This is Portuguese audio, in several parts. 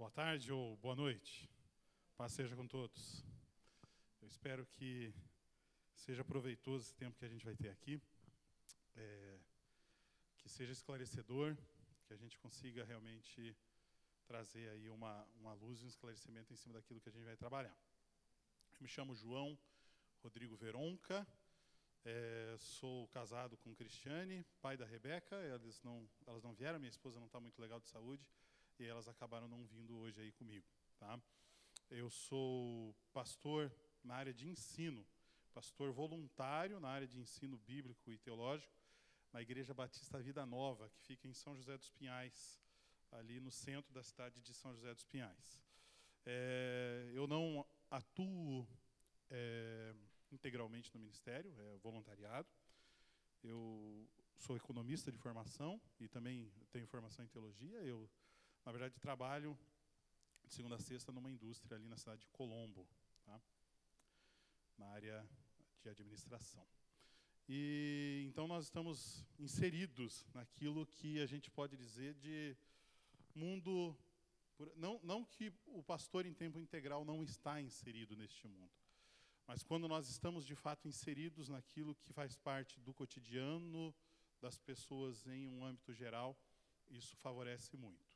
Boa tarde ou boa noite. Paz seja com todos. Eu espero que seja proveitoso esse tempo que a gente vai ter aqui, é, que seja esclarecedor, que a gente consiga realmente trazer aí uma, uma luz e um esclarecimento em cima daquilo que a gente vai trabalhar. Eu me chamo João Rodrigo Veronca, é, sou casado com Cristiane, pai da Rebeca, elas não, elas não vieram, minha esposa não está muito legal de saúde, e elas acabaram não vindo hoje aí comigo. Tá? Eu sou pastor na área de ensino, pastor voluntário na área de ensino bíblico e teológico, na Igreja Batista Vida Nova, que fica em São José dos Pinhais, ali no centro da cidade de São José dos Pinhais. É, eu não atuo é, integralmente no ministério, é voluntariado. Eu sou economista de formação e também tenho formação em teologia. Eu na verdade, trabalho de segunda a sexta numa indústria ali na cidade de Colombo, tá? na área de administração. E então nós estamos inseridos naquilo que a gente pode dizer de mundo. Não, não que o pastor em tempo integral não está inserido neste mundo, mas quando nós estamos de fato inseridos naquilo que faz parte do cotidiano das pessoas em um âmbito geral, isso favorece muito.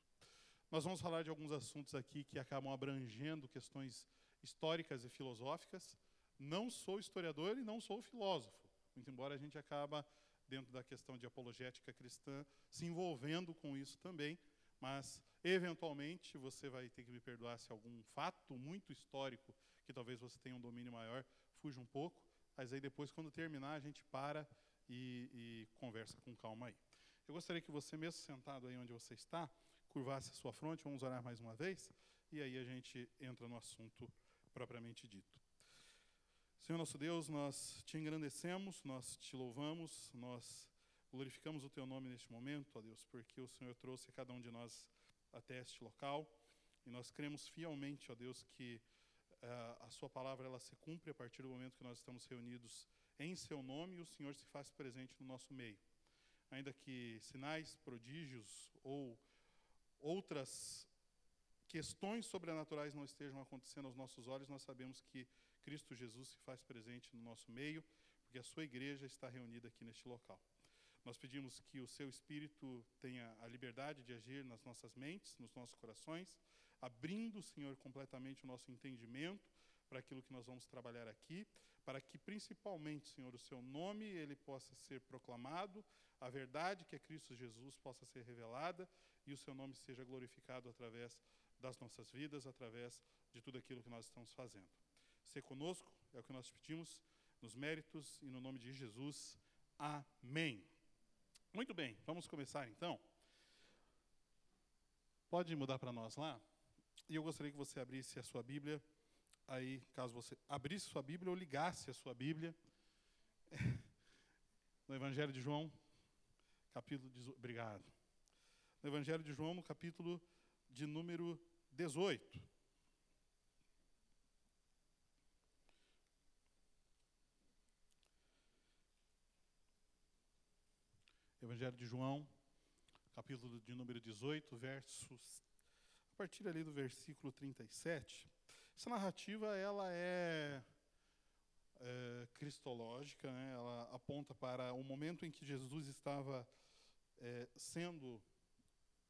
Nós vamos falar de alguns assuntos aqui que acabam abrangendo questões históricas e filosóficas. Não sou historiador e não sou filósofo, muito embora a gente acaba dentro da questão de apologética cristã se envolvendo com isso também, mas eventualmente você vai ter que me perdoar se algum fato muito histórico que talvez você tenha um domínio maior fuja um pouco, mas aí depois quando terminar a gente para e, e conversa com calma aí. Eu gostaria que você mesmo sentado aí onde você está curvasse a sua fronte, vamos orar mais uma vez, e aí a gente entra no assunto propriamente dito. Senhor nosso Deus, nós te engrandecemos, nós te louvamos, nós glorificamos o teu nome neste momento, ó Deus, porque o Senhor trouxe cada um de nós até este local, e nós cremos fielmente, ó Deus, que uh, a sua palavra ela se cumpre a partir do momento que nós estamos reunidos em seu nome e o Senhor se faz presente no nosso meio. Ainda que sinais, prodígios ou outras questões sobrenaturais não estejam acontecendo aos nossos olhos, nós sabemos que Cristo Jesus se faz presente no nosso meio, porque a sua igreja está reunida aqui neste local. Nós pedimos que o seu Espírito tenha a liberdade de agir nas nossas mentes, nos nossos corações, abrindo, Senhor, completamente o nosso entendimento para aquilo que nós vamos trabalhar aqui, para que principalmente, Senhor, o seu nome ele possa ser proclamado, a verdade que é Cristo Jesus possa ser revelada e o seu nome seja glorificado através das nossas vidas, através de tudo aquilo que nós estamos fazendo. Ser conosco é o que nós pedimos, nos méritos e no nome de Jesus. Amém. Muito bem, vamos começar então. Pode mudar para nós lá? E eu gostaria que você abrisse a sua Bíblia aí, caso você abrisse sua Bíblia ou ligasse a sua Bíblia, no Evangelho de João, capítulo 18. Obrigado. No Evangelho de João, no capítulo de número 18. Evangelho de João, capítulo de número 18, versos a partir ali do versículo 37. Essa narrativa ela é, é cristológica, né? ela aponta para o momento em que Jesus estava é, sendo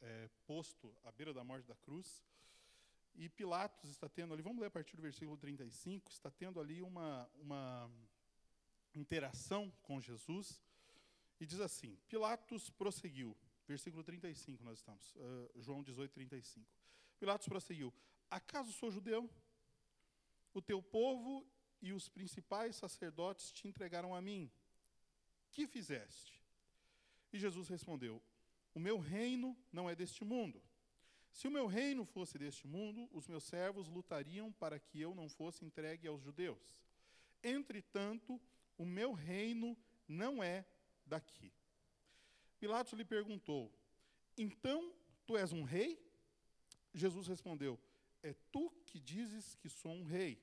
é, posto à beira da morte da cruz. E Pilatos está tendo ali, vamos ler a partir do versículo 35, está tendo ali uma, uma interação com Jesus. E diz assim: Pilatos prosseguiu. Versículo 35 nós estamos, uh, João 18, 35. Pilatos prosseguiu: Acaso sou judeu? O teu povo e os principais sacerdotes te entregaram a mim. Que fizeste? E Jesus respondeu: O meu reino não é deste mundo. Se o meu reino fosse deste mundo, os meus servos lutariam para que eu não fosse entregue aos judeus. Entretanto, o meu reino não é daqui. Pilatos lhe perguntou: Então tu és um rei? Jesus respondeu: é tu que dizes que sou um rei.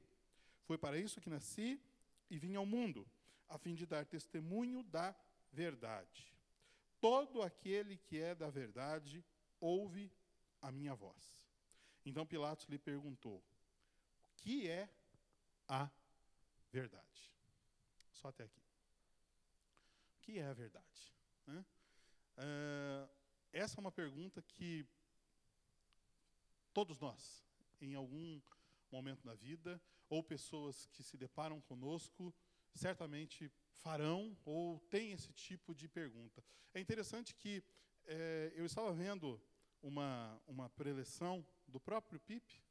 Foi para isso que nasci e vim ao mundo, a fim de dar testemunho da verdade. Todo aquele que é da verdade ouve a minha voz. Então Pilatos lhe perguntou: O que é a verdade? Só até aqui. O que é a verdade? Né? Uh, essa é uma pergunta que todos nós, em algum momento da vida, ou pessoas que se deparam conosco, certamente farão ou têm esse tipo de pergunta. É interessante que é, eu estava vendo uma, uma preleção do próprio Pipe,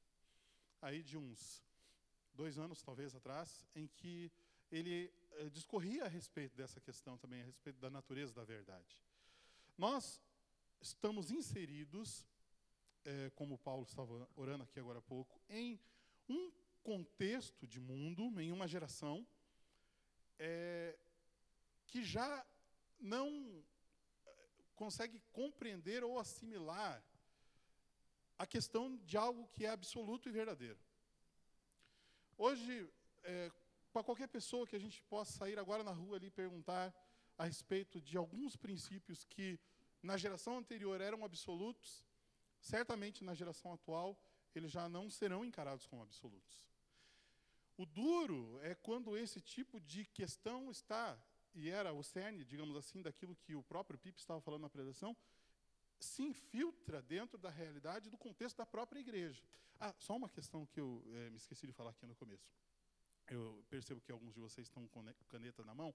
aí de uns dois anos, talvez, atrás, em que ele é, discorria a respeito dessa questão também, a respeito da natureza da verdade. Nós estamos inseridos, é, como Paulo estava orando aqui agora há pouco, em um contexto de mundo, em uma geração, é, que já não é, consegue compreender ou assimilar a questão de algo que é absoluto e verdadeiro. Hoje, é, para qualquer pessoa que a gente possa sair agora na rua e perguntar a respeito de alguns princípios que na geração anterior eram absolutos, certamente na geração atual eles já não serão encarados como absolutos. O duro é quando esse tipo de questão está, e era o cerne, digamos assim, daquilo que o próprio Pipe estava falando na predação, se infiltra dentro da realidade do contexto da própria igreja. Ah, só uma questão que eu é, me esqueci de falar aqui no começo. Eu percebo que alguns de vocês estão com caneta na mão.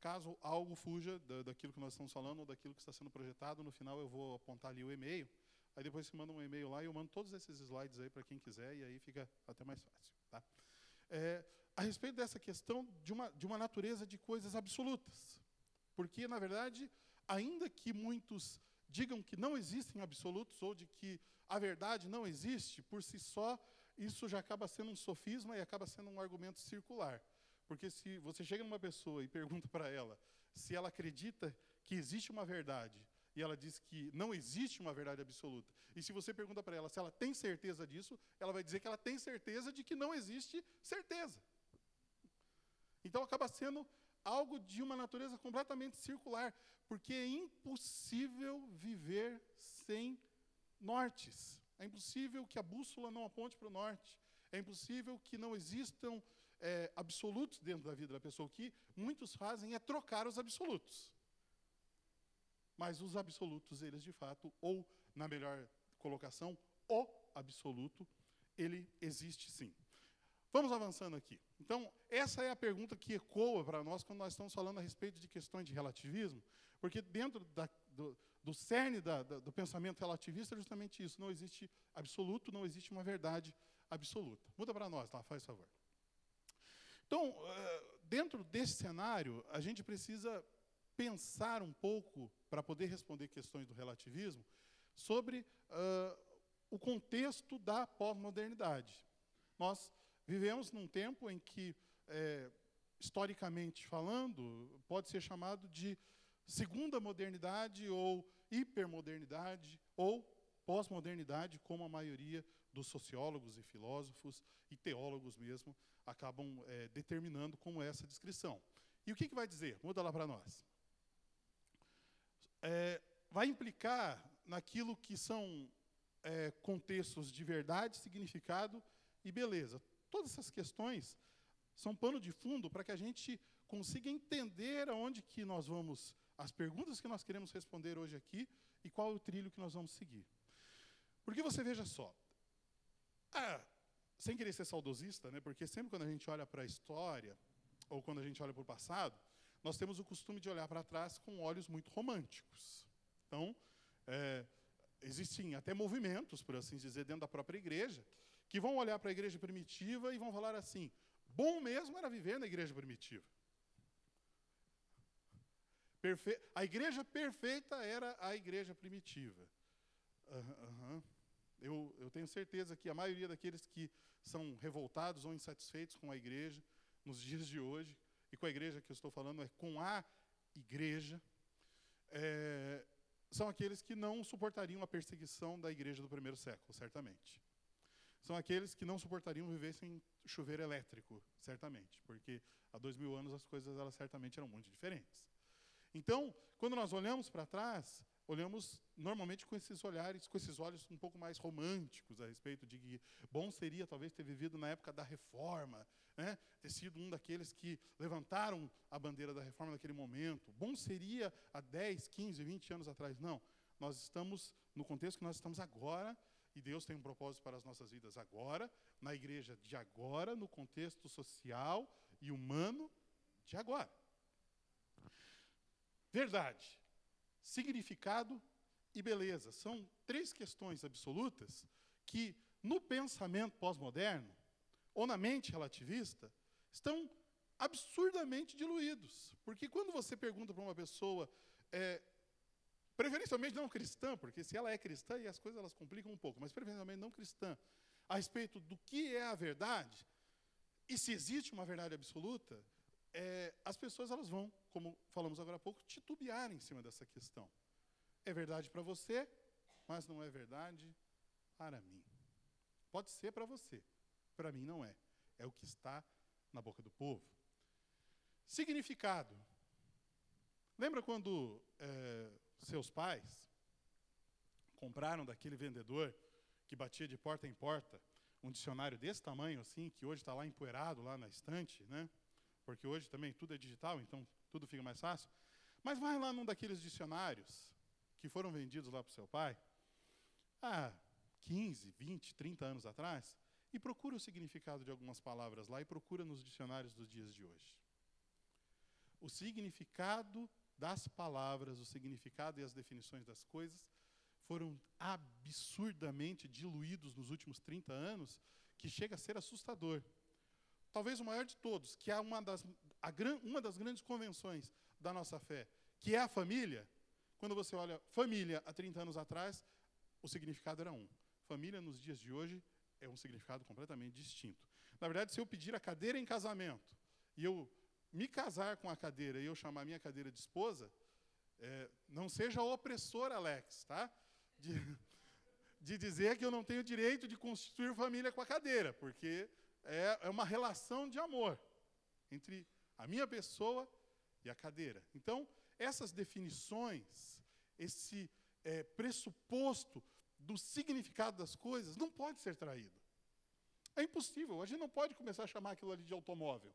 Caso algo fuja da, daquilo que nós estamos falando ou daquilo que está sendo projetado, no final eu vou apontar ali o e-mail. Aí depois você manda um e-mail lá e eu mando todos esses slides aí para quem quiser e aí fica até mais fácil. Tá? É, a respeito dessa questão de uma, de uma natureza de coisas absolutas. Porque, na verdade, ainda que muitos digam que não existem absolutos ou de que a verdade não existe, por si só, isso já acaba sendo um sofisma e acaba sendo um argumento circular. Porque se você chega numa pessoa e pergunta para ela se ela acredita que existe uma verdade e ela diz que não existe uma verdade absoluta. E se você pergunta para ela se ela tem certeza disso, ela vai dizer que ela tem certeza de que não existe certeza. Então acaba sendo algo de uma natureza completamente circular, porque é impossível viver sem nortes. É impossível que a bússola não aponte para o norte. É impossível que não existam é, absolutos dentro da vida da pessoa. O que muitos fazem é trocar os absolutos. Mas os absolutos, eles de fato, ou na melhor colocação, o absoluto, ele existe sim. Vamos avançando aqui. Então, essa é a pergunta que ecoa para nós quando nós estamos falando a respeito de questões de relativismo, porque dentro da, do, do cerne da, da, do pensamento relativista é justamente isso: não existe absoluto, não existe uma verdade absoluta. Muda para nós lá, faz favor. Então, eh, dentro desse cenário, a gente precisa pensar um pouco, para poder responder questões do relativismo, sobre uh, o contexto da pós-modernidade. Nós vivemos num tempo em que, é, historicamente falando, pode ser chamado de segunda modernidade ou hipermodernidade ou pós-modernidade, como a maioria dos sociólogos e filósofos e teólogos mesmo acabam é, determinando como essa descrição. E o que, que vai dizer? Muda lá para nós é, vai implicar naquilo que são é, contextos de verdade, significado e beleza. Todas essas questões são pano de fundo para que a gente consiga entender aonde que nós vamos, as perguntas que nós queremos responder hoje aqui e qual é o trilho que nós vamos seguir. Porque você veja só, ah, sem querer ser saudosista, né, porque sempre quando a gente olha para a história, ou quando a gente olha para o passado, nós temos o costume de olhar para trás com olhos muito românticos. Então, é, existem até movimentos, por assim dizer, dentro da própria igreja, que vão olhar para a igreja primitiva e vão falar assim: bom mesmo era viver na igreja primitiva. Perfe a igreja perfeita era a igreja primitiva. Uhum. Eu, eu tenho certeza que a maioria daqueles que são revoltados ou insatisfeitos com a igreja nos dias de hoje e com a igreja que eu estou falando é com a igreja, é, são aqueles que não suportariam a perseguição da igreja do primeiro século, certamente. São aqueles que não suportariam viver sem chuveiro elétrico, certamente, porque há dois mil anos as coisas elas certamente eram muito diferentes. Então, quando nós olhamos para trás, olhamos normalmente com esses olhares, com esses olhos um pouco mais românticos a respeito de que bom seria talvez ter vivido na época da reforma, né? ter sido um daqueles que levantaram a bandeira da reforma naquele momento. Bom seria há 10, 15, 20 anos atrás. Não, nós estamos no contexto que nós estamos agora, e Deus tem um propósito para as nossas vidas agora, na igreja de agora, no contexto social e humano de agora. Verdade significado e beleza. São três questões absolutas que, no pensamento pós-moderno, ou na mente relativista, estão absurdamente diluídos. Porque quando você pergunta para uma pessoa, é, preferencialmente não cristã, porque se ela é cristã e as coisas elas complicam um pouco, mas preferencialmente não cristã, a respeito do que é a verdade, e se existe uma verdade absoluta, é, as pessoas elas vão, como falamos agora há pouco, titubear em cima dessa questão. É verdade para você, mas não é verdade para mim. Pode ser para você, para mim não é. É o que está na boca do povo. Significado. Lembra quando é, seus pais compraram daquele vendedor que batia de porta em porta um dicionário desse tamanho assim, que hoje está lá empoeirado lá na estante, né? Porque hoje também tudo é digital, então tudo fica mais fácil. Mas vai lá num daqueles dicionários que foram vendidos lá para o seu pai, há 15, 20, 30 anos atrás, e procura o significado de algumas palavras lá e procura nos dicionários dos dias de hoje. O significado das palavras, o significado e as definições das coisas foram absurdamente diluídos nos últimos 30 anos, que chega a ser assustador talvez o maior de todos, que é uma das, a, uma das grandes convenções da nossa fé, que é a família, quando você olha família há 30 anos atrás, o significado era um. Família nos dias de hoje é um significado completamente distinto. Na verdade, se eu pedir a cadeira em casamento e eu me casar com a cadeira e eu chamar a minha cadeira de esposa, é, não seja opressor, Alex, tá? De, de dizer que eu não tenho direito de constituir família com a cadeira, porque é, é uma relação de amor entre a minha pessoa e a cadeira. Então, essas definições, esse é, pressuposto do significado das coisas, não pode ser traído. É impossível. A gente não pode começar a chamar aquilo ali de automóvel.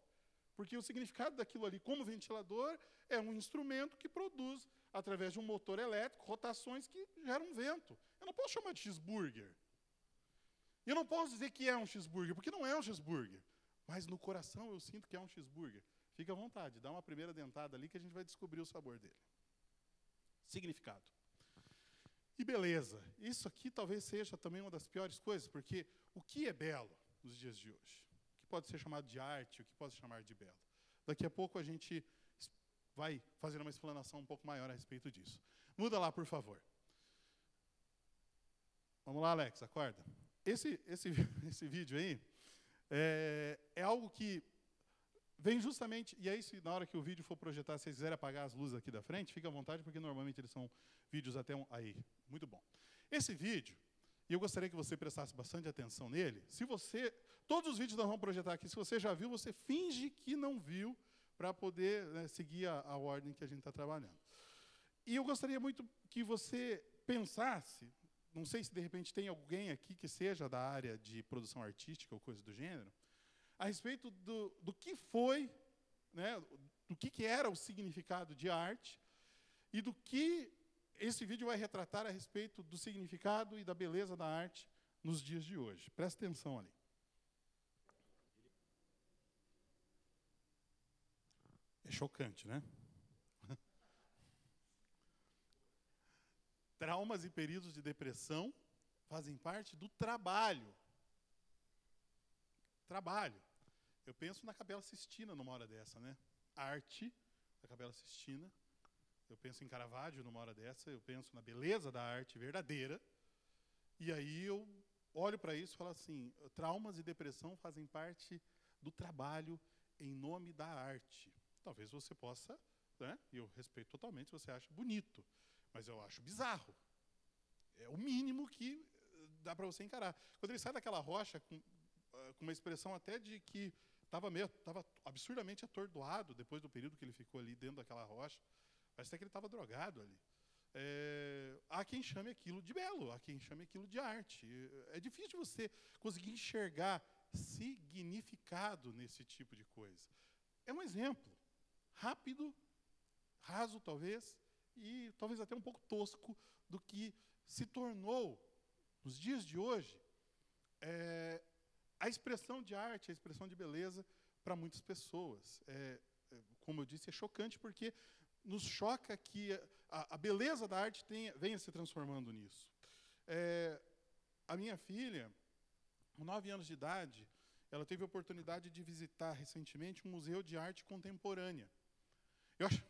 Porque o significado daquilo ali, como ventilador, é um instrumento que produz, através de um motor elétrico, rotações que geram vento. Eu não posso chamar de cheeseburger. Eu não posso dizer que é um cheeseburger, porque não é um cheeseburger. Mas no coração eu sinto que é um cheeseburger. Fique à vontade, dá uma primeira dentada ali que a gente vai descobrir o sabor dele. Significado. E beleza. Isso aqui talvez seja também uma das piores coisas, porque o que é belo nos dias de hoje? O que pode ser chamado de arte, o que pode ser chamado de belo? Daqui a pouco a gente vai fazer uma explanação um pouco maior a respeito disso. Muda lá, por favor. Vamos lá, Alex, acorda. Esse, esse, esse vídeo aí é, é algo que vem justamente, e aí se na hora que o vídeo for projetar, se vocês quiserem apagar as luzes aqui da frente, fica à vontade, porque normalmente eles são vídeos até um, aí, muito bom. Esse vídeo, e eu gostaria que você prestasse bastante atenção nele, se você, todos os vídeos nós vamos projetar aqui, se você já viu, você finge que não viu, para poder né, seguir a, a ordem que a gente está trabalhando. E eu gostaria muito que você pensasse não sei se de repente tem alguém aqui que seja da área de produção artística ou coisa do gênero, a respeito do, do que foi, né, do que, que era o significado de arte e do que esse vídeo vai retratar a respeito do significado e da beleza da arte nos dias de hoje. Presta atenção ali. É chocante, né? Traumas e períodos de depressão fazem parte do trabalho. Trabalho. Eu penso na Capela Sistina numa hora dessa, né? Arte da Capela Sistina. Eu penso em Caravaggio numa hora dessa. Eu penso na beleza da arte verdadeira. E aí eu olho para isso e falo assim: traumas e depressão fazem parte do trabalho em nome da arte. Talvez você possa, né? E eu respeito totalmente você acha bonito. Mas eu acho bizarro. É o mínimo que eh, dá para você encarar. Quando ele sai daquela rocha com, uh, com uma expressão até de que estava meio, estava absurdamente atordoado depois do período que ele ficou ali dentro daquela rocha. Parece até que ele estava drogado ali. é, há quem chame aquilo de belo, há quem chame aquilo de arte. É difícil você conseguir enxergar significado nesse tipo de coisa. É um exemplo rápido, raso talvez, e talvez até um pouco tosco do que se tornou, nos dias de hoje, é, a expressão de arte, a expressão de beleza para muitas pessoas. É, é, como eu disse, é chocante porque nos choca que a, a beleza da arte tenha, venha se transformando nisso. É, a minha filha, com nove anos de idade, ela teve a oportunidade de visitar recentemente um museu de arte contemporânea. Eu acho,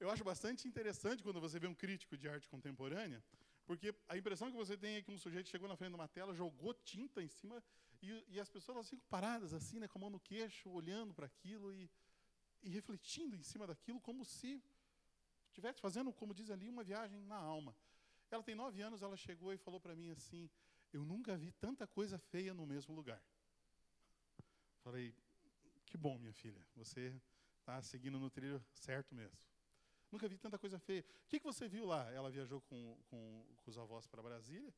eu acho bastante interessante quando você vê um crítico de arte contemporânea, porque a impressão que você tem é que um sujeito chegou na frente de uma tela, jogou tinta em cima, e, e as pessoas ficam paradas assim, né, com a mão no queixo, olhando para aquilo e, e refletindo em cima daquilo, como se estivesse fazendo, como diz ali, uma viagem na alma. Ela tem nove anos, ela chegou e falou para mim assim: Eu nunca vi tanta coisa feia no mesmo lugar. Falei: Que bom, minha filha, você está seguindo no trilho certo mesmo. Nunca vi tanta coisa feia. O que, que você viu lá? Ela viajou com, com, com os avós para Brasília.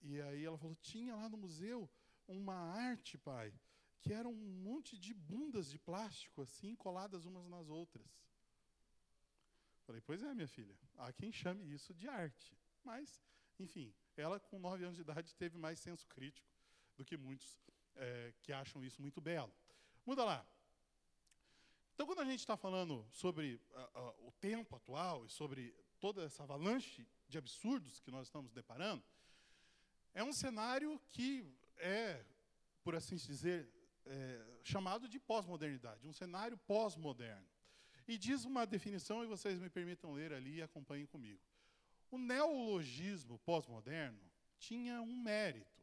E aí ela falou: Tinha lá no museu uma arte, pai, que era um monte de bundas de plástico, assim, coladas umas nas outras. Falei, pois é, minha filha, há quem chame isso de arte. Mas, enfim, ela com nove anos de idade teve mais senso crítico do que muitos é, que acham isso muito belo. Muda lá. Então, quando a gente está falando sobre uh, uh, o tempo atual e sobre toda essa avalanche de absurdos que nós estamos deparando, é um cenário que é, por assim dizer, é, chamado de pós-modernidade, um cenário pós-moderno. E diz uma definição, e vocês me permitam ler ali e acompanhem comigo. O neologismo pós-moderno tinha um mérito: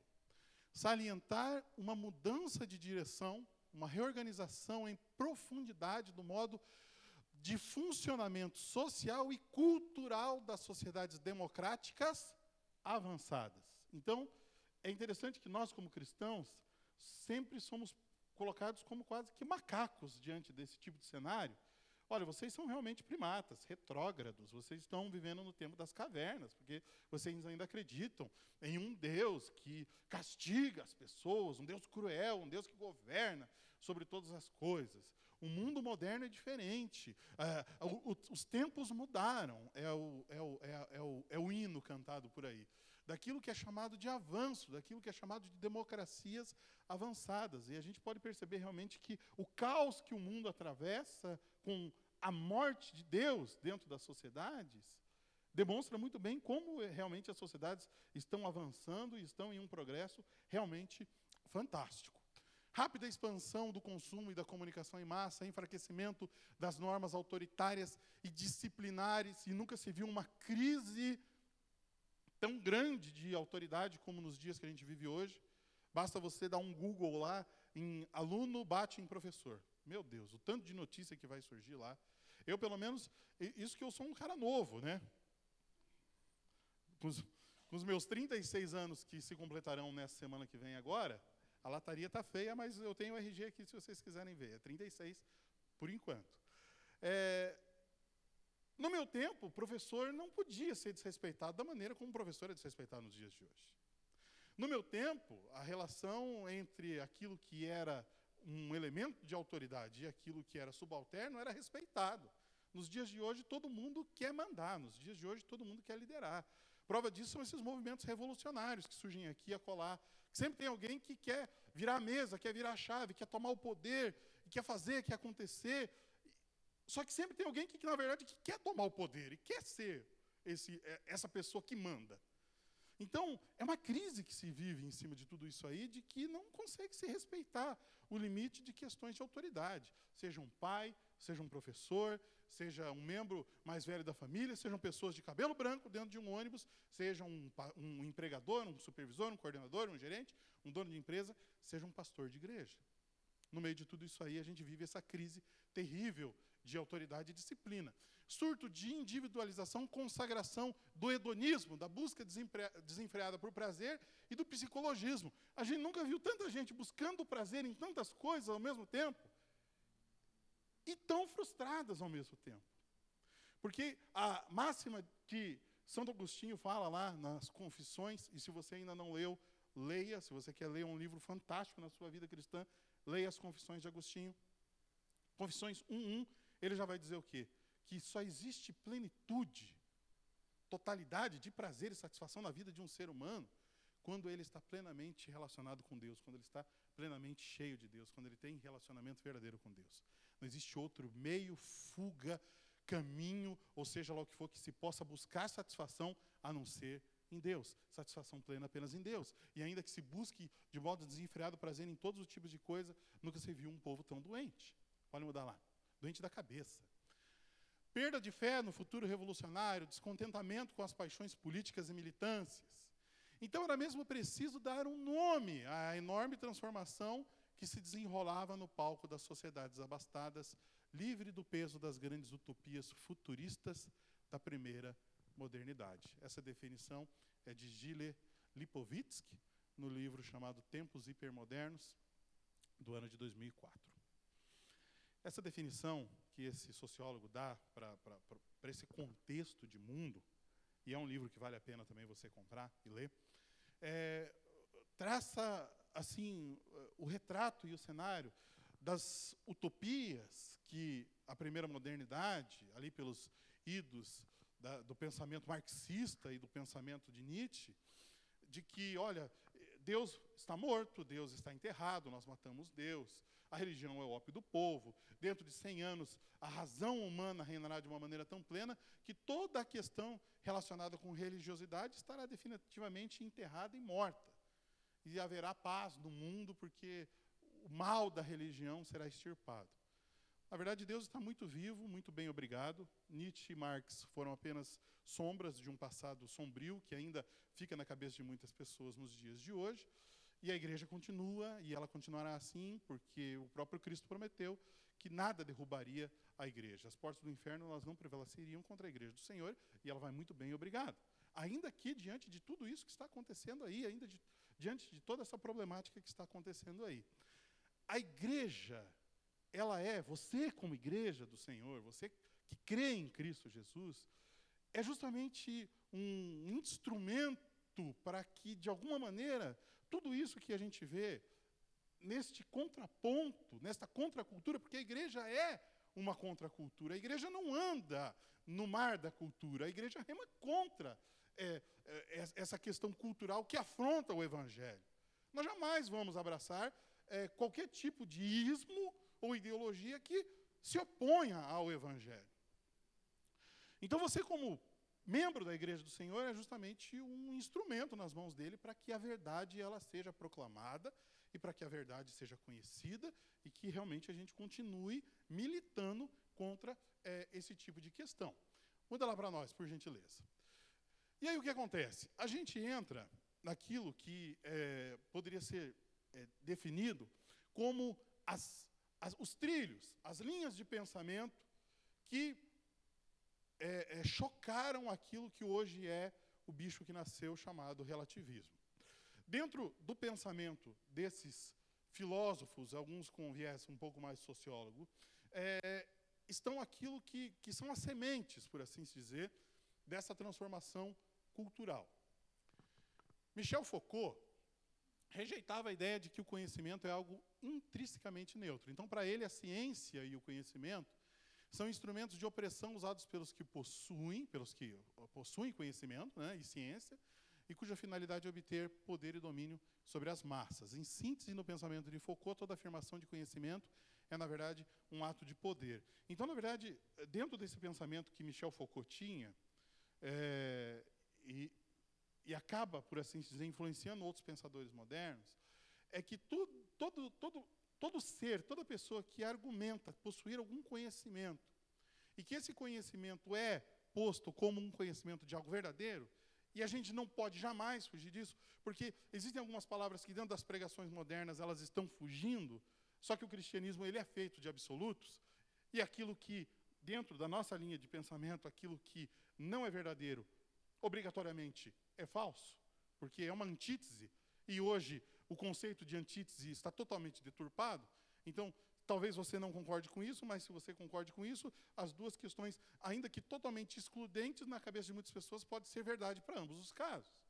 salientar uma mudança de direção, uma reorganização em profundidade do modo de funcionamento social e cultural das sociedades democráticas avançadas. Então, é interessante que nós, como cristãos, sempre somos colocados como quase que macacos diante desse tipo de cenário, Olha, vocês são realmente primatas, retrógrados, vocês estão vivendo no tempo das cavernas, porque vocês ainda acreditam em um Deus que castiga as pessoas, um Deus cruel, um Deus que governa sobre todas as coisas. O mundo moderno é diferente. É, o, o, os tempos mudaram, é o, é, o, é, é, o, é o hino cantado por aí. Daquilo que é chamado de avanço, daquilo que é chamado de democracias avançadas. E a gente pode perceber realmente que o caos que o mundo atravessa com a morte de Deus dentro das sociedades demonstra muito bem como realmente as sociedades estão avançando e estão em um progresso realmente fantástico. Rápida expansão do consumo e da comunicação em massa, enfraquecimento das normas autoritárias e disciplinares, e nunca se viu uma crise tão grande de autoridade como nos dias que a gente vive hoje. Basta você dar um Google lá em aluno bate em professor. Meu Deus, o tanto de notícia que vai surgir lá. Eu, pelo menos, isso que eu sou um cara novo, né? Com os, com os meus 36 anos que se completarão nessa semana que vem agora, a lataria está feia, mas eu tenho o RG aqui se vocês quiserem ver. É 36 por enquanto. É, no meu tempo, o professor não podia ser desrespeitado da maneira como o professor é desrespeitado nos dias de hoje. No meu tempo, a relação entre aquilo que era um elemento de autoridade e aquilo que era subalterno era respeitado. Nos dias de hoje, todo mundo quer mandar, nos dias de hoje, todo mundo quer liderar. Prova disso são esses movimentos revolucionários que surgem aqui a colar. Sempre tem alguém que quer virar a mesa, quer virar a chave, quer tomar o poder, quer fazer, quer acontecer. Só que sempre tem alguém que, na verdade, que quer tomar o poder e quer ser esse, é, essa pessoa que manda. Então, é uma crise que se vive em cima de tudo isso aí, de que não consegue se respeitar o limite de questões de autoridade. Seja um pai, seja um professor, seja um membro mais velho da família, sejam pessoas de cabelo branco dentro de um ônibus, seja um, um empregador, um supervisor, um coordenador, um gerente, um dono de empresa, seja um pastor de igreja. No meio de tudo isso aí, a gente vive essa crise terrível de autoridade e disciplina surto de individualização, consagração do hedonismo, da busca desenfreada por prazer e do psicologismo. A gente nunca viu tanta gente buscando prazer em tantas coisas ao mesmo tempo e tão frustradas ao mesmo tempo. Porque a máxima que Santo Agostinho fala lá nas Confissões, e se você ainda não leu, leia. Se você quer ler um livro fantástico na sua vida cristã, leia as Confissões de Agostinho. Confissões 1.1, ele já vai dizer o quê? Que só existe plenitude, totalidade de prazer e satisfação na vida de um ser humano quando ele está plenamente relacionado com Deus, quando ele está plenamente cheio de Deus, quando ele tem relacionamento verdadeiro com Deus. Não existe outro meio, fuga, caminho, ou seja lá o que for, que se possa buscar satisfação a não ser em Deus. Satisfação plena apenas em Deus. E ainda que se busque de modo desenfreado prazer em todos os tipos de coisa, nunca se viu um povo tão doente. Pode mudar lá. Doente da cabeça. Perda de fé no futuro revolucionário, descontentamento com as paixões políticas e militâncias. Então era mesmo preciso dar um nome à enorme transformação que se desenrolava no palco das sociedades abastadas, livre do peso das grandes utopias futuristas da primeira modernidade. Essa definição é de Gile Lipovitsky, no livro chamado Tempos Hipermodernos, do ano de 2004. Essa definição que esse sociólogo dá para esse contexto de mundo, e é um livro que vale a pena também você comprar e ler, é, traça assim o retrato e o cenário das utopias que a primeira modernidade, ali pelos idos da, do pensamento marxista e do pensamento de Nietzsche, de que, olha, Deus está morto, Deus está enterrado, nós matamos Deus, a religião é o ópio do povo, dentro de 100 anos a razão humana reinará de uma maneira tão plena que toda a questão relacionada com religiosidade estará definitivamente enterrada e morta. E haverá paz no mundo porque o mal da religião será extirpado. Na verdade, Deus está muito vivo, muito bem obrigado. Nietzsche e Marx foram apenas sombras de um passado sombrio que ainda fica na cabeça de muitas pessoas nos dias de hoje. E a igreja continua, e ela continuará assim, porque o próprio Cristo prometeu que nada derrubaria a igreja. As portas do inferno elas não prevaleceriam contra a igreja do Senhor, e ela vai muito bem, obrigado. Ainda que, diante de tudo isso que está acontecendo aí, ainda de, diante de toda essa problemática que está acontecendo aí, a igreja, ela é, você como igreja do Senhor, você que crê em Cristo Jesus, é justamente um instrumento para que, de alguma maneira, tudo isso que a gente vê neste contraponto, nesta contracultura, porque a igreja é uma contracultura. A igreja não anda no mar da cultura, a igreja rema contra é, é, essa questão cultural que afronta o evangelho. Nós jamais vamos abraçar é, qualquer tipo de ismo ou ideologia que se oponha ao evangelho. Então você, como membro da igreja do Senhor é justamente um instrumento nas mãos dele para que a verdade ela seja proclamada e para que a verdade seja conhecida e que realmente a gente continue militando contra é, esse tipo de questão. Muda lá para nós, por gentileza. E aí o que acontece? A gente entra naquilo que é, poderia ser é, definido como as, as, os trilhos, as linhas de pensamento que é, é, chocaram aquilo que hoje é o bicho que nasceu chamado relativismo. Dentro do pensamento desses filósofos, alguns com viés um pouco mais sociólogo, é, estão aquilo que, que são as sementes, por assim se dizer, dessa transformação cultural. Michel Foucault rejeitava a ideia de que o conhecimento é algo intrinsecamente neutro. Então, para ele, a ciência e o conhecimento são instrumentos de opressão usados pelos que possuem, pelos que possuem conhecimento né, e ciência, e cuja finalidade é obter poder e domínio sobre as massas. Em síntese, no pensamento de Foucault, toda afirmação de conhecimento é, na verdade, um ato de poder. Então, na verdade, dentro desse pensamento que Michel Foucault tinha, é, e, e, acaba, por assim dizer, influenciando outros pensadores modernos, é que tu, todo, todo, todo ser, toda pessoa que argumenta possuir algum conhecimento, e que esse conhecimento é posto como um conhecimento de algo verdadeiro, e a gente não pode jamais fugir disso, porque existem algumas palavras que dentro das pregações modernas elas estão fugindo, só que o cristianismo ele é feito de absolutos, e aquilo que dentro da nossa linha de pensamento, aquilo que não é verdadeiro, obrigatoriamente é falso, porque é uma antítese, e hoje o conceito de antítese está totalmente deturpado. Então, talvez você não concorde com isso, mas se você concorde com isso, as duas questões, ainda que totalmente excludentes na cabeça de muitas pessoas, pode ser verdade para ambos os casos.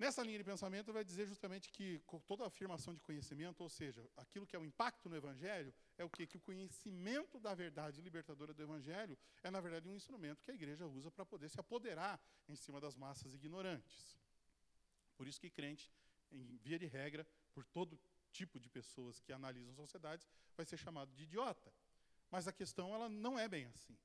Nessa linha de pensamento, vai dizer justamente que toda afirmação de conhecimento, ou seja, aquilo que é o impacto no Evangelho, é o quê? Que o conhecimento da verdade libertadora do Evangelho é, na verdade, um instrumento que a igreja usa para poder se apoderar em cima das massas ignorantes. Por isso que crente, em via de regra, por todo tipo de pessoas que analisam sociedades, vai ser chamado de idiota. Mas a questão ela não é bem assim.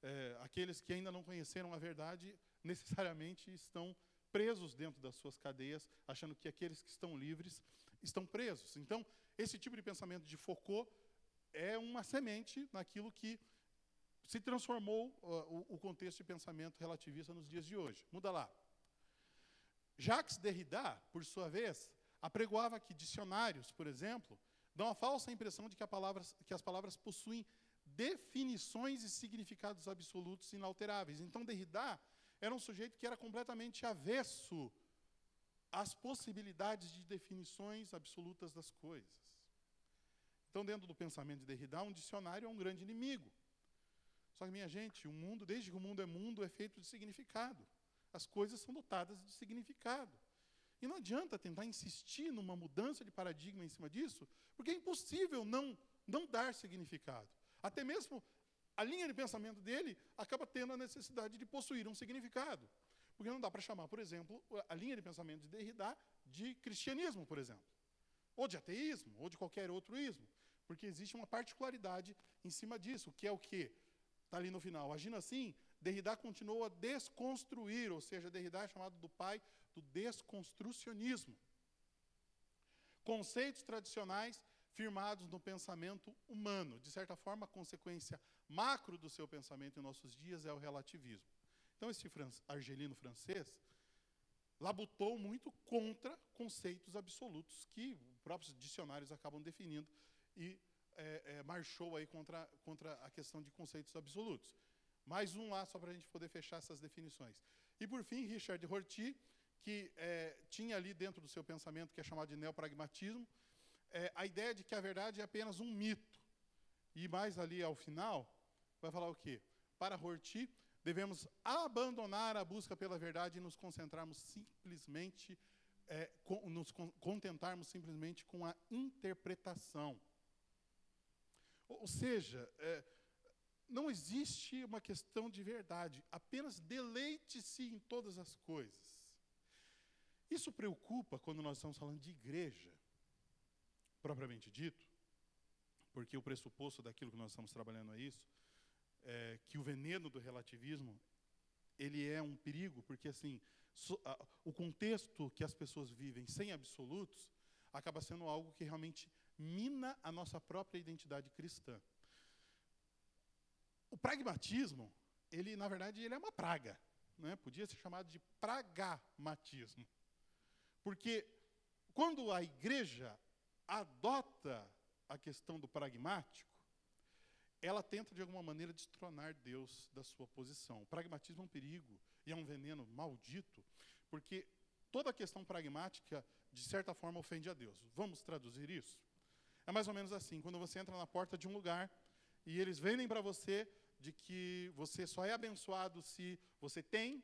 É, aqueles que ainda não conheceram a verdade necessariamente estão presos dentro das suas cadeias, achando que aqueles que estão livres estão presos. Então, esse tipo de pensamento de Foucault é uma semente naquilo que se transformou uh, o, o contexto de pensamento relativista nos dias de hoje. Muda lá. Jacques Derrida, por sua vez, apregoava que dicionários, por exemplo, dão a falsa impressão de que, que as palavras possuem definições e significados absolutos inalteráveis. Então, Derrida era um sujeito que era completamente avesso às possibilidades de definições absolutas das coisas. Então, dentro do pensamento de Derrida, um dicionário é um grande inimigo. Só que, minha gente, o mundo, desde que o mundo é mundo, é feito de significado. As coisas são dotadas de significado. E não adianta tentar insistir numa mudança de paradigma em cima disso, porque é impossível não, não dar significado. Até mesmo a linha de pensamento dele acaba tendo a necessidade de possuir um significado. Porque não dá para chamar, por exemplo, a linha de pensamento de Derrida de cristianismo, por exemplo. Ou de ateísmo, ou de qualquer outro ismo. Porque existe uma particularidade em cima disso, que é o quê? Está ali no final. Agindo assim, Derrida continuou a desconstruir, ou seja, Derrida é chamado do pai do desconstrucionismo. Conceitos tradicionais firmados no pensamento humano. De certa forma, consequência macro do seu pensamento em nossos dias é o relativismo. Então, esse argelino francês labutou muito contra conceitos absolutos que próprios dicionários acabam definindo e é, é, marchou aí contra, contra a questão de conceitos absolutos. Mais um lá, só para a gente poder fechar essas definições. E, por fim, Richard Rorty, que é, tinha ali dentro do seu pensamento, que é chamado de neopragmatismo, é, a ideia de que a verdade é apenas um mito. E mais ali ao final, vai falar o quê? Para Rorty, devemos abandonar a busca pela verdade e nos concentrarmos simplesmente, é, com, nos contentarmos simplesmente com a interpretação. Ou seja, é, não existe uma questão de verdade, apenas deleite-se em todas as coisas. Isso preocupa quando nós estamos falando de igreja, propriamente dito, porque o pressuposto daquilo que nós estamos trabalhando é isso, é que o veneno do relativismo ele é um perigo, porque assim so, a, o contexto que as pessoas vivem sem absolutos acaba sendo algo que realmente mina a nossa própria identidade cristã. O pragmatismo, ele na verdade ele é uma praga, né? Podia ser chamado de pragmatismo. Porque quando a igreja adota a questão do pragmático, ela tenta de alguma maneira destronar Deus da sua posição. O pragmatismo é um perigo e é um veneno maldito, porque toda questão pragmática, de certa forma, ofende a Deus. Vamos traduzir isso? É mais ou menos assim: quando você entra na porta de um lugar e eles vendem para você de que você só é abençoado se você tem,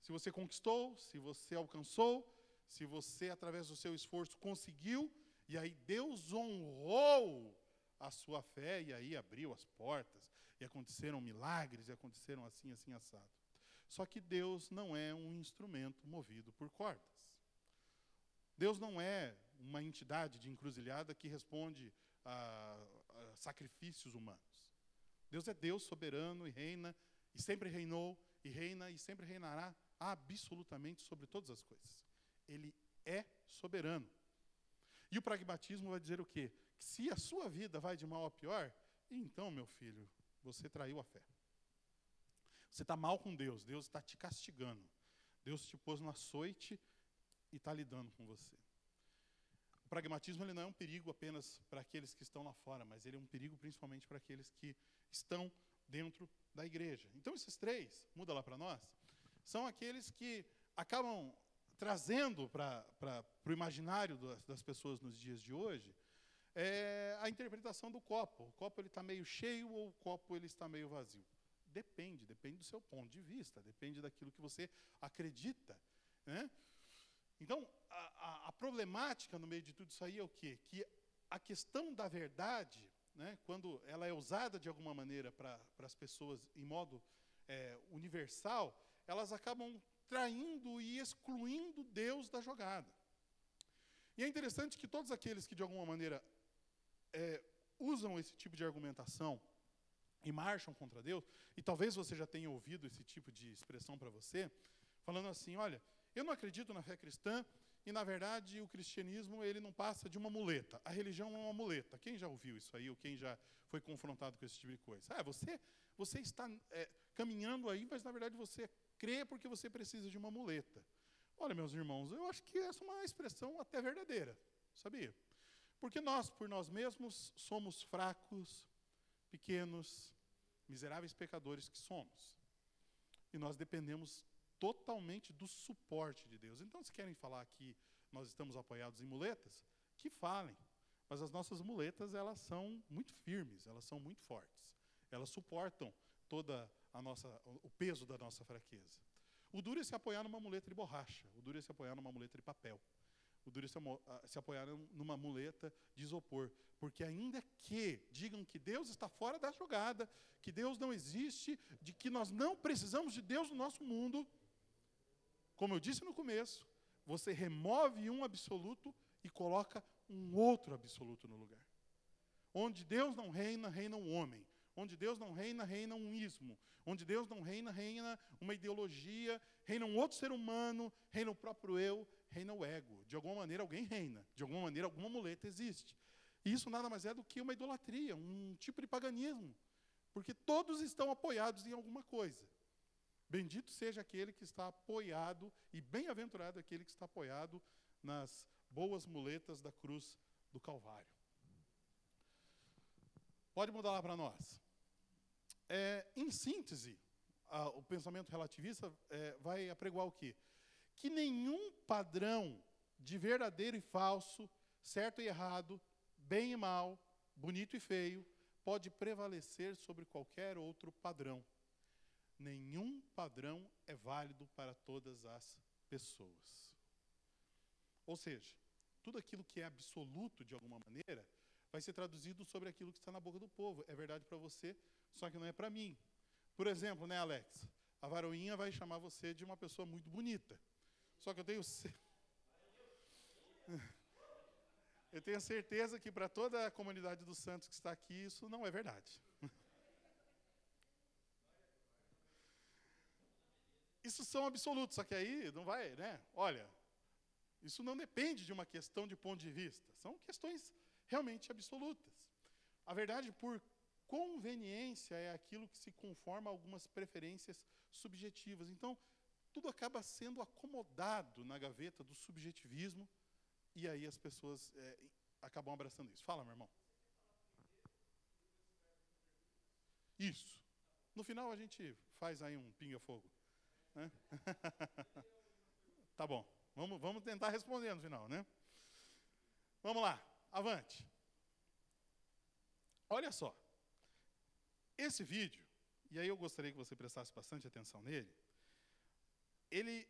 se você conquistou, se você alcançou, se você, através do seu esforço, conseguiu, e aí Deus honrou a sua fé, e aí abriu as portas, e aconteceram milagres, e aconteceram assim, assim, assado. Só que Deus não é um instrumento movido por cordas. Deus não é uma entidade de encruzilhada que responde a, a sacrifícios humanos. Deus é Deus soberano e reina, e sempre reinou, e reina, e sempre reinará absolutamente sobre todas as coisas. Ele é soberano. E o pragmatismo vai dizer o quê? Se a sua vida vai de mal a pior, então, meu filho, você traiu a fé. Você está mal com Deus, Deus está te castigando. Deus te pôs no açoite e está lidando com você pragmatismo ele não é um perigo apenas para aqueles que estão lá fora, mas ele é um perigo principalmente para aqueles que estão dentro da igreja. Então, esses três, muda lá para nós, são aqueles que acabam trazendo para o imaginário das, pessoas nos dias de hoje é a interpretação do copo. O copo ele está meio cheio ou o copo ele está meio vazio? Depende, depende do seu ponto de vista, depende daquilo que você acredita. Né? Então, a, a, a, problemática no meio de tudo isso aí é o quê? Que a questão da verdade, né, quando ela é usada de alguma maneira para as pessoas em modo é, universal, elas acabam traindo e excluindo Deus da jogada. E é interessante que todos aqueles que, de alguma maneira, é, usam esse tipo de argumentação e marcham contra Deus, e talvez você já tenha ouvido esse tipo de expressão para você, falando assim: olha, eu não acredito na fé cristã, e na verdade o cristianismo ele não passa de uma muleta. A religião é uma muleta. Quem já ouviu isso aí, ou quem já foi confrontado com esse tipo de coisa? Ah, você, você está é, caminhando aí, mas na verdade você crê porque você precisa de uma muleta. Olha, meus irmãos, eu acho que essa é uma expressão até verdadeira, sabia? Porque nós, por nós mesmos, somos fracos, pequenos, miseráveis pecadores que somos. E nós dependemos totalmente do suporte de Deus. Então, se querem falar que nós estamos apoiados em muletas, que falem. Mas as nossas muletas, elas são muito firmes, elas são muito fortes. Elas suportam toda a nossa o peso da nossa fraqueza. O duro é se apoiar numa muleta de borracha, o duro é se apoiar numa muleta de papel. O duro é se, se apoiar numa muleta de isopor. Porque ainda que digam que Deus está fora da jogada, que Deus não existe, de que nós não precisamos de Deus no nosso mundo, como eu disse no começo, você remove um absoluto e coloca um outro absoluto no lugar. Onde Deus não reina, reina um homem. Onde Deus não reina, reina um ismo. Onde Deus não reina, reina uma ideologia, reina um outro ser humano, reina o próprio eu, reina o ego. De alguma maneira alguém reina, de alguma maneira alguma muleta existe. E isso nada mais é do que uma idolatria, um tipo de paganismo. Porque todos estão apoiados em alguma coisa. Bendito seja aquele que está apoiado, e bem-aventurado aquele que está apoiado nas boas muletas da cruz do Calvário. Pode mudar lá para nós. É, em síntese, a, o pensamento relativista é, vai apregoar o quê? Que nenhum padrão de verdadeiro e falso, certo e errado, bem e mal, bonito e feio, pode prevalecer sobre qualquer outro padrão. Nenhum padrão é válido para todas as pessoas. Ou seja, tudo aquilo que é absoluto de alguma maneira vai ser traduzido sobre aquilo que está na boca do povo. É verdade para você, só que não é para mim. Por exemplo, né, Alex? A varoinha vai chamar você de uma pessoa muito bonita. Só que eu tenho eu tenho certeza que para toda a comunidade dos santos que está aqui, isso não é verdade. Isso são absolutos, só que aí não vai, né? Olha, isso não depende de uma questão de ponto de vista, são questões realmente absolutas. A verdade, por conveniência, é aquilo que se conforma a algumas preferências subjetivas. Então, tudo acaba sendo acomodado na gaveta do subjetivismo, e aí as pessoas é, acabam abraçando isso. Fala, meu irmão. Isso. No final a gente faz aí um pinga-fogo. Né? tá bom. Vamos, vamos tentar responder no final, né? Vamos lá, avante. Olha só. Esse vídeo, e aí eu gostaria que você prestasse bastante atenção nele, ele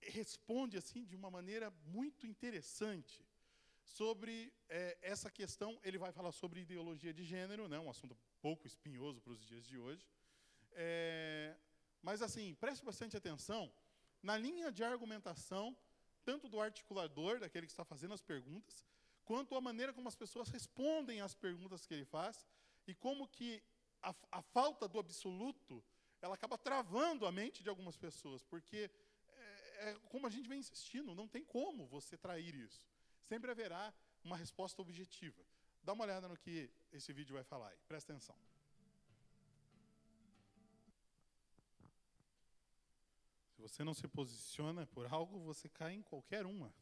responde assim de uma maneira muito interessante sobre é, essa questão. Ele vai falar sobre ideologia de gênero, né, um assunto pouco espinhoso para os dias de hoje. É, mas assim, preste bastante atenção na linha de argumentação, tanto do articulador, daquele que está fazendo as perguntas, quanto a maneira como as pessoas respondem às perguntas que ele faz e como que a, a falta do absoluto ela acaba travando a mente de algumas pessoas, porque é, é, como a gente vem insistindo, não tem como você trair isso. Sempre haverá uma resposta objetiva. Dá uma olhada no que esse vídeo vai falar aí, presta atenção. Se você não se posiciona por algo, você cai em qualquer uma.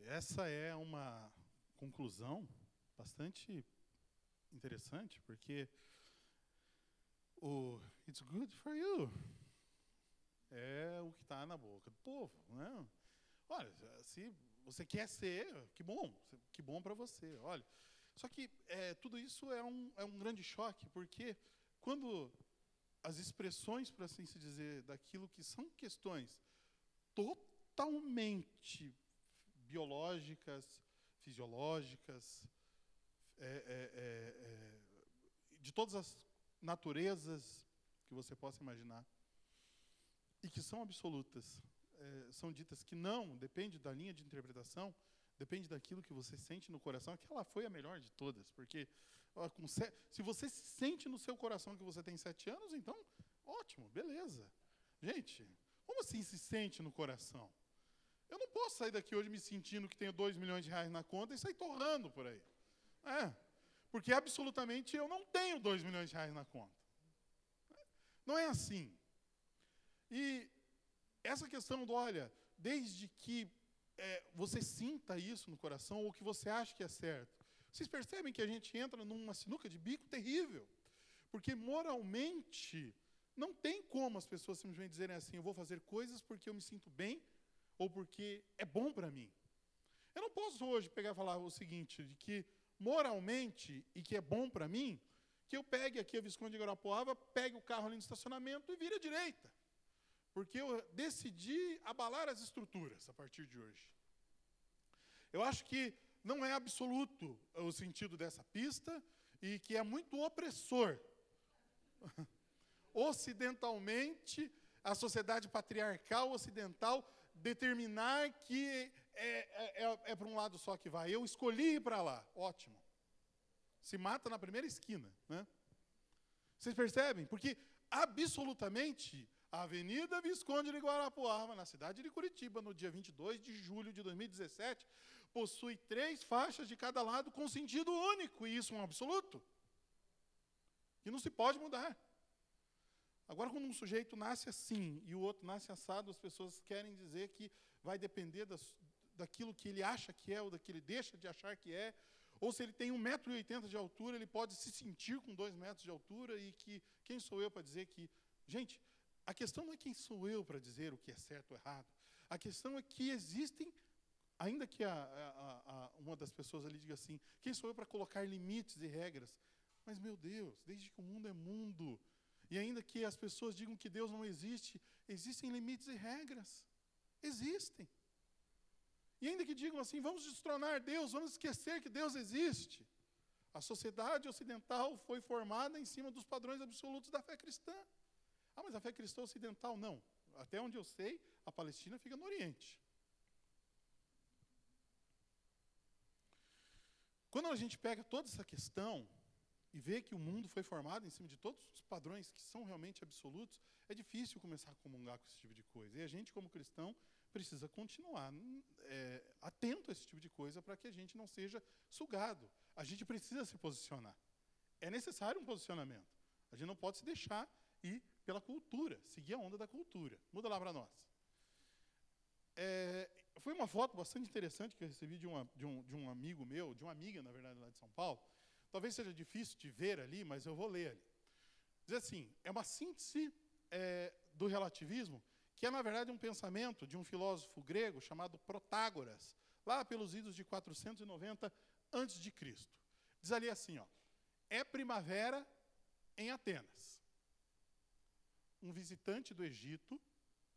Essa é uma conclusão bastante interessante, porque o It's good for you é o que está na boca do povo. Né? Olha, se você quer ser, que bom, que bom para você. Olha, só que é, tudo isso é um, é um grande choque, porque quando as expressões, para assim se dizer, daquilo que são questões totalmente biológicas, fisiológicas, é, é, é, é de todas as naturezas que você possa imaginar, e que são absolutas, é, são ditas que não, depende da linha de interpretação, depende daquilo que você sente no coração. Aquela foi a melhor de todas, porque ó, se você sente no seu coração que você tem sete anos, então, ótimo, beleza. Gente, como assim se sente no coração? Eu não posso sair daqui hoje me sentindo que tenho dois milhões de reais na conta e sair torrando por aí. É, porque absolutamente eu não tenho dois milhões de reais na conta. Não é assim. E essa questão do, olha, desde que é, você sinta isso no coração ou que você acha que é certo, vocês percebem que a gente entra numa sinuca de bico terrível. Porque moralmente, não tem como as pessoas simplesmente dizerem assim: eu vou fazer coisas porque eu me sinto bem ou porque é bom para mim. Eu não posso hoje pegar e falar o seguinte: de que moralmente e que é bom para mim, que eu pegue aqui a Visconde de Guarapuava, pegue o carro ali no estacionamento e vire à direita. Porque eu decidi abalar as estruturas a partir de hoje. Eu acho que não é absoluto o sentido dessa pista e que é muito opressor. Ocidentalmente, a sociedade patriarcal ocidental determinar que é, é, é, é para um lado só que vai. Eu escolhi ir para lá. Ótimo. Se mata na primeira esquina. Né? Vocês percebem? Porque absolutamente a Avenida Visconde de Guarapuava, na cidade de Curitiba, no dia 22 de julho de 2017, possui três faixas de cada lado com sentido único, e isso é um absoluto. Que não se pode mudar. Agora, quando um sujeito nasce assim e o outro nasce assado, as pessoas querem dizer que vai depender das, daquilo que ele acha que é ou daquilo que ele deixa de achar que é, ou se ele tem 1,80m de altura, ele pode se sentir com 2 metros de altura e que quem sou eu para dizer que. Gente, a questão não é quem sou eu para dizer o que é certo ou errado. A questão é que existem, ainda que a, a, a, uma das pessoas ali diga assim, quem sou eu para colocar limites e regras? Mas, meu Deus, desde que o mundo é mundo, e ainda que as pessoas digam que Deus não existe, existem limites e regras. Existem. E ainda que digam assim, vamos destronar Deus, vamos esquecer que Deus existe. A sociedade ocidental foi formada em cima dos padrões absolutos da fé cristã. Ah, mas a fé cristã ocidental, não. Até onde eu sei, a Palestina fica no Oriente. Quando a gente pega toda essa questão e vê que o mundo foi formado em cima de todos os padrões que são realmente absolutos, é difícil começar a comungar com esse tipo de coisa. E a gente, como cristão, precisa continuar é, atento a esse tipo de coisa para que a gente não seja sugado. A gente precisa se posicionar. É necessário um posicionamento. A gente não pode se deixar ir pela cultura, seguir a onda da cultura. Muda lá para nós. É, foi uma foto bastante interessante que eu recebi de, uma, de, um, de um amigo meu, de uma amiga, na verdade, lá de São Paulo. Talvez seja difícil de ver ali, mas eu vou ler ali. Diz assim: é uma síntese é, do relativismo, que é, na verdade, um pensamento de um filósofo grego chamado Protágoras, lá pelos idos de 490 a.C. Diz ali assim: ó, é primavera em Atenas um visitante do Egito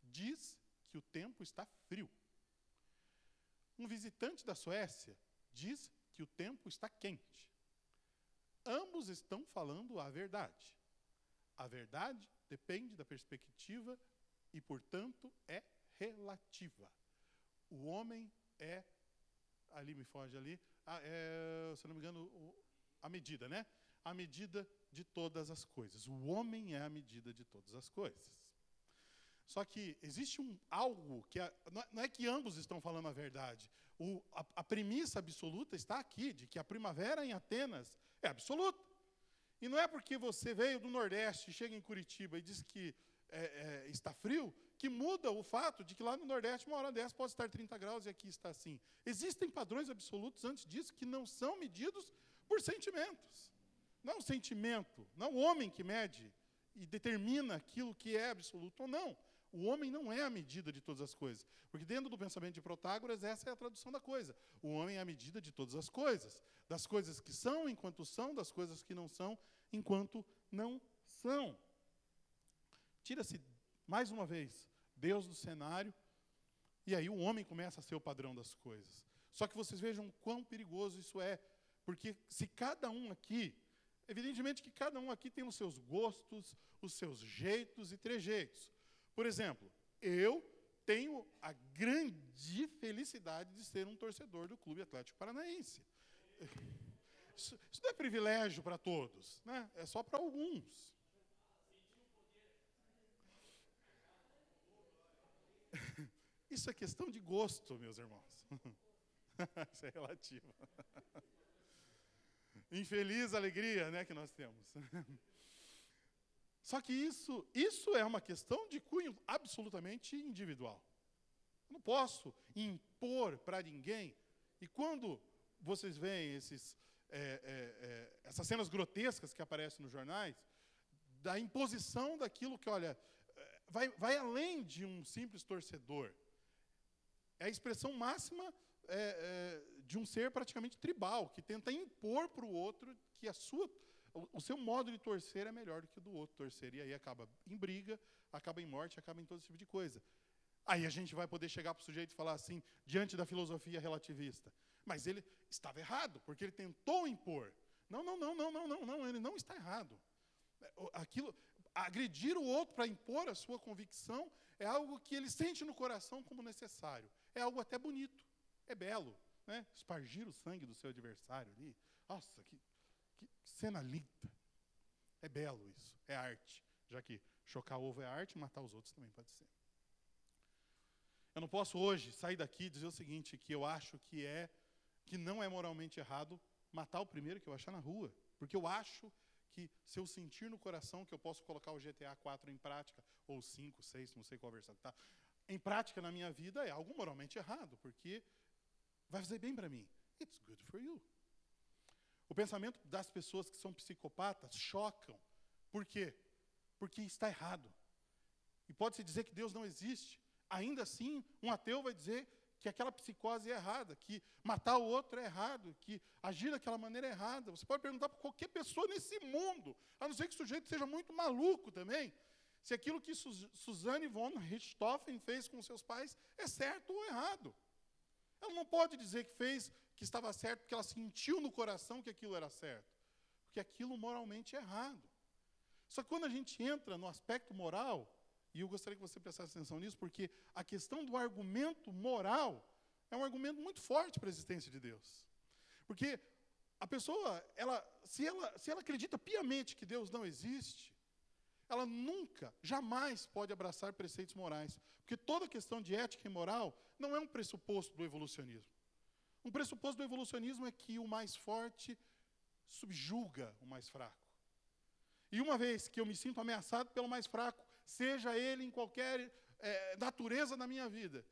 diz que o tempo está frio. Um visitante da Suécia diz que o tempo está quente. Ambos estão falando a verdade. A verdade depende da perspectiva e, portanto, é relativa. O homem é, ali me foge ali, a, é, se não me engano, a medida, né? A medida de todas as coisas. O homem é a medida de todas as coisas. Só que existe um algo que é, não é que ambos estão falando a verdade. O, a, a, premissa absoluta está aqui, de que a primavera em Atenas é absoluta. E não é porque você veio do Nordeste, chega em Curitiba e diz que é, é, está frio, que muda o fato de que lá no Nordeste, uma hora dessa, pode estar 30 graus e aqui está assim. Existem padrões absolutos antes disso que não são medidos por sentimentos. Não o sentimento, não o homem que mede e determina aquilo que é absoluto ou não. O homem não é a medida de todas as coisas. Porque dentro do pensamento de Protágoras, essa é a tradução da coisa. O homem é a medida de todas as coisas. Das coisas que são enquanto são, das coisas que não são enquanto não são. Tira-se, mais uma vez, Deus do cenário, e aí o homem começa a ser o padrão das coisas. Só que vocês vejam quão perigoso isso é. Porque se cada um aqui, evidentemente que cada um aqui tem os seus gostos, os seus jeitos e trejeitos. Por exemplo, eu tenho a grande felicidade de ser um torcedor do Clube Atlético Paranaense. Isso, isso não é privilégio para todos, né? é só para alguns. Isso é questão de gosto, meus irmãos. isso é relativo. Infeliz alegria né, que nós temos. Só que isso, isso é uma questão de cunho absolutamente individual. Eu não posso impor para ninguém. E quando vocês veem esses, é, é, é, essas cenas grotescas que aparecem nos jornais, da imposição daquilo que, olha, é, vai, vai além de um simples torcedor. É a expressão máxima é, é, de um ser praticamente tribal, que tenta impor para o outro que a sua o, seu modo de torcer é melhor do que o do outro torcer. E aí acaba em briga, acaba em morte, acaba em todo esse tipo de coisa. Aí a gente vai poder chegar para o sujeito e falar assim, diante da filosofia relativista. Mas ele estava errado, porque ele tentou impor. Não, não, não, não, não, não, não, ele não está errado. É, aquilo, agredir o outro para impor a sua convicção é algo que ele sente no coração como necessário. É algo até bonito, é belo. Né? Espargir o sangue do seu adversário ali. Nossa, que que cena linda. É belo isso, é arte. Já que chocar ovo é arte, matar os outros também pode ser. Eu não posso hoje sair daqui e dizer o seguinte, que eu acho que é que não é moralmente errado matar o primeiro que eu achar na rua, porque eu acho que se eu sentir no coração que eu posso colocar o GTA 4 em prática ou 5, 6, não sei qual versão tá, em prática na minha vida é algo moralmente errado, porque vai fazer bem para mim. It's good for you. O pensamento das pessoas que são psicopatas chocam. Por quê? Porque está errado. E pode-se dizer que Deus não existe. Ainda assim, um ateu vai dizer que aquela psicose é errada, que matar o outro é errado, que agir daquela maneira é errada. Você pode perguntar para qualquer pessoa nesse mundo, a não ser que o sujeito seja muito maluco também, se aquilo que Suzanne von Richthofen fez com seus pais é certo ou errado. Ela não pode dizer que fez que estava certo porque ela sentiu no coração que aquilo era certo. Porque aquilo moralmente é errado. Só que quando a gente entra no aspecto moral, e eu gostaria que você prestasse atenção nisso, porque a questão do argumento moral é um argumento muito forte para a existência de Deus. Porque a pessoa, ela, se, ela, se ela acredita piamente que Deus não existe, ela nunca, jamais pode abraçar preceitos morais. Porque toda questão de ética e moral não é um pressuposto do evolucionismo. Um pressuposto do evolucionismo é que o mais forte subjuga o mais fraco. E uma vez que eu me sinto ameaçado pelo mais fraco, seja ele em qualquer é, natureza da minha vida,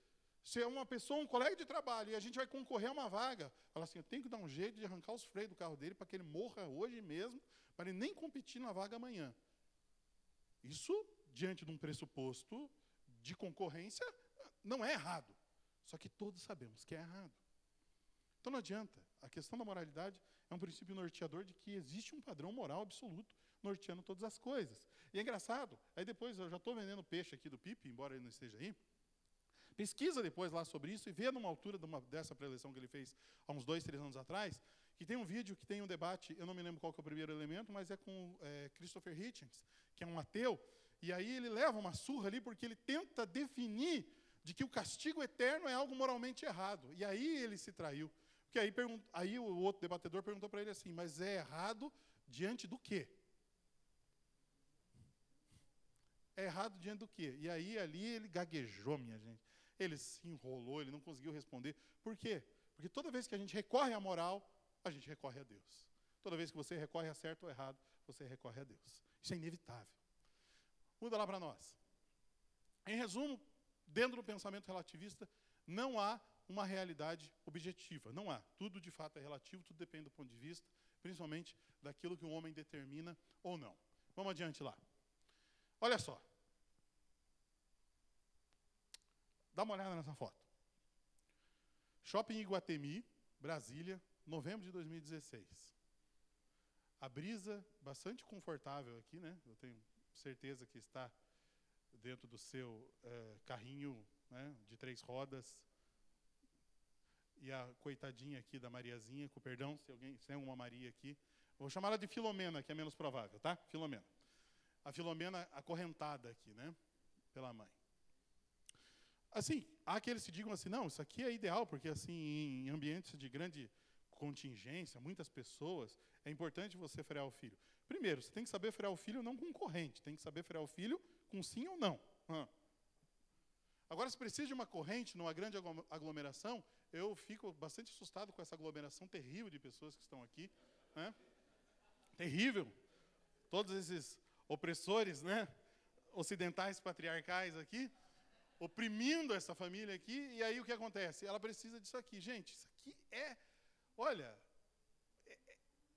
se é uma pessoa, um colega de trabalho, e a gente vai concorrer a uma vaga, fala assim, eu tenho que dar um jeito de arrancar os freios do carro dele para que ele morra hoje mesmo, para ele nem competir na vaga amanhã. Isso, diante de um pressuposto de concorrência, não é errado. Só que todos sabemos que é errado. Então não adianta. A questão da moralidade é um princípio norteador de que existe um padrão moral absoluto norteando todas as coisas. E é engraçado, aí depois eu já estou vendendo peixe aqui do Pipe, embora ele não esteja aí. Pesquisa depois lá sobre isso e vê numa altura de uma, dessa preleção que ele fez há uns dois, três anos atrás, que tem um vídeo que tem um debate, eu não me lembro qual é o primeiro elemento, mas é com é, Christopher Hitchens, que é um ateu, e aí ele leva uma surra ali porque ele tenta definir de que o castigo eterno é algo moralmente errado. E aí ele se traiu. Porque aí, aí o outro debatedor perguntou para ele assim, mas é errado diante do quê? É errado diante do quê? E aí ali ele gaguejou, minha gente. Ele se enrolou, ele não conseguiu responder. Por quê? Porque toda vez que a gente recorre à moral, a gente recorre a Deus. Toda vez que você recorre a certo ou errado, você recorre a Deus. Isso é inevitável. Muda lá para nós. Em resumo, dentro do pensamento relativista, não há uma realidade objetiva. Não há. Tudo de fato é relativo, tudo depende do ponto de vista, principalmente daquilo que um homem determina ou não. Vamos adiante lá. Olha só. Dá uma olhada nessa foto. Shopping Iguatemi, Brasília, novembro de 2016. A brisa bastante confortável aqui, né? Eu tenho certeza que está dentro do seu uh, carrinho né, de três rodas. E a coitadinha aqui da Mariazinha, com perdão se alguém se tem alguma Maria aqui, vou chamar ela de Filomena, que é menos provável, tá? Filomena. A Filomena acorrentada aqui, né? Pela mãe. Assim, há aqueles que digam assim, não, isso aqui é ideal, porque assim, em ambientes de grande contingência, muitas pessoas, é importante você frear o filho. Primeiro, você tem que saber frear o filho não com corrente, tem que saber frear o filho com sim ou não. Agora, se precisa de uma corrente numa grande aglomeração, eu fico bastante assustado com essa aglomeração terrível de pessoas que estão aqui. Né? Terrível. Todos esses opressores né? ocidentais patriarcais aqui oprimindo essa família aqui, e aí o que acontece? Ela precisa disso aqui. Gente, isso aqui é, olha, é,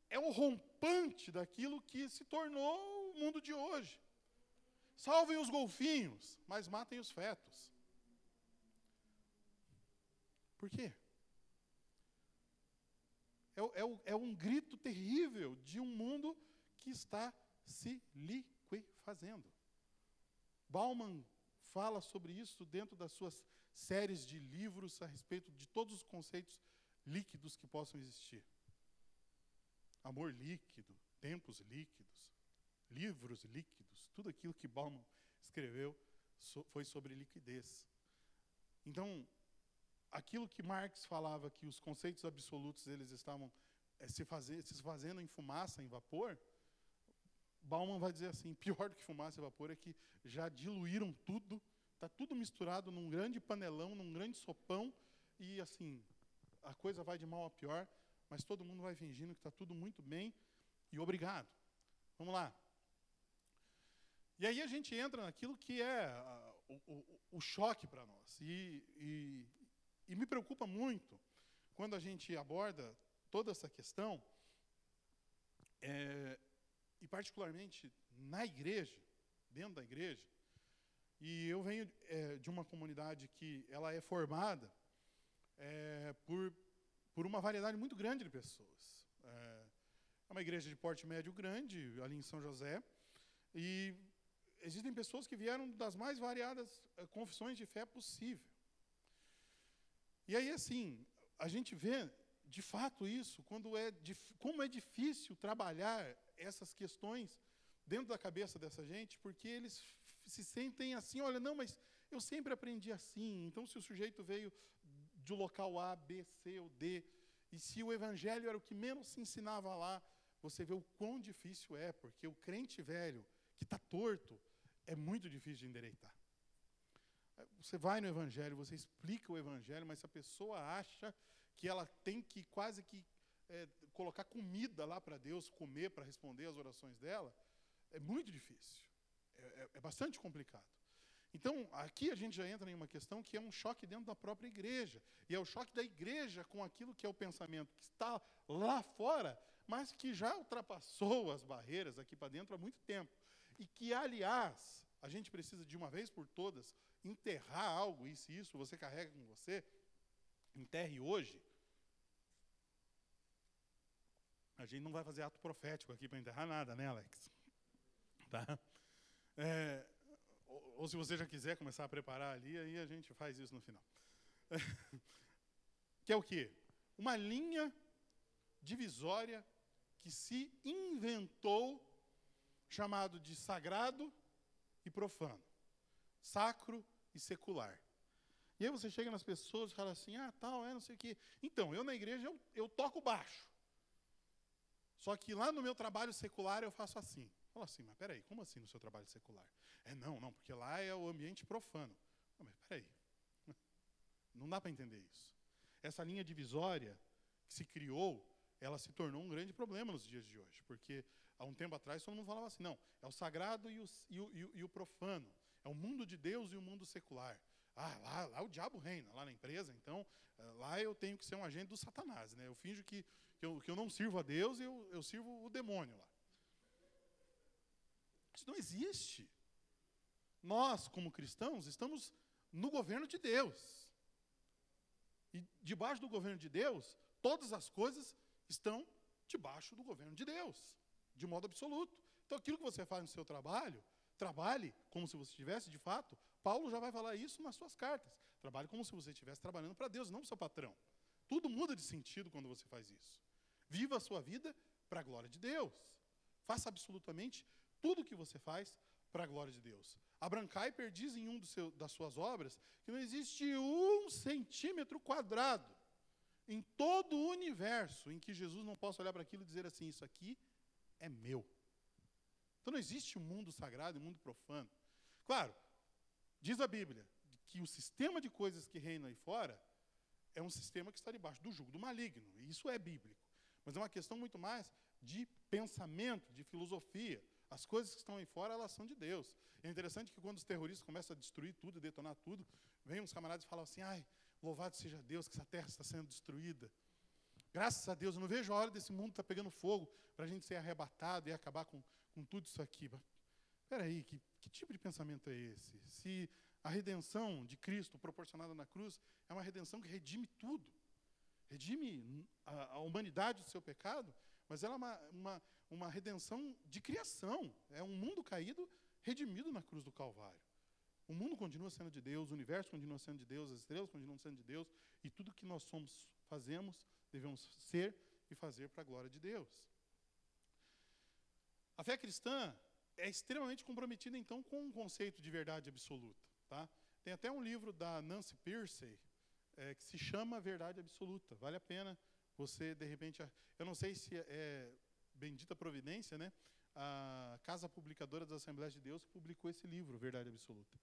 é, o rompante daquilo que se tornou o mundo de hoje. Salvem os golfinhos, mas matem os fetos. Por quê? É, é, é um grito terrível de um mundo que está se liquefazendo. Bauman fala sobre isso dentro das suas séries de livros a respeito de todos os conceitos líquidos que possam existir. Amor líquido, tempos líquidos, livros líquidos, tudo aquilo que Bauman escreveu foi sobre liquidez. Então, aquilo que Marx falava que os conceitos absolutos eles estavam é, se, fazer, se fazendo em fumaça, em vapor, Bauman vai dizer assim: pior do que fumaça e vapor é que já diluíram tudo, está tudo misturado num grande panelão, num grande sopão, e assim, a coisa vai de mal a pior, mas todo mundo vai fingindo que está tudo muito bem e obrigado. Vamos lá. E aí a gente entra naquilo que é uh, o, o, o, choque para nós. E, e, e me preocupa muito quando a gente aborda toda essa questão. É, e particularmente na igreja, dentro da igreja, e eu venho é, de uma comunidade que ela é formada é, por, por uma variedade muito grande de pessoas. É, é uma igreja de porte médio grande, ali em São José, e existem pessoas que vieram das mais variadas é, confissões de fé possível. E aí, assim, a gente vê, de fato, isso, quando é, como é difícil trabalhar essas questões dentro da cabeça dessa gente, porque eles se sentem assim, olha, não, mas eu sempre aprendi assim. Então, se o sujeito veio de local A, B, C ou D, e se o evangelho era o que menos se ensinava lá, você vê o quão difícil é, porque o crente velho, que está torto, é muito difícil de endereitar. Você vai no evangelho, você explica o evangelho, mas se a pessoa acha que ela tem que quase que é, colocar comida lá para Deus comer para responder as orações dela, é muito difícil. É, é, é, bastante complicado. Então, aqui a gente já entra em uma questão que é um choque dentro da própria igreja. E é o choque da igreja com aquilo que é o pensamento que está lá fora, mas que já ultrapassou as barreiras aqui para dentro há muito tempo. E que, aliás, a gente precisa de uma vez por todas enterrar algo, e se isso você carrega com você, enterre hoje, A gente não vai fazer ato profético aqui para enterrar nada, né, Alex? Tá? É, ou, se você já quiser começar a preparar ali, aí a gente faz isso no final. Que é o quê? Uma linha divisória que se inventou chamado de sagrado e profano, sacro e secular. E aí você chega nas pessoas e fala assim, ah, tal, é, não sei o quê. Então, eu na igreja, eu, eu toco baixo. Só que lá no meu trabalho secular eu faço assim. Fala assim, mas peraí, como assim no seu trabalho secular? É não, não, porque lá é o ambiente profano. Não, mas peraí. Não dá para entender isso. Essa linha divisória que se criou, ela se tornou um grande problema nos dias de hoje. Porque há um tempo atrás todo mundo falava assim, não, é o sagrado e o, e o, e o profano. É o mundo de Deus e o mundo secular. Ah, lá, lá o diabo reina, lá na empresa, então eh, lá eu tenho que ser um agente do Satanás. Né? Eu finjo que que eu, que eu não sirvo a Deus, eu, eu sirvo o demônio lá. Isso não existe. Nós, como cristãos, estamos no governo de Deus. E debaixo do governo de Deus, todas as coisas estão debaixo do governo de Deus, de modo absoluto. Então, aquilo que você faz no seu trabalho, trabalhe como se você estivesse, de fato, Paulo já vai falar isso nas suas cartas. Trabalhe como se você estivesse trabalhando para Deus, não para o seu patrão. Tudo muda de sentido quando você faz isso. Viva a sua vida para a glória de Deus. Faça absolutamente tudo que você faz para a glória de Deus. Abraham Kuyper diz em um seu, das suas obras que não existe um centímetro quadrado em todo o universo em que Jesus não possa olhar para aquilo e dizer assim: Isso aqui é meu. Então não existe um mundo sagrado e um mundo profano. Claro, diz a Bíblia que o sistema de coisas que reina aí fora é um sistema que está debaixo do jugo do maligno. E isso é bíblico. Mas é uma questão muito mais de pensamento, de filosofia. As coisas que estão aí fora, elas são de Deus. É interessante que quando os terroristas começam a destruir tudo, detonar tudo, vem uns camaradas e falam assim: ai, louvado seja Deus que essa terra está sendo destruída. Graças a Deus, eu não vejo a hora desse mundo estar tá pegando fogo para a gente ser arrebatado e acabar com, com tudo isso aqui. Espera aí, que, que tipo de pensamento é esse? Se a redenção de Cristo proporcionada na cruz é uma redenção que redime tudo, redime a, a humanidade do seu pecado, mas ela é uma, uma, uma redenção de criação. É um mundo caído redimido na cruz do Calvário. O mundo continua sendo de Deus, o universo continua sendo de Deus, as estrelas continuam sendo de Deus, e tudo que nós somos, fazemos, devemos ser e fazer para a glória de Deus. A fé cristã é extremamente comprometida, então, com o conceito de verdade absoluta. Tá? Tem até um livro da Nancy Pearcey é, que se chama Verdade Absoluta. Vale a pena você, de repente, eu não sei se é Bendita Providência, né? a Casa Publicadora das Assembleias de Deus publicou esse livro, Verdade Absoluta.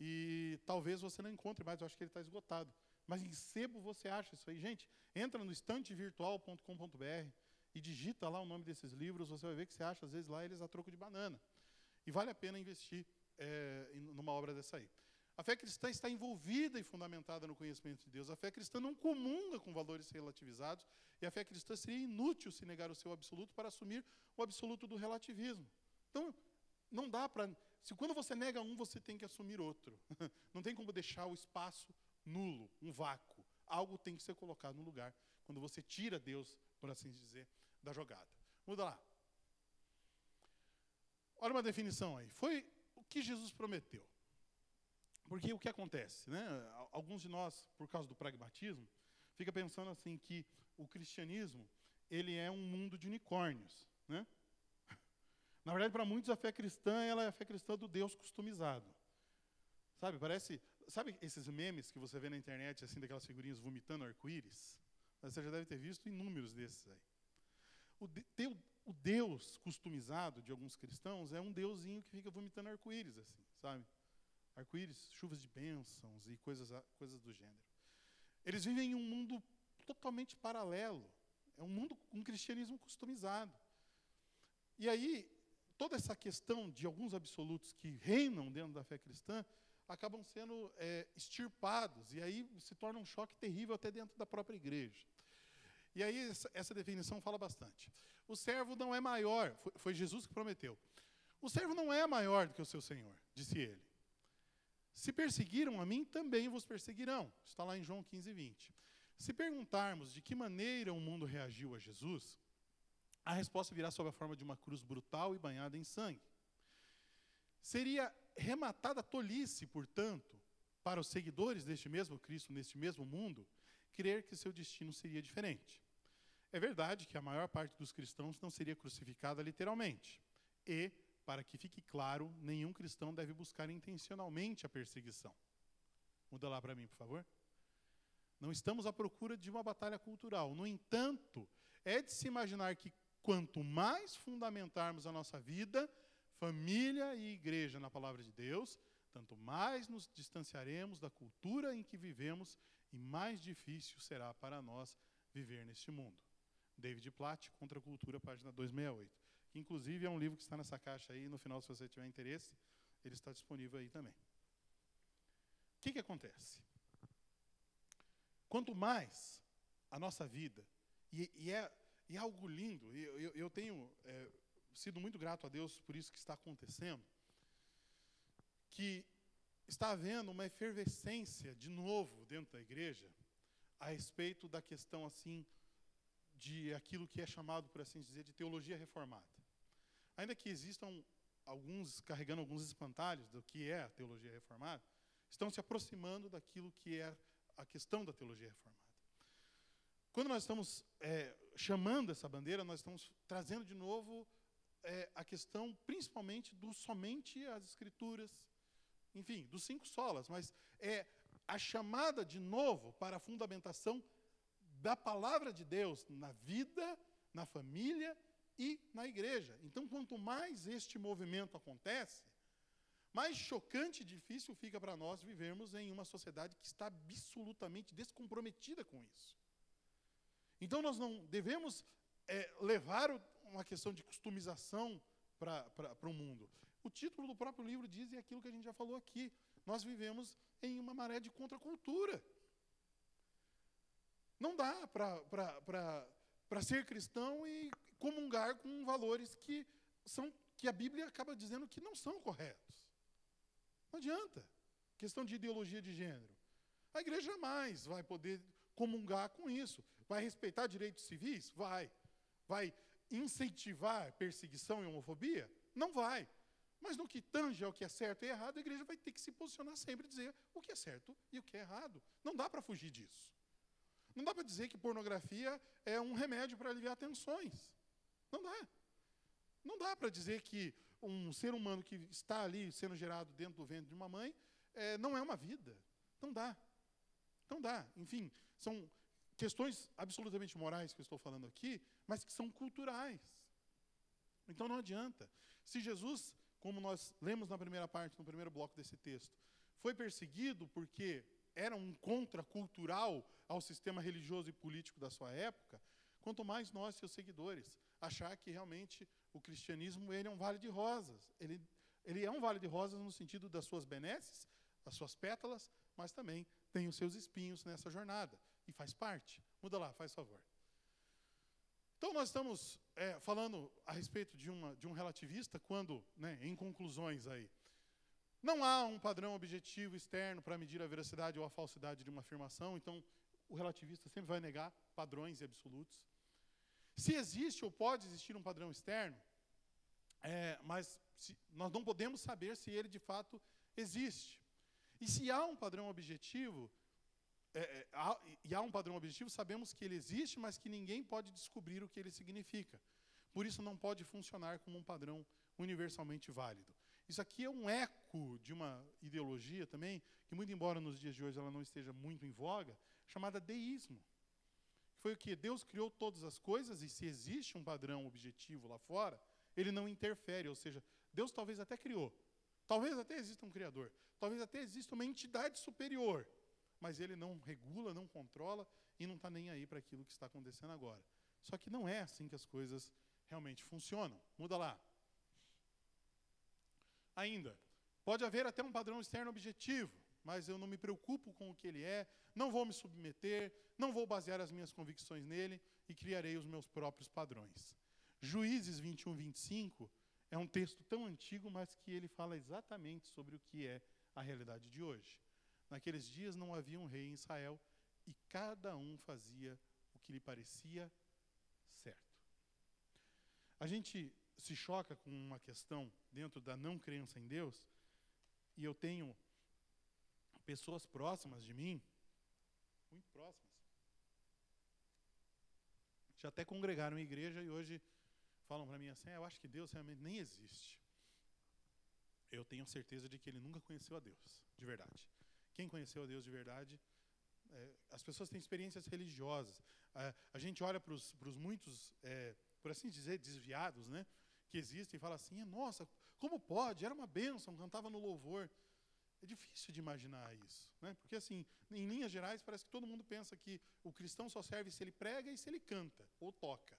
E talvez você não encontre mais, eu acho que ele está esgotado. Mas em sebo você acha isso aí. Gente, entra no estantevirtual.com.br e digita lá o nome desses livros, você vai ver que você acha, às vezes, lá eles a troco de banana. E vale a pena investir é, numa obra dessa aí. A fé cristã está envolvida e fundamentada no conhecimento de Deus. A fé cristã não comunga com valores relativizados, e a fé cristã seria inútil se negar o seu absoluto para assumir o absoluto do relativismo. Então, não dá para. Se quando você nega um, você tem que assumir outro. Não tem como deixar o espaço nulo, um vácuo. Algo tem que ser colocado no lugar quando você tira Deus, por assim dizer, da jogada. Muda lá. Olha uma definição aí. Foi o que Jesus prometeu. Porque o que acontece? Né? Alguns de nós, por causa do pragmatismo, fica pensando assim que o cristianismo ele é um mundo de unicórnios. Né? Na verdade, para muitos, a fé cristã ela é a fé cristã do Deus customizado. Sabe, parece... Sabe esses memes que você vê na internet, assim, daquelas figurinhas vomitando arco-íris? Você já deve ter visto inúmeros desses aí. O, de, o Deus customizado de alguns cristãos é um deusinho que fica vomitando arco-íris, assim, sabe? Arco-íris, chuvas de bênçãos e coisas, coisas do gênero. Eles vivem em um mundo totalmente paralelo. É um mundo, um cristianismo customizado. E aí, toda essa questão de alguns absolutos que reinam dentro da fé cristã acabam sendo é, extirpados. E aí se torna um choque terrível até dentro da própria igreja. E aí essa, definição fala bastante. O servo não é maior, foi Jesus que prometeu. O servo não é maior do que o seu senhor, disse ele. Se perseguiram a mim, também vos perseguirão. Está lá em João 15, 20. Se perguntarmos de que maneira o mundo reagiu a Jesus, a resposta virá sob a forma de uma cruz brutal e banhada em sangue. Seria rematada tolice, portanto, para os seguidores deste mesmo Cristo, neste mesmo mundo, crer que seu destino seria diferente. É verdade que a maior parte dos cristãos não seria crucificada literalmente. E para que fique claro, nenhum cristão deve buscar intencionalmente a perseguição. Muda lá para mim, por favor. Não estamos à procura de uma batalha cultural. No entanto, é de se imaginar que quanto mais fundamentarmos a nossa vida, família e igreja na palavra de Deus, tanto mais nos distanciaremos da cultura em que vivemos e mais difícil será para nós viver neste mundo. David Platt, Contra a Cultura, página 268 que inclusive é um livro que está nessa caixa aí, no final, se você tiver interesse, ele está disponível aí também. O que, que acontece? Quanto mais a nossa vida, e, e, é, e é, algo lindo, e eu, eu tenho é, sido muito grato a Deus por isso que está acontecendo, que está havendo uma efervescência de novo dentro da igreja a respeito da questão assim de aquilo que é chamado, por assim dizer, de teologia reformada. Ainda que existam alguns carregando alguns espantalhos do que é a teologia reformada, estão se aproximando daquilo que é a questão da teologia reformada. Quando nós estamos é, chamando essa bandeira, nós estamos trazendo de novo é, a questão, principalmente, do somente as escrituras, enfim, dos cinco solas, mas é a chamada de novo para a fundamentação da palavra de Deus na vida, na família e na igreja. Então, quanto mais este movimento acontece, mais chocante e difícil fica para nós vivermos em uma sociedade que está absolutamente descomprometida com isso. Então, nós não devemos é, levar uma questão de customização para o mundo. O título do próprio livro diz, e é aquilo que a gente já falou aqui, nós vivemos em uma maré de contracultura. Não dá para ser cristão e comungar com valores que, são, que a Bíblia acaba dizendo que não são corretos. Não adianta. Questão de ideologia de gênero. A igreja jamais vai poder comungar com isso. Vai respeitar direitos civis? Vai. Vai incentivar perseguição e homofobia? Não vai. Mas no que tange ao que é certo e errado, a igreja vai ter que se posicionar sempre e dizer o que é certo e o que é errado. Não dá para fugir disso. Não dá para dizer que pornografia é um remédio para aliviar tensões. Não dá. Não dá para dizer que um ser humano que está ali sendo gerado dentro do ventre de uma mãe é, não é uma vida. Não dá. Não dá. Enfim, são questões absolutamente morais que eu estou falando aqui, mas que são culturais. Então não adianta. Se Jesus, como nós lemos na primeira parte, no primeiro bloco desse texto, foi perseguido porque era um contracultural ao sistema religioso e político da sua época, quanto mais nós, seus seguidores, achar que realmente o cristianismo ele é um vale de rosas. Ele, ele é um vale de rosas no sentido das suas benesses, das suas pétalas, mas também tem os seus espinhos nessa jornada. E faz parte. Muda lá, faz favor. Então, nós estamos é, falando a respeito de, uma, de um relativista, quando, né, em conclusões aí, não há um padrão objetivo externo para medir a veracidade ou a falsidade de uma afirmação, então o relativista sempre vai negar padrões absolutos. Se existe ou pode existir um padrão externo, é, mas se, nós não podemos saber se ele de fato existe. E se há um padrão objetivo, é, é, há, e há um padrão objetivo, sabemos que ele existe, mas que ninguém pode descobrir o que ele significa. Por isso não pode funcionar como um padrão universalmente válido. Isso aqui é um eco de uma ideologia também, que muito embora nos dias de hoje ela não esteja muito em voga, chamada deísmo. Foi o que? Deus criou todas as coisas e se existe um padrão objetivo lá fora, ele não interfere, ou seja, Deus talvez até criou. Talvez até exista um criador, talvez até exista uma entidade superior, mas ele não regula, não controla e não está nem aí para aquilo que está acontecendo agora. Só que não é assim que as coisas realmente funcionam. Muda lá. Ainda, pode haver até um padrão externo objetivo, mas eu não me preocupo com o que ele é, não vou me submeter, não vou basear as minhas convicções nele e criarei os meus próprios padrões. Juízes 21, 25 é um texto tão antigo, mas que ele fala exatamente sobre o que é a realidade de hoje. Naqueles dias não havia um rei em Israel e cada um fazia o que lhe parecia certo. A gente se choca com uma questão dentro da não crença em Deus, e eu tenho pessoas próximas de mim, muito próximas, já até congregaram em igreja e hoje falam para mim assim: ah, eu acho que Deus realmente nem existe. Eu tenho certeza de que ele nunca conheceu a Deus, de verdade. Quem conheceu a Deus de verdade é, as pessoas têm experiências religiosas. A, a gente olha para os muitos, é, por assim dizer, desviados, né? que existem e fala assim: nossa, como pode? Era uma bênção, cantava no louvor. É difícil de imaginar isso, né? porque assim, em linhas gerais, parece que todo mundo pensa que o cristão só serve se ele prega e se ele canta ou toca.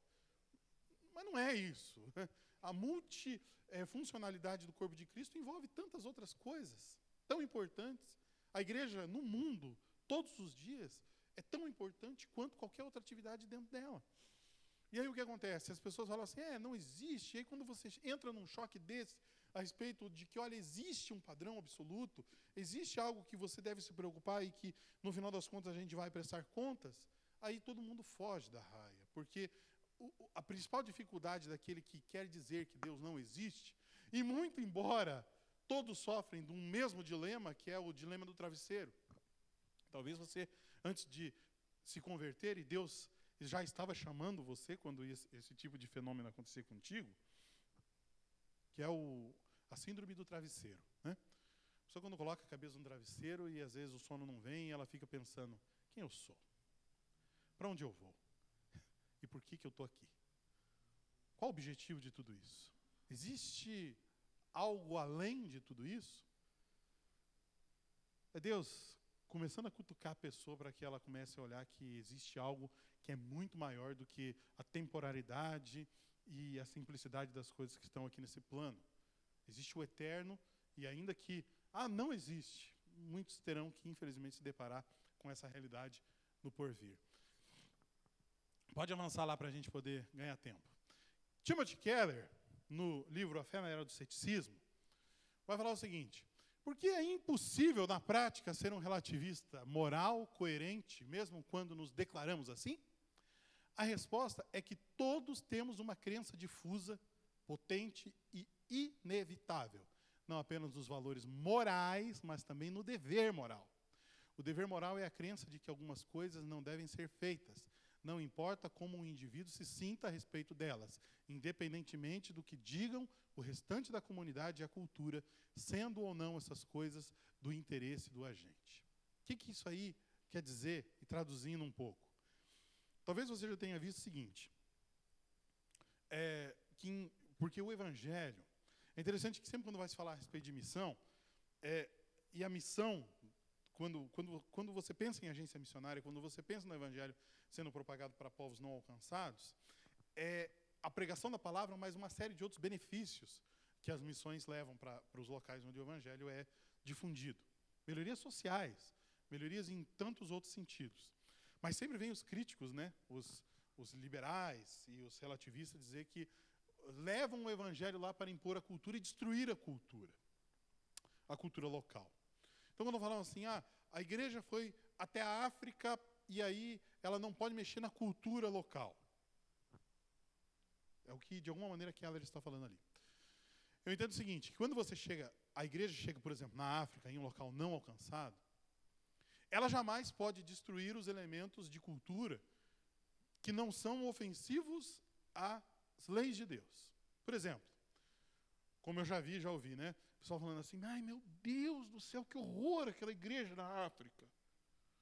Mas não é isso. Né? A multifuncionalidade do corpo de Cristo envolve tantas outras coisas tão importantes. A igreja no mundo, todos os dias, é tão importante quanto qualquer outra atividade dentro dela. E aí o que acontece? As pessoas falam assim, é, não existe. E aí quando você entra num choque desse, a respeito de que, olha, existe um padrão absoluto, existe algo que você deve se preocupar e que, no final das contas, a gente vai prestar contas, aí todo mundo foge da raia. Porque a principal dificuldade daquele que quer dizer que Deus não existe, e muito embora todos sofrem de um mesmo dilema, que é o dilema do travesseiro. Talvez você, antes de se converter, e Deus já estava chamando você quando esse tipo de fenômeno acontecer contigo, que é o, a síndrome do travesseiro. Né? A pessoa quando coloca a cabeça no travesseiro e às vezes o sono não vem, ela fica pensando, quem eu sou? Para onde eu vou? E por que, que eu estou aqui? Qual o objetivo de tudo isso? Existe algo além de tudo isso? É Deus começando a cutucar a pessoa para que ela comece a olhar que existe algo que é muito maior do que a temporalidade e a simplicidade das coisas que estão aqui nesse plano. Existe o eterno e ainda que ah, não existe, muitos terão que infelizmente se deparar com essa realidade no porvir. Pode avançar lá para a gente poder ganhar tempo. Timothy Keller, no livro A Fé na Era do Ceticismo, vai falar o seguinte: porque é impossível na prática ser um relativista moral, coerente, mesmo quando nos declaramos assim? A resposta é que todos temos uma crença difusa, potente e inevitável, não apenas nos valores morais, mas também no dever moral. O dever moral é a crença de que algumas coisas não devem ser feitas, não importa como um indivíduo se sinta a respeito delas, independentemente do que digam o restante da comunidade e a cultura, sendo ou não essas coisas do interesse do agente. O que, que isso aí quer dizer, e traduzindo um pouco? Talvez você já tenha visto o seguinte, é, que, porque o Evangelho, é interessante que sempre quando vai se falar a respeito de missão, é, e a missão, quando, quando, quando você pensa em agência missionária, quando você pensa no Evangelho sendo propagado para povos não alcançados, é a pregação da palavra, mas uma série de outros benefícios que as missões levam para os locais onde o Evangelho é difundido. Melhorias sociais, melhorias em tantos outros sentidos. Mas sempre vem os críticos, né? os, os liberais e os relativistas, dizer que levam o evangelho lá para impor a cultura e destruir a cultura, a cultura local. Então, quando falam assim, ah, a igreja foi até a África e aí ela não pode mexer na cultura local. É o que, de alguma maneira, Keller está falando ali. Eu entendo o seguinte, que quando você chega, a igreja chega, por exemplo, na África, em um local não alcançado, ela jamais pode destruir os elementos de cultura que não são ofensivos às leis de Deus. Por exemplo, como eu já vi, já ouvi, né? O pessoal falando assim, ai meu Deus do céu, que horror aquela igreja na África.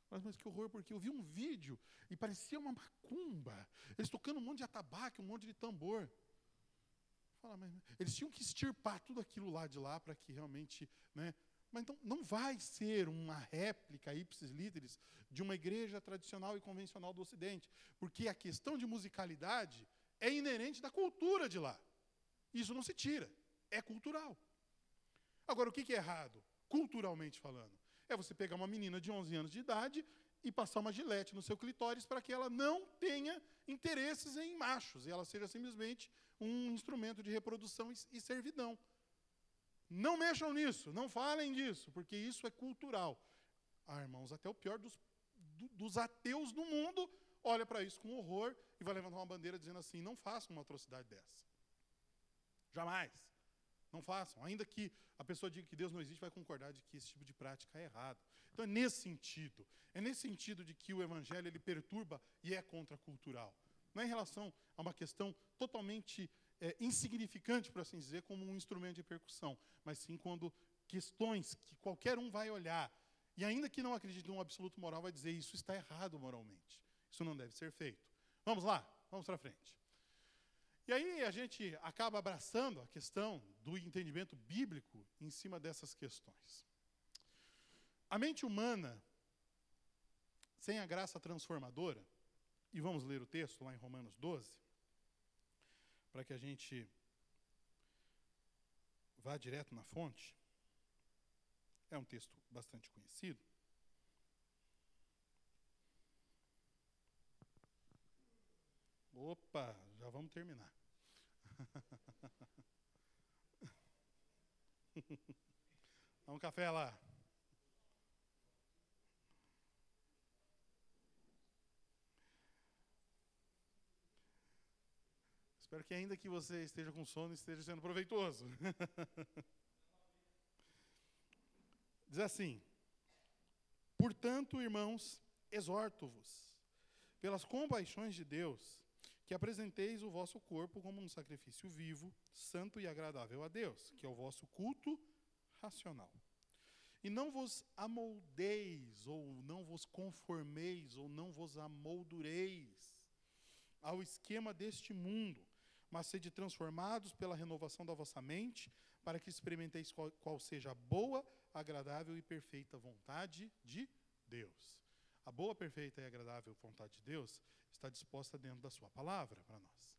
Mas, mas que horror, porque eu vi um vídeo e parecia uma macumba. Eles tocando um monte de atabaque, um monte de tambor. Fala, mas, eles tinham que extirpar tudo aquilo lá de lá para que realmente né, mas então não vai ser uma réplica ipsis literis de uma igreja tradicional e convencional do Ocidente, porque a questão de musicalidade é inerente da cultura de lá. Isso não se tira, é cultural. Agora, o que é errado, culturalmente falando? É você pegar uma menina de 11 anos de idade e passar uma gilete no seu clitóris para que ela não tenha interesses em machos, e ela seja simplesmente um instrumento de reprodução e servidão. Não mexam nisso, não falem disso, porque isso é cultural. Ah, irmãos, até o pior dos, dos ateus do mundo olha para isso com horror e vai levantar uma bandeira dizendo assim: não façam uma atrocidade dessa. Jamais. Não façam. Ainda que a pessoa diga que Deus não existe, vai concordar de que esse tipo de prática é errado. Então é nesse sentido. É nesse sentido de que o evangelho ele perturba e é contracultural. Não é em relação a uma questão totalmente é, insignificante, por assim dizer, como um instrumento de percussão, mas sim quando questões que qualquer um vai olhar, e ainda que não acredite num absoluto moral, vai dizer isso está errado moralmente. Isso não deve ser feito. Vamos lá, vamos para frente. E aí a gente acaba abraçando a questão do entendimento bíblico em cima dessas questões. A mente humana, sem a graça transformadora, e vamos ler o texto lá em Romanos 12, para que a gente vá direto na fonte. É um texto bastante conhecido. Opa, já vamos terminar. Dá um café lá. Espero que ainda que você esteja com sono, esteja sendo proveitoso. Diz assim: Portanto, irmãos, exorto-vos, pelas compaixões de Deus, que apresenteis o vosso corpo como um sacrifício vivo, santo e agradável a Deus, que é o vosso culto racional. E não vos amoldeis, ou não vos conformeis, ou não vos amoldureis ao esquema deste mundo, mas sede transformados pela renovação da vossa mente, para que experimenteis qual, qual seja a boa, agradável e perfeita vontade de Deus. A boa, perfeita e agradável vontade de Deus está disposta dentro da sua palavra para nós.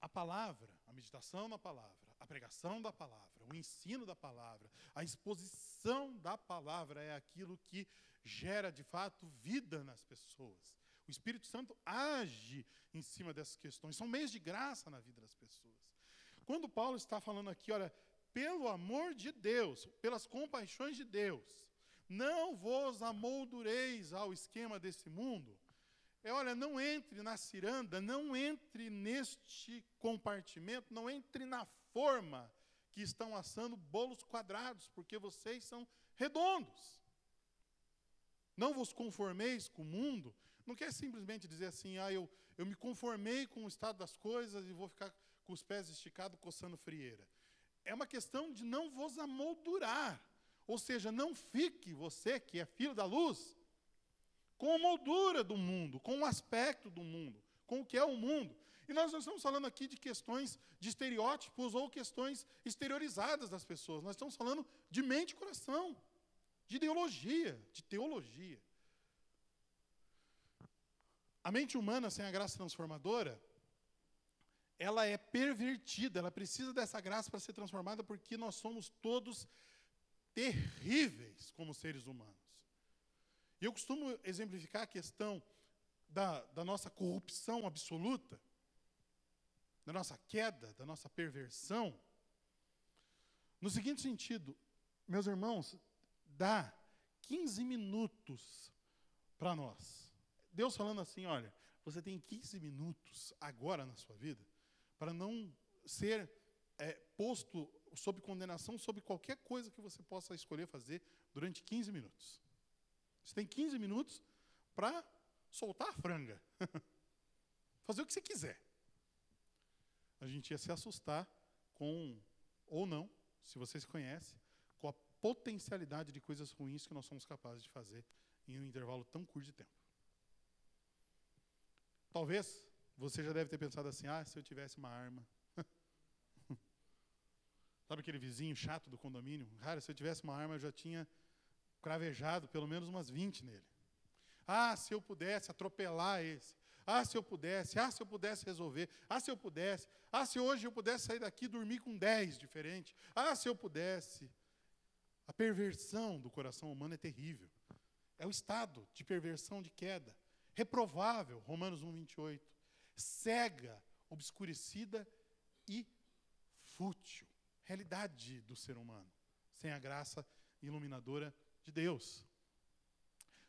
A palavra, a meditação na palavra, a pregação da palavra, o ensino da palavra, a exposição da palavra é aquilo que gera de fato vida nas pessoas. O Espírito Santo age em cima dessas questões. São meios de graça na vida das pessoas. Quando Paulo está falando aqui, olha, pelo amor de Deus, pelas compaixões de Deus, não vos amoldureis ao esquema desse mundo. É, olha, não entre na ciranda, não entre neste compartimento, não entre na forma que estão assando bolos quadrados, porque vocês são redondos. Não vos conformeis com o mundo, não quer simplesmente dizer assim, ah, eu, eu me conformei com o estado das coisas e vou ficar com os pés esticados coçando frieira. É uma questão de não vos amoldurar. Ou seja, não fique você, que é filho da luz, com a moldura do mundo, com o aspecto do mundo, com o que é o mundo. E nós não estamos falando aqui de questões de estereótipos ou questões exteriorizadas das pessoas. Nós estamos falando de mente e coração, de ideologia, de teologia. A mente humana sem a graça transformadora, ela é pervertida, ela precisa dessa graça para ser transformada, porque nós somos todos terríveis como seres humanos. E eu costumo exemplificar a questão da, da nossa corrupção absoluta, da nossa queda, da nossa perversão, no seguinte sentido, meus irmãos, dá 15 minutos para nós Deus falando assim: olha, você tem 15 minutos agora na sua vida para não ser é, posto sob condenação sobre qualquer coisa que você possa escolher fazer durante 15 minutos. Você tem 15 minutos para soltar a franga. fazer o que você quiser. A gente ia se assustar com, ou não, se você se conhece, com a potencialidade de coisas ruins que nós somos capazes de fazer em um intervalo tão curto de tempo. Talvez você já deve ter pensado assim: ah, se eu tivesse uma arma. Sabe aquele vizinho chato do condomínio? Cara, se eu tivesse uma arma, eu já tinha cravejado pelo menos umas 20 nele. Ah, se eu pudesse atropelar esse. Ah, se eu pudesse. Ah, se eu pudesse resolver. Ah, se eu pudesse. Ah, se hoje eu pudesse sair daqui e dormir com 10 diferentes. Ah, se eu pudesse. A perversão do coração humano é terrível. É o estado de perversão, de queda reprovável, Romanos 1, 28, cega, obscurecida e fútil. Realidade do ser humano, sem a graça iluminadora de Deus.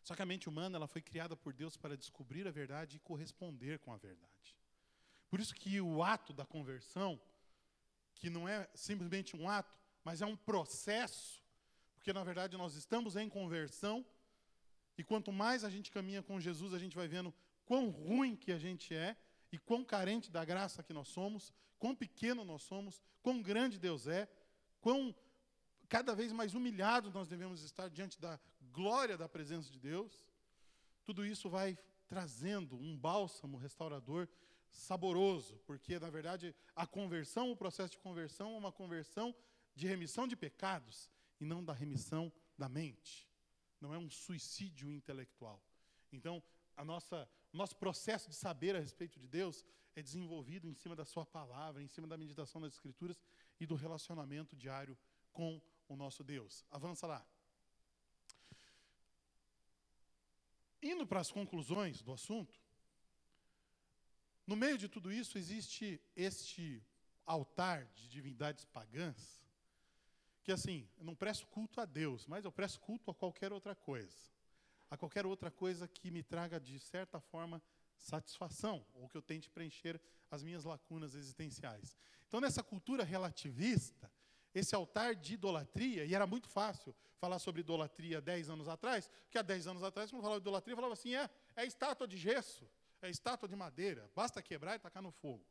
Só que a mente humana ela foi criada por Deus para descobrir a verdade e corresponder com a verdade. Por isso que o ato da conversão, que não é simplesmente um ato, mas é um processo, porque na verdade nós estamos em conversão e quanto mais a gente caminha com Jesus, a gente vai vendo quão ruim que a gente é e quão carente da graça que nós somos, quão pequeno nós somos, quão grande Deus é, quão cada vez mais humilhados nós devemos estar diante da glória da presença de Deus. Tudo isso vai trazendo um bálsamo restaurador saboroso, porque na verdade a conversão, o processo de conversão é uma conversão de remissão de pecados e não da remissão da mente não é um suicídio intelectual. Então, a nossa, nosso processo de saber a respeito de Deus é desenvolvido em cima da Sua palavra, em cima da meditação das Escrituras e do relacionamento diário com o nosso Deus. Avança lá. Indo para as conclusões do assunto, no meio de tudo isso existe este altar de divindades pagãs que assim, eu não presto culto a Deus, mas eu presto culto a qualquer outra coisa. A qualquer outra coisa que me traga, de certa forma, satisfação, ou que eu tente preencher as minhas lacunas existenciais. Então, nessa cultura relativista, esse altar de idolatria, e era muito fácil falar sobre idolatria 10 anos atrás, porque há 10 anos atrás, quando falava de idolatria, falava assim: é, é estátua de gesso, é estátua de madeira, basta quebrar e tacar no fogo.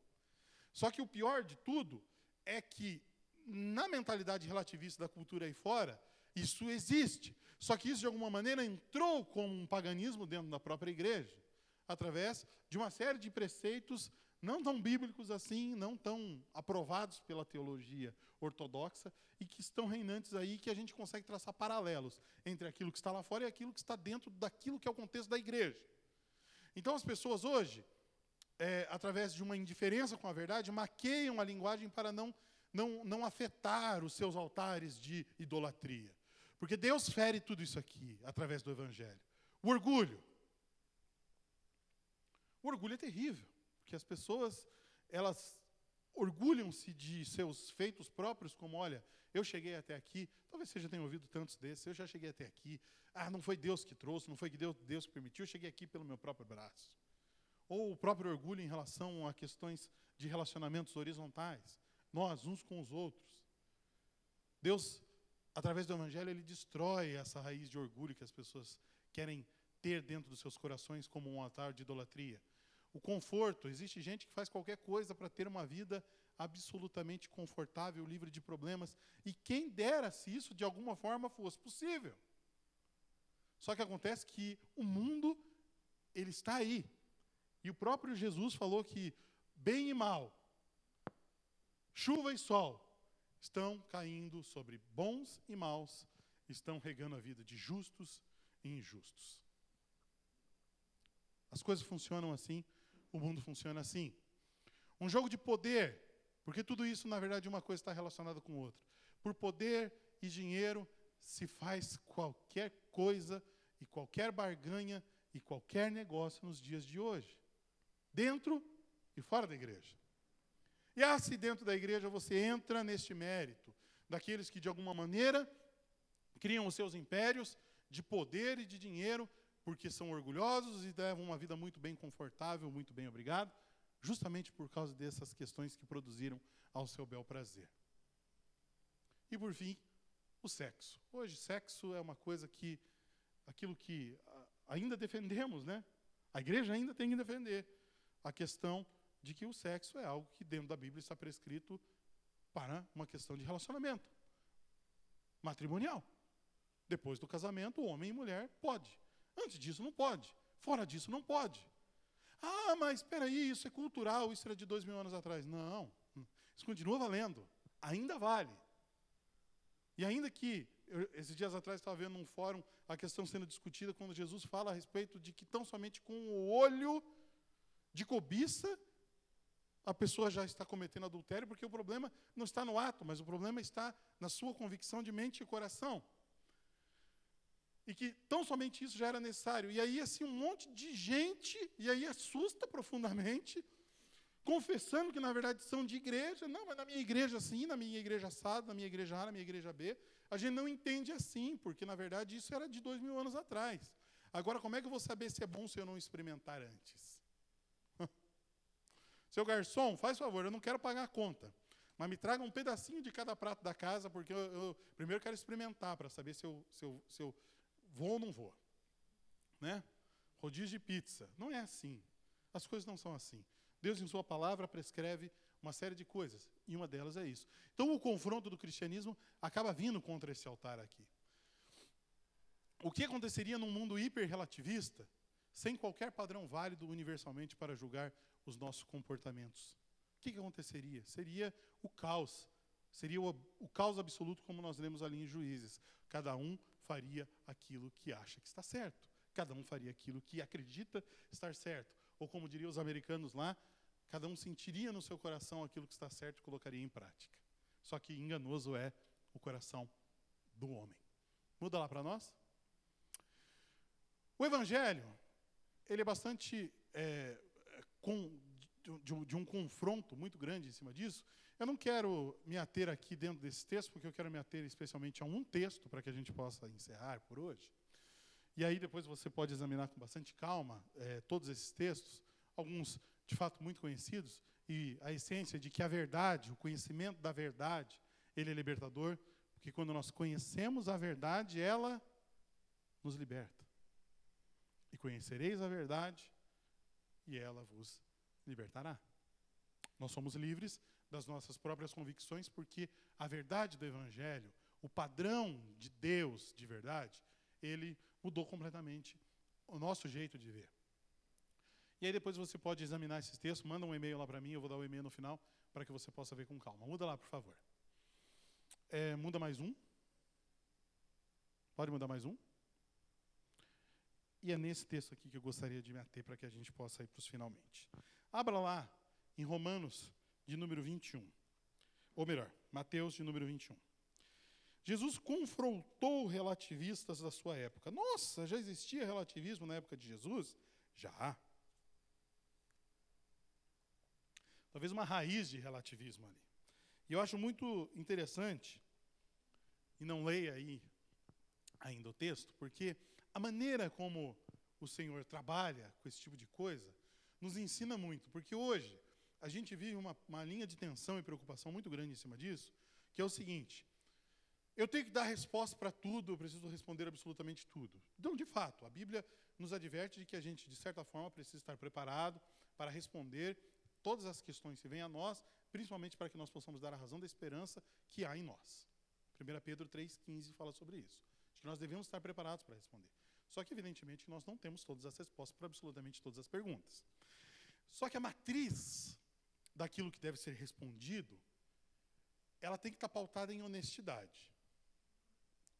Só que o pior de tudo é que, na mentalidade relativista da cultura aí fora, isso existe. Só que isso, de alguma maneira, entrou como um paganismo dentro da própria igreja, através de uma série de preceitos não tão bíblicos assim, não tão aprovados pela teologia ortodoxa e que estão reinantes aí, que a gente consegue traçar paralelos entre aquilo que está lá fora e aquilo que está dentro daquilo que é o contexto da igreja. Então, as pessoas hoje, é, através de uma indiferença com a verdade, maqueiam a linguagem para não, não, não afetar os seus altares de idolatria. Porque Deus fere tudo isso aqui através do Evangelho. O orgulho. O orgulho é terrível, porque as pessoas, elas orgulham-se de seus feitos próprios, como, olha, eu cheguei até aqui, talvez você já tenha ouvido tantos desses, eu já cheguei até aqui, ah, não foi Deus que trouxe, não foi Deus, Deus que permitiu, eu cheguei aqui pelo meu próprio braço. Ou o próprio orgulho em relação a questões de relacionamentos horizontais, nós uns com os outros. Deus, através do Evangelho, ele destrói essa raiz de orgulho que as pessoas querem ter dentro dos seus corações como um altar de idolatria. O conforto, existe gente que faz qualquer coisa para ter uma vida absolutamente confortável, livre de problemas, e quem dera se isso de alguma forma fosse possível. Só que acontece que o mundo ele está aí. E o próprio Jesus falou que bem e mal, chuva e sol estão caindo sobre bons e maus, estão regando a vida de justos e injustos. As coisas funcionam assim, o mundo funciona assim. Um jogo de poder, porque tudo isso, na verdade, uma coisa está relacionada com outra. Por poder e dinheiro se faz qualquer coisa e qualquer barganha e qualquer negócio nos dias de hoje, dentro e fora da igreja. E ah, se dentro da igreja você entra neste mérito, daqueles que de alguma maneira criam os seus impérios de poder e de dinheiro porque são orgulhosos e levam uma vida muito bem confortável, muito bem obrigado, justamente por causa dessas questões que produziram ao seu bel prazer. E por fim, o sexo. Hoje, sexo é uma coisa que, aquilo que ainda defendemos, né? A igreja ainda tem que defender a questão de que o sexo é algo que dentro da Bíblia está prescrito para uma questão de relacionamento matrimonial. Depois do casamento, homem e mulher pode. Antes disso, não pode. Fora disso, não pode. Ah, mas espera aí, isso é cultural, isso era de dois mil anos atrás. Não, isso continua valendo. Ainda vale. E ainda que, eu, esses dias atrás estava vendo num fórum a questão sendo discutida quando Jesus fala a respeito de que tão somente com o olho de cobiça a pessoa já está cometendo adultério, porque o problema não está no ato, mas o problema está na sua convicção de mente e coração e que tão somente isso já era necessário. E aí, assim, um monte de gente, e aí assusta profundamente, confessando que na verdade são de igreja. Não, mas na minha igreja sim, na minha igreja assado, na minha igreja A, na minha igreja B. A gente não entende assim, porque na verdade isso era de dois mil anos atrás. Agora, como é que eu vou saber se é bom se eu não experimentar antes? Seu garçom, faz favor, eu não quero pagar a conta. Mas me traga um pedacinho de cada prato da casa, porque eu, eu primeiro quero experimentar para saber se eu, se eu, se eu Vou ou não vou? Né? Rodízio de pizza. Não é assim. As coisas não são assim. Deus, em Sua palavra, prescreve uma série de coisas. E uma delas é isso. Então, o confronto do cristianismo acaba vindo contra esse altar aqui. O que aconteceria num mundo hiperrelativista, sem qualquer padrão válido universalmente para julgar os nossos comportamentos? O que, que aconteceria? Seria o caos. Seria o, o caos absoluto, como nós lemos ali em Juízes. Cada um faria aquilo que acha que está certo. Cada um faria aquilo que acredita estar certo. Ou como diriam os americanos lá, cada um sentiria no seu coração aquilo que está certo e colocaria em prática. Só que enganoso é o coração do homem. Muda lá para nós. O Evangelho, ele é bastante, é, com, de, de um confronto muito grande em cima disso, eu não quero me ater aqui dentro desse texto, porque eu quero me ater especialmente a um texto para que a gente possa encerrar por hoje. E aí depois você pode examinar com bastante calma é, todos esses textos, alguns de fato muito conhecidos, e a essência de que a verdade, o conhecimento da verdade, ele é libertador, porque quando nós conhecemos a verdade, ela nos liberta. E conhecereis a verdade, e ela vos libertará. Nós somos livres das nossas próprias convicções, porque a verdade do Evangelho, o padrão de Deus de verdade, ele mudou completamente o nosso jeito de ver. E aí depois você pode examinar esses textos, manda um e-mail lá para mim, eu vou dar o e-mail no final, para que você possa ver com calma. Muda lá, por favor. É, muda mais um. Pode mudar mais um? E é nesse texto aqui que eu gostaria de me ater para que a gente possa ir para os finalmente. Abra lá em Romanos, de número 21. Ou melhor, Mateus, de número 21. Jesus confrontou relativistas da sua época. Nossa, já existia relativismo na época de Jesus? Já. talvez uma raiz de relativismo ali. E eu acho muito interessante, e não leia aí ainda o texto, porque a maneira como o Senhor trabalha com esse tipo de coisa nos ensina muito, porque hoje a gente vive uma, uma linha de tensão e preocupação muito grande em cima disso, que é o seguinte: eu tenho que dar resposta para tudo, eu preciso responder absolutamente tudo. Então, de fato, a Bíblia nos adverte de que a gente, de certa forma, precisa estar preparado para responder todas as questões que vêm a nós, principalmente para que nós possamos dar a razão da esperança que há em nós. 1 Pedro 3,15 fala sobre isso. De que nós devemos estar preparados para responder. Só que, evidentemente, nós não temos todas as respostas para absolutamente todas as perguntas. Só que a matriz daquilo que deve ser respondido, ela tem que estar pautada em honestidade.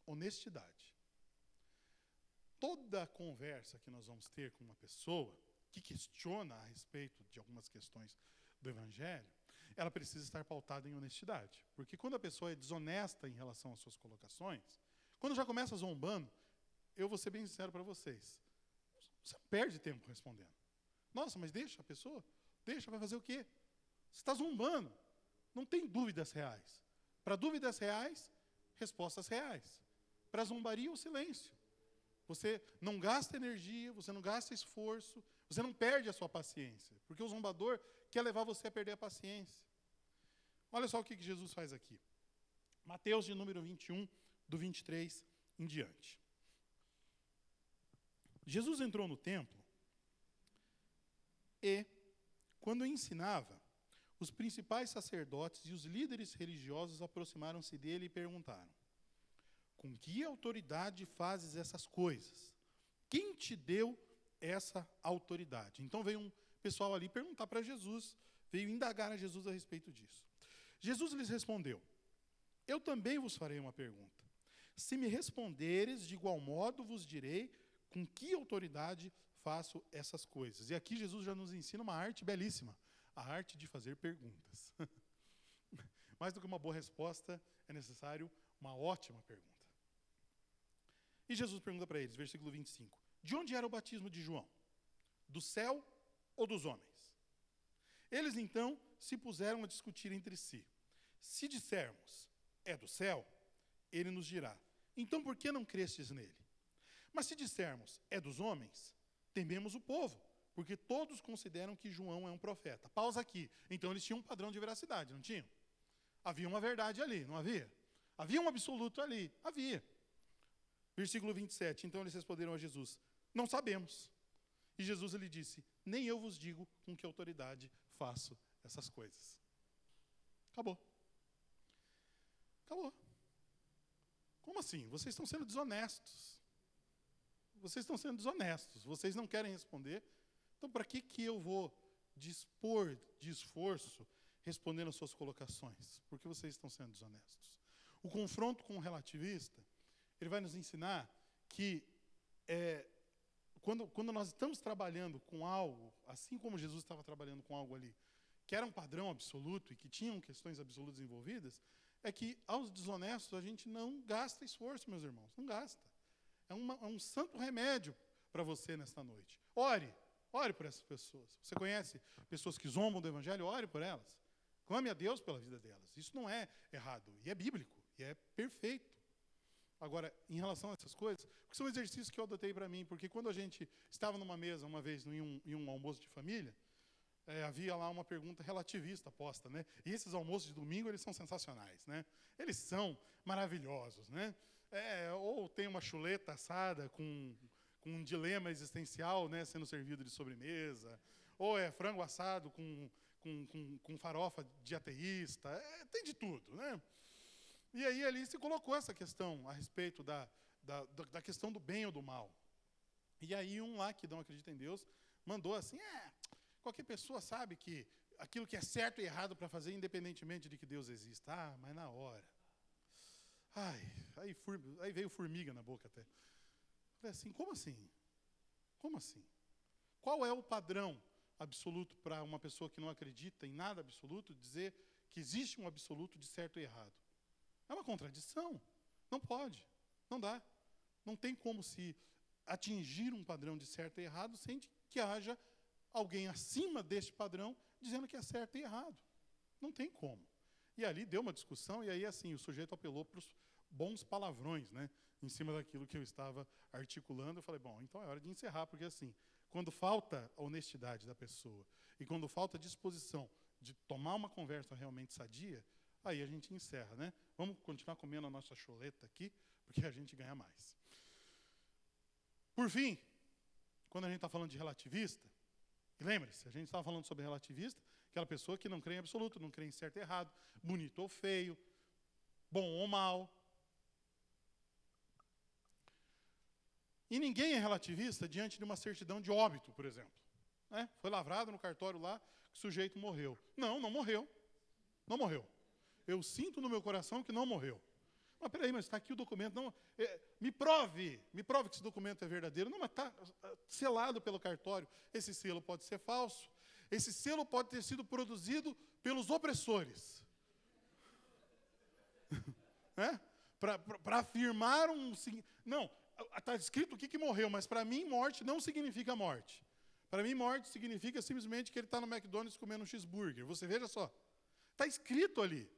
Honestidade. Toda conversa que nós vamos ter com uma pessoa, que questiona a respeito de algumas questões do Evangelho, ela precisa estar pautada em honestidade. Porque quando a pessoa é desonesta em relação às suas colocações, quando já começa zombando, eu vou ser bem sincero para vocês, você perde tempo respondendo. Nossa, mas deixa a pessoa, deixa, vai fazer o quê? Você está zombando. Não tem dúvidas reais. Para dúvidas reais, respostas reais. Para zombaria, o silêncio. Você não gasta energia, você não gasta esforço, você não perde a sua paciência, porque o zombador quer levar você a perder a paciência. Olha só o que Jesus faz aqui. Mateus de número 21, do 23 em diante. Jesus entrou no templo e, quando ensinava, os principais sacerdotes e os líderes religiosos aproximaram-se dele e perguntaram: Com que autoridade fazes essas coisas? Quem te deu essa autoridade. Então veio um pessoal ali perguntar para Jesus, veio indagar a Jesus a respeito disso. Jesus lhes respondeu: Eu também vos farei uma pergunta. Se me responderes, de igual modo vos direi com que autoridade faço essas coisas. E aqui Jesus já nos ensina uma arte belíssima, a arte de fazer perguntas. Mais do que uma boa resposta, é necessário uma ótima pergunta. E Jesus pergunta para eles, versículo 25: de onde era o batismo de João? Do céu ou dos homens? Eles então se puseram a discutir entre si. Se dissermos, é do céu, ele nos dirá: então por que não crestes nele? Mas se dissermos, é dos homens, tememos o povo, porque todos consideram que João é um profeta. Pausa aqui. Então eles tinham um padrão de veracidade, não tinham? Havia uma verdade ali, não havia? Havia um absoluto ali, havia. Versículo 27. Então eles responderam a Jesus: não sabemos. E Jesus lhe disse: Nem eu vos digo com que autoridade faço essas coisas. Acabou. Acabou. Como assim? Vocês estão sendo desonestos. Vocês estão sendo desonestos. Vocês não querem responder. Então, para que, que eu vou dispor de esforço respondendo às suas colocações? Porque vocês estão sendo desonestos. O confronto com o relativista, ele vai nos ensinar que é, quando, quando nós estamos trabalhando com algo, assim como Jesus estava trabalhando com algo ali, que era um padrão absoluto e que tinham questões absolutas envolvidas, é que aos desonestos a gente não gasta esforço, meus irmãos, não gasta. É, uma, é um santo remédio para você nesta noite. Ore, ore por essas pessoas. Você conhece pessoas que zombam do evangelho? Ore por elas. Clame a Deus pela vida delas. Isso não é errado, e é bíblico, e é perfeito. Agora, em relação a essas coisas, porque são exercícios que eu adotei para mim, porque quando a gente estava numa mesa uma vez em um, em um almoço de família, é, havia lá uma pergunta relativista posta, né? E esses almoços de domingo eles são sensacionais, né? Eles são maravilhosos, né? É, ou tem uma chuleta assada com, com um dilema existencial, né, sendo servido de sobremesa, ou é frango assado com, com, com, com farofa de ateísta, é, tem de tudo, né? E aí ali se colocou essa questão a respeito da, da, da questão do bem ou do mal. E aí um lá que não acredita em Deus mandou assim, é, qualquer pessoa sabe que aquilo que é certo e errado para fazer, independentemente de que Deus exista. Ah, mas na hora. Ai, aí, aí veio formiga na boca até. Falei assim, como assim? Como assim? Qual é o padrão absoluto para uma pessoa que não acredita em nada absoluto dizer que existe um absoluto de certo e errado? É uma contradição. Não pode. Não dá. Não tem como se atingir um padrão de certo e errado sem que haja alguém acima deste padrão dizendo que é certo e errado. Não tem como. E ali deu uma discussão, e aí assim, o sujeito apelou para os bons palavrões, né? Em cima daquilo que eu estava articulando, eu falei, bom, então é hora de encerrar, porque assim, quando falta a honestidade da pessoa e quando falta a disposição de tomar uma conversa realmente sadia, aí a gente encerra, né? Vamos continuar comendo a nossa choleta aqui, porque a gente ganha mais. Por fim, quando a gente está falando de relativista, lembre-se, a gente estava falando sobre relativista, aquela pessoa que não crê em absoluto, não crê em certo e errado, bonito ou feio, bom ou mal. E ninguém é relativista diante de uma certidão de óbito, por exemplo. Né? Foi lavrado no cartório lá que o sujeito morreu. Não, não morreu. Não morreu. Eu sinto no meu coração que não morreu. Mas peraí, mas está aqui o documento. Não, é, me prove, me prove que esse documento é verdadeiro. Não, mas está selado pelo cartório. Esse selo pode ser falso. Esse selo pode ter sido produzido pelos opressores. né? Para afirmar um. Não, está escrito o que, que morreu, mas para mim morte não significa morte. Para mim, morte significa simplesmente que ele está no McDonald's comendo um cheeseburger. Você veja só. Está escrito ali.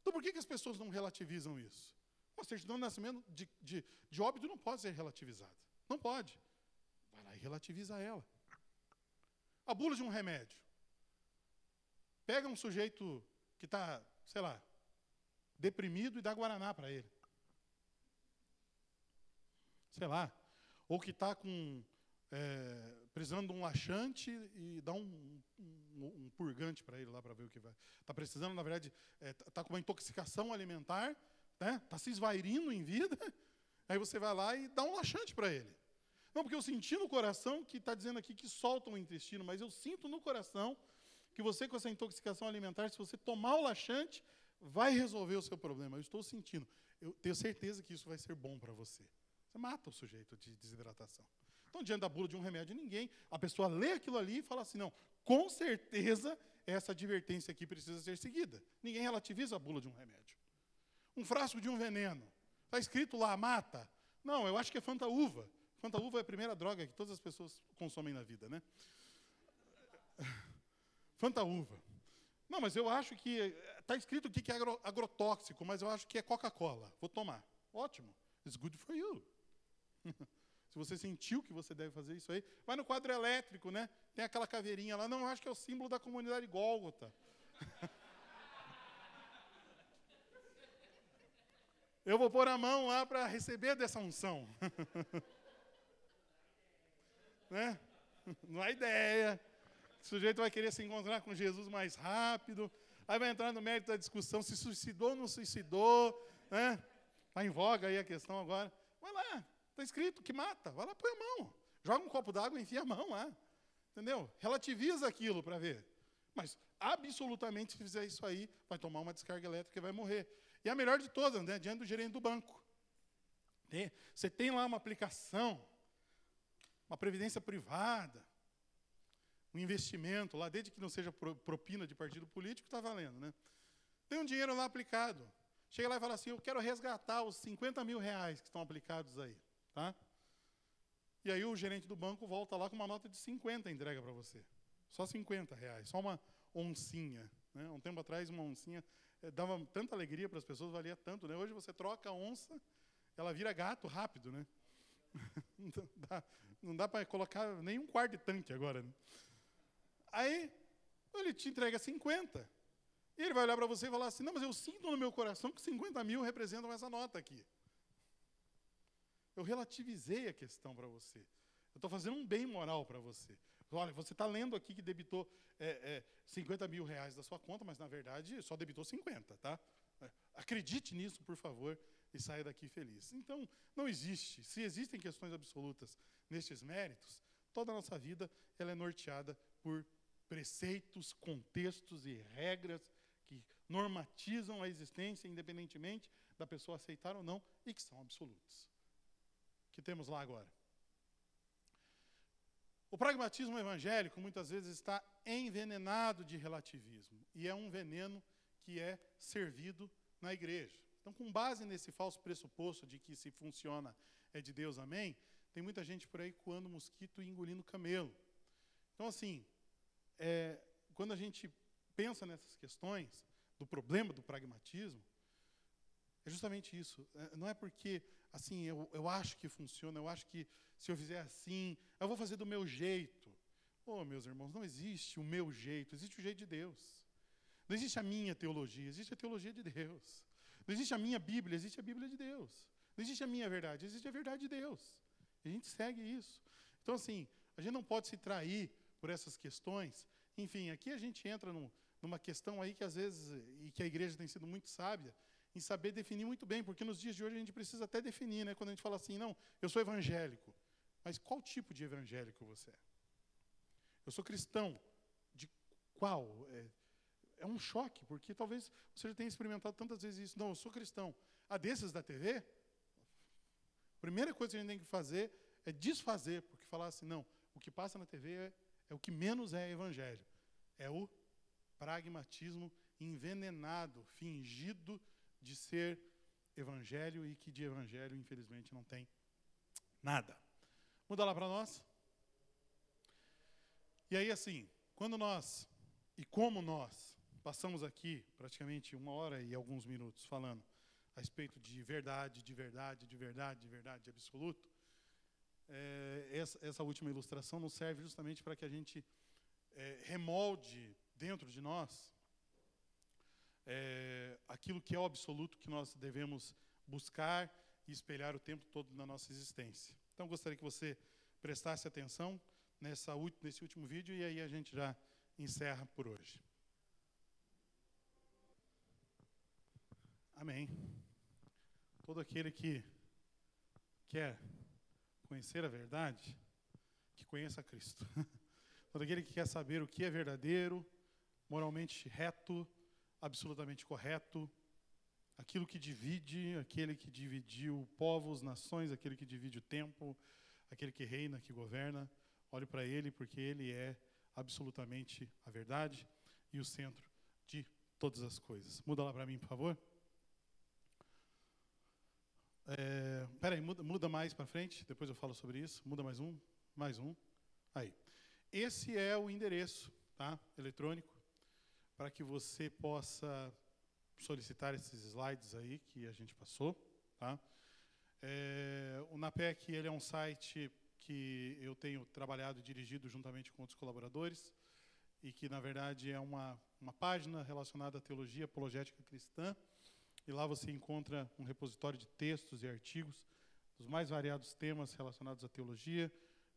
Então por que, que as pessoas não relativizam isso? Uma certidão de nascimento de, de, de óbito não pode ser relativizada. Não pode. Vai lá e relativiza ela. A bula de um remédio. Pega um sujeito que está, sei lá, deprimido e dá guaraná para ele. Sei lá. Ou que está com. É, precisando de um laxante e dá um, um, um purgante para ele lá para ver o que vai. Está precisando, na verdade, está é, tá com uma intoxicação alimentar né? Está se esvairindo em vida. Aí você vai lá e dá um laxante para ele. Não, porque eu senti no coração que está dizendo aqui que solta o intestino, mas eu sinto no coração que você, com essa intoxicação alimentar, se você tomar o laxante, vai resolver o seu problema. Eu estou sentindo. Eu tenho certeza que isso vai ser bom para você. Você mata o sujeito de desidratação. Então, diante da bula de um remédio, ninguém, a pessoa lê aquilo ali e fala assim: não, com certeza essa advertência aqui precisa ser seguida. Ninguém relativiza a bula de um remédio. Um frasco de um veneno. Está escrito lá, mata. Não, eu acho que é Fanta-Uva. Fanta-Uva é a primeira droga que todas as pessoas consomem na vida, né? Fanta-Uva. Não, mas eu acho que. Está escrito aqui que é agro, agrotóxico, mas eu acho que é Coca-Cola. Vou tomar. Ótimo. It's good for you. Se você sentiu que você deve fazer isso aí, vai no quadro elétrico, né? Tem aquela caveirinha lá. Não, acho que é o símbolo da comunidade Gólgota. Eu vou pôr a mão lá para receber dessa unção. né? Não há ideia. O sujeito vai querer se encontrar com Jesus mais rápido. Aí vai entrar no mérito da discussão se suicidou ou não suicidou. Né? Está em voga aí a questão agora. Vai lá, está escrito que mata. Vai lá, põe a mão. Joga um copo d'água e enfia a mão lá. Entendeu? Relativiza aquilo para ver. Mas, absolutamente, se fizer isso aí, vai tomar uma descarga elétrica e vai morrer. E a melhor de todas, né, diante do gerente do banco. Você tem lá uma aplicação, uma previdência privada, um investimento lá, desde que não seja propina de partido político, está valendo. Né? Tem um dinheiro lá aplicado. Chega lá e fala assim, eu quero resgatar os 50 mil reais que estão aplicados aí. Tá? E aí o gerente do banco volta lá com uma nota de 50 entrega para você. Só 50 reais, só uma oncinha. Né? Um tempo atrás, uma oncinha eh, dava tanta alegria para as pessoas, valia tanto. Né? Hoje você troca a onça, ela vira gato rápido. Né? não dá, não dá para colocar nem um quarto de tanque agora. Né? Aí ele te entrega 50. E ele vai olhar para você e falar assim: Não, mas eu sinto no meu coração que 50 mil representam essa nota aqui. Eu relativizei a questão para você. Eu estou fazendo um bem moral para você. Olha, você está lendo aqui que debitou é, é, 50 mil reais da sua conta, mas na verdade só debitou 50, tá? É, acredite nisso, por favor, e saia daqui feliz. Então, não existe. Se existem questões absolutas nestes méritos, toda a nossa vida ela é norteada por preceitos, contextos e regras que normatizam a existência, independentemente da pessoa aceitar ou não, e que são absolutos. Que temos lá agora? O pragmatismo evangélico muitas vezes está envenenado de relativismo, e é um veneno que é servido na igreja. Então, com base nesse falso pressuposto de que se funciona é de Deus, amém, tem muita gente por aí coando mosquito e engolindo camelo. Então, assim, é, quando a gente pensa nessas questões do problema do pragmatismo, é justamente isso. É, não é porque, assim, eu, eu acho que funciona, eu acho que se eu fizer assim, eu vou fazer do meu jeito. Oh, meus irmãos, não existe o meu jeito, existe o jeito de Deus. Não existe a minha teologia, existe a teologia de Deus. Não existe a minha Bíblia, existe a Bíblia de Deus. Não existe a minha verdade, existe a verdade de Deus. A gente segue isso. Então, assim, a gente não pode se trair por essas questões. Enfim, aqui a gente entra num, numa questão aí que às vezes, e que a igreja tem sido muito sábia, em saber definir muito bem, porque nos dias de hoje a gente precisa até definir, né? Quando a gente fala assim, não, eu sou evangélico. Mas qual tipo de evangélico você é? Eu sou cristão. De qual? É, é um choque, porque talvez você já tenha experimentado tantas vezes isso. Não, eu sou cristão. A desses da TV, a primeira coisa que a gente tem que fazer é desfazer, porque falar assim, não, o que passa na TV é, é o que menos é evangelho. É o pragmatismo envenenado, fingido de ser evangelho e que de evangelho, infelizmente, não tem nada. Muda lá para nós. E aí, assim, quando nós, e como nós, passamos aqui praticamente uma hora e alguns minutos falando a respeito de verdade, de verdade, de verdade, de verdade, de absoluto, é, essa, essa, última ilustração nos serve justamente para que a gente é, remolde dentro de nós é, aquilo que é o absoluto que nós devemos buscar e espelhar o tempo todo na nossa existência. Então, gostaria que você prestasse atenção nessa, nesse último vídeo e aí a gente já encerra por hoje. Amém. Todo aquele que quer conhecer a verdade, que conheça Cristo. Todo aquele que quer saber o que é verdadeiro, moralmente reto, absolutamente correto, aquilo que divide, aquele que dividiu povos, nações, aquele que divide o tempo, aquele que reina, que governa. Olhe para ele, porque ele é absolutamente a verdade e o centro de todas as coisas. Muda lá para mim, por favor. É, peraí, muda, muda mais para frente, depois eu falo sobre isso. Muda mais um, mais um. Aí. Esse é o endereço tá, eletrônico para que você possa solicitar esses slides aí que a gente passou. Tá? É, o NAPEC ele é um site que eu tenho trabalhado e dirigido juntamente com outros colaboradores e que, na verdade, é uma, uma página relacionada à teologia apologética cristã. E lá você encontra um repositório de textos e artigos dos mais variados temas relacionados à teologia,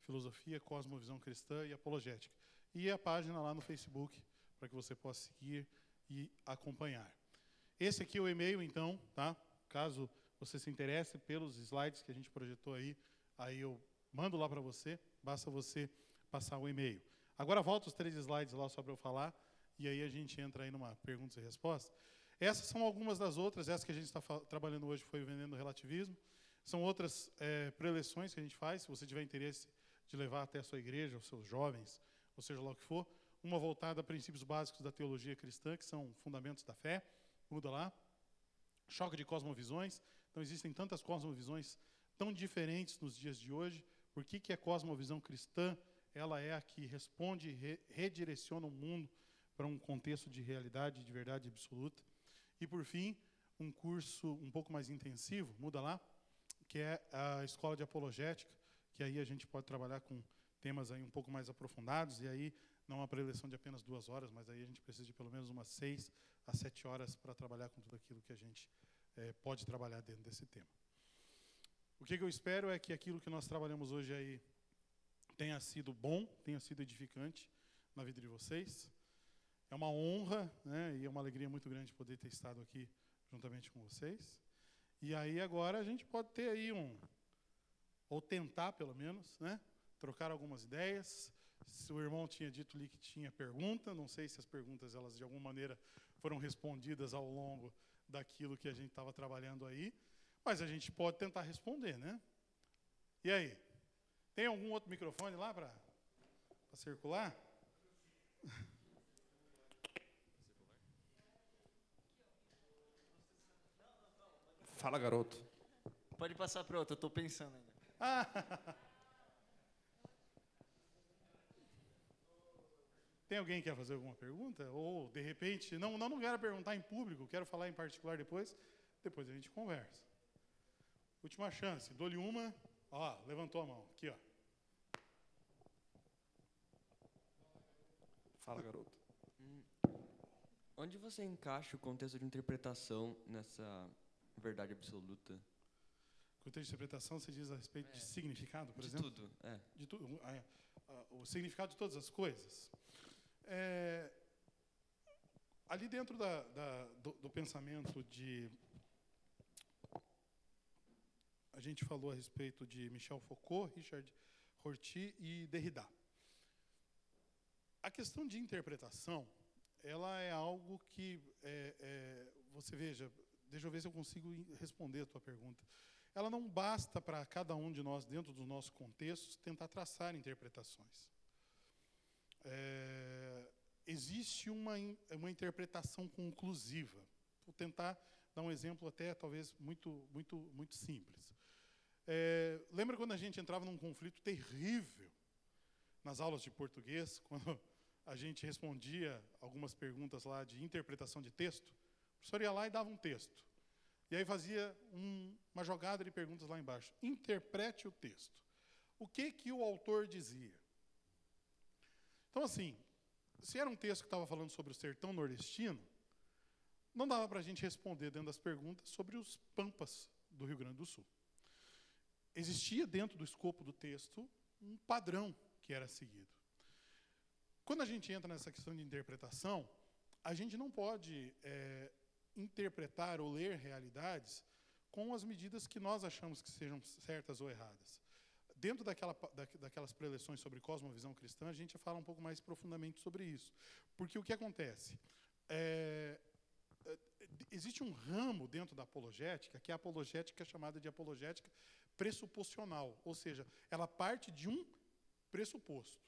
filosofia, cosmovisão cristã e apologética. E a página lá no Facebook, para que você possa seguir e acompanhar. Esse aqui é o e-mail, então, tá? Caso você se interesse pelos slides que a gente projetou aí, aí eu mando lá para você, basta você passar o e-mail. Agora volta os três slides lá só para eu falar, e aí a gente entra aí numa perguntas e respostas. Essas são algumas das outras, essa que a gente está trabalhando hoje foi Vendendo Relativismo. São outras é, preleções que a gente faz, se você tiver interesse de levar até a sua igreja, os seus jovens, ou seja lá o que for. Uma voltada a princípios básicos da teologia cristã, que são fundamentos da fé. Muda lá. Choque de cosmovisões. Então, existem tantas cosmovisões tão diferentes nos dias de hoje, Por que, que a cosmovisão cristã ela é a que responde e re, redireciona o mundo para um contexto de realidade, de verdade absoluta. E, por fim, um curso um pouco mais intensivo, muda lá, que é a Escola de Apologética, que aí a gente pode trabalhar com temas aí um pouco mais aprofundados, e aí não uma preleção de apenas duas horas, mas aí a gente precisa de pelo menos umas seis a sete horas para trabalhar com tudo aquilo que a gente é, pode trabalhar dentro desse tema. O que, que eu espero é que aquilo que nós trabalhamos hoje aí tenha sido bom, tenha sido edificante na vida de vocês. É uma honra né, e é uma alegria muito grande poder ter estado aqui juntamente com vocês. E aí agora a gente pode ter aí um, ou tentar pelo menos, né, trocar algumas ideias. Se o irmão tinha dito ali que tinha pergunta, não sei se as perguntas elas de alguma maneira foram respondidas ao longo daquilo que a gente estava trabalhando aí, mas a gente pode tentar responder, né? E aí? Tem algum outro microfone lá para circular? Fala, garoto. Pode passar para outro, eu estou pensando ainda. Ah. Tem alguém que quer fazer alguma pergunta? Ou, de repente, não, não, não quero perguntar em público, quero falar em particular depois, depois a gente conversa. Última chance, dou-lhe uma. Ó, levantou a mão, aqui, ó. Fala, garoto. Hum, onde você encaixa o contexto de interpretação nessa verdade absoluta? Contexto de interpretação, você diz a respeito É. de significado, por de exemplo? tudo, é. de tudo, a- a- o significado de todas as coisas. É, ali dentro da- da- do, do pensamento de. A gente falou a respeito de Michel Foucault, Richard Rorty e Derrida. A questão de interpretação, ela é algo que é, é, você veja. Deixa eu ver se eu consigo responder a tua pergunta ela não basta para cada um de nós, dentro dos nossos contextos, tentar traçar interpretações. É, existe uma, uma interpretação conclusiva. Vou tentar dar um exemplo até talvez muito, muito, muito simples. É, lembra quando a gente entrava num conflito terrível nas aulas de português, quando a gente respondia algumas perguntas lá de interpretação de texto? O professor ia lá e dava um texto. E aí fazia um- uma jogada de perguntas lá embaixo. Interprete o texto. O que que o autor dizia? Então, assim, se era um texto que estava falando sobre o sertão nordestino, não dava para a gente responder dentro das perguntas sobre os pampas do Rio Grande do Sul. Existia dentro do escopo do texto um padrão que era seguido. Quando a gente entra nessa questão de interpretação, a gente não pode eh, interpretar ou ler realidades com as medidas que nós achamos que sejam certas ou erradas. Dentro daquela, daquelas preleções sobre cosmovisão cristã, a gente fala um pouco mais profundamente sobre isso. Porque o que acontece? É, é, existe um ramo dentro da apologética, que é a apologética chamada de apologética pressuposicional, ou seja, ela parte de um pressuposto.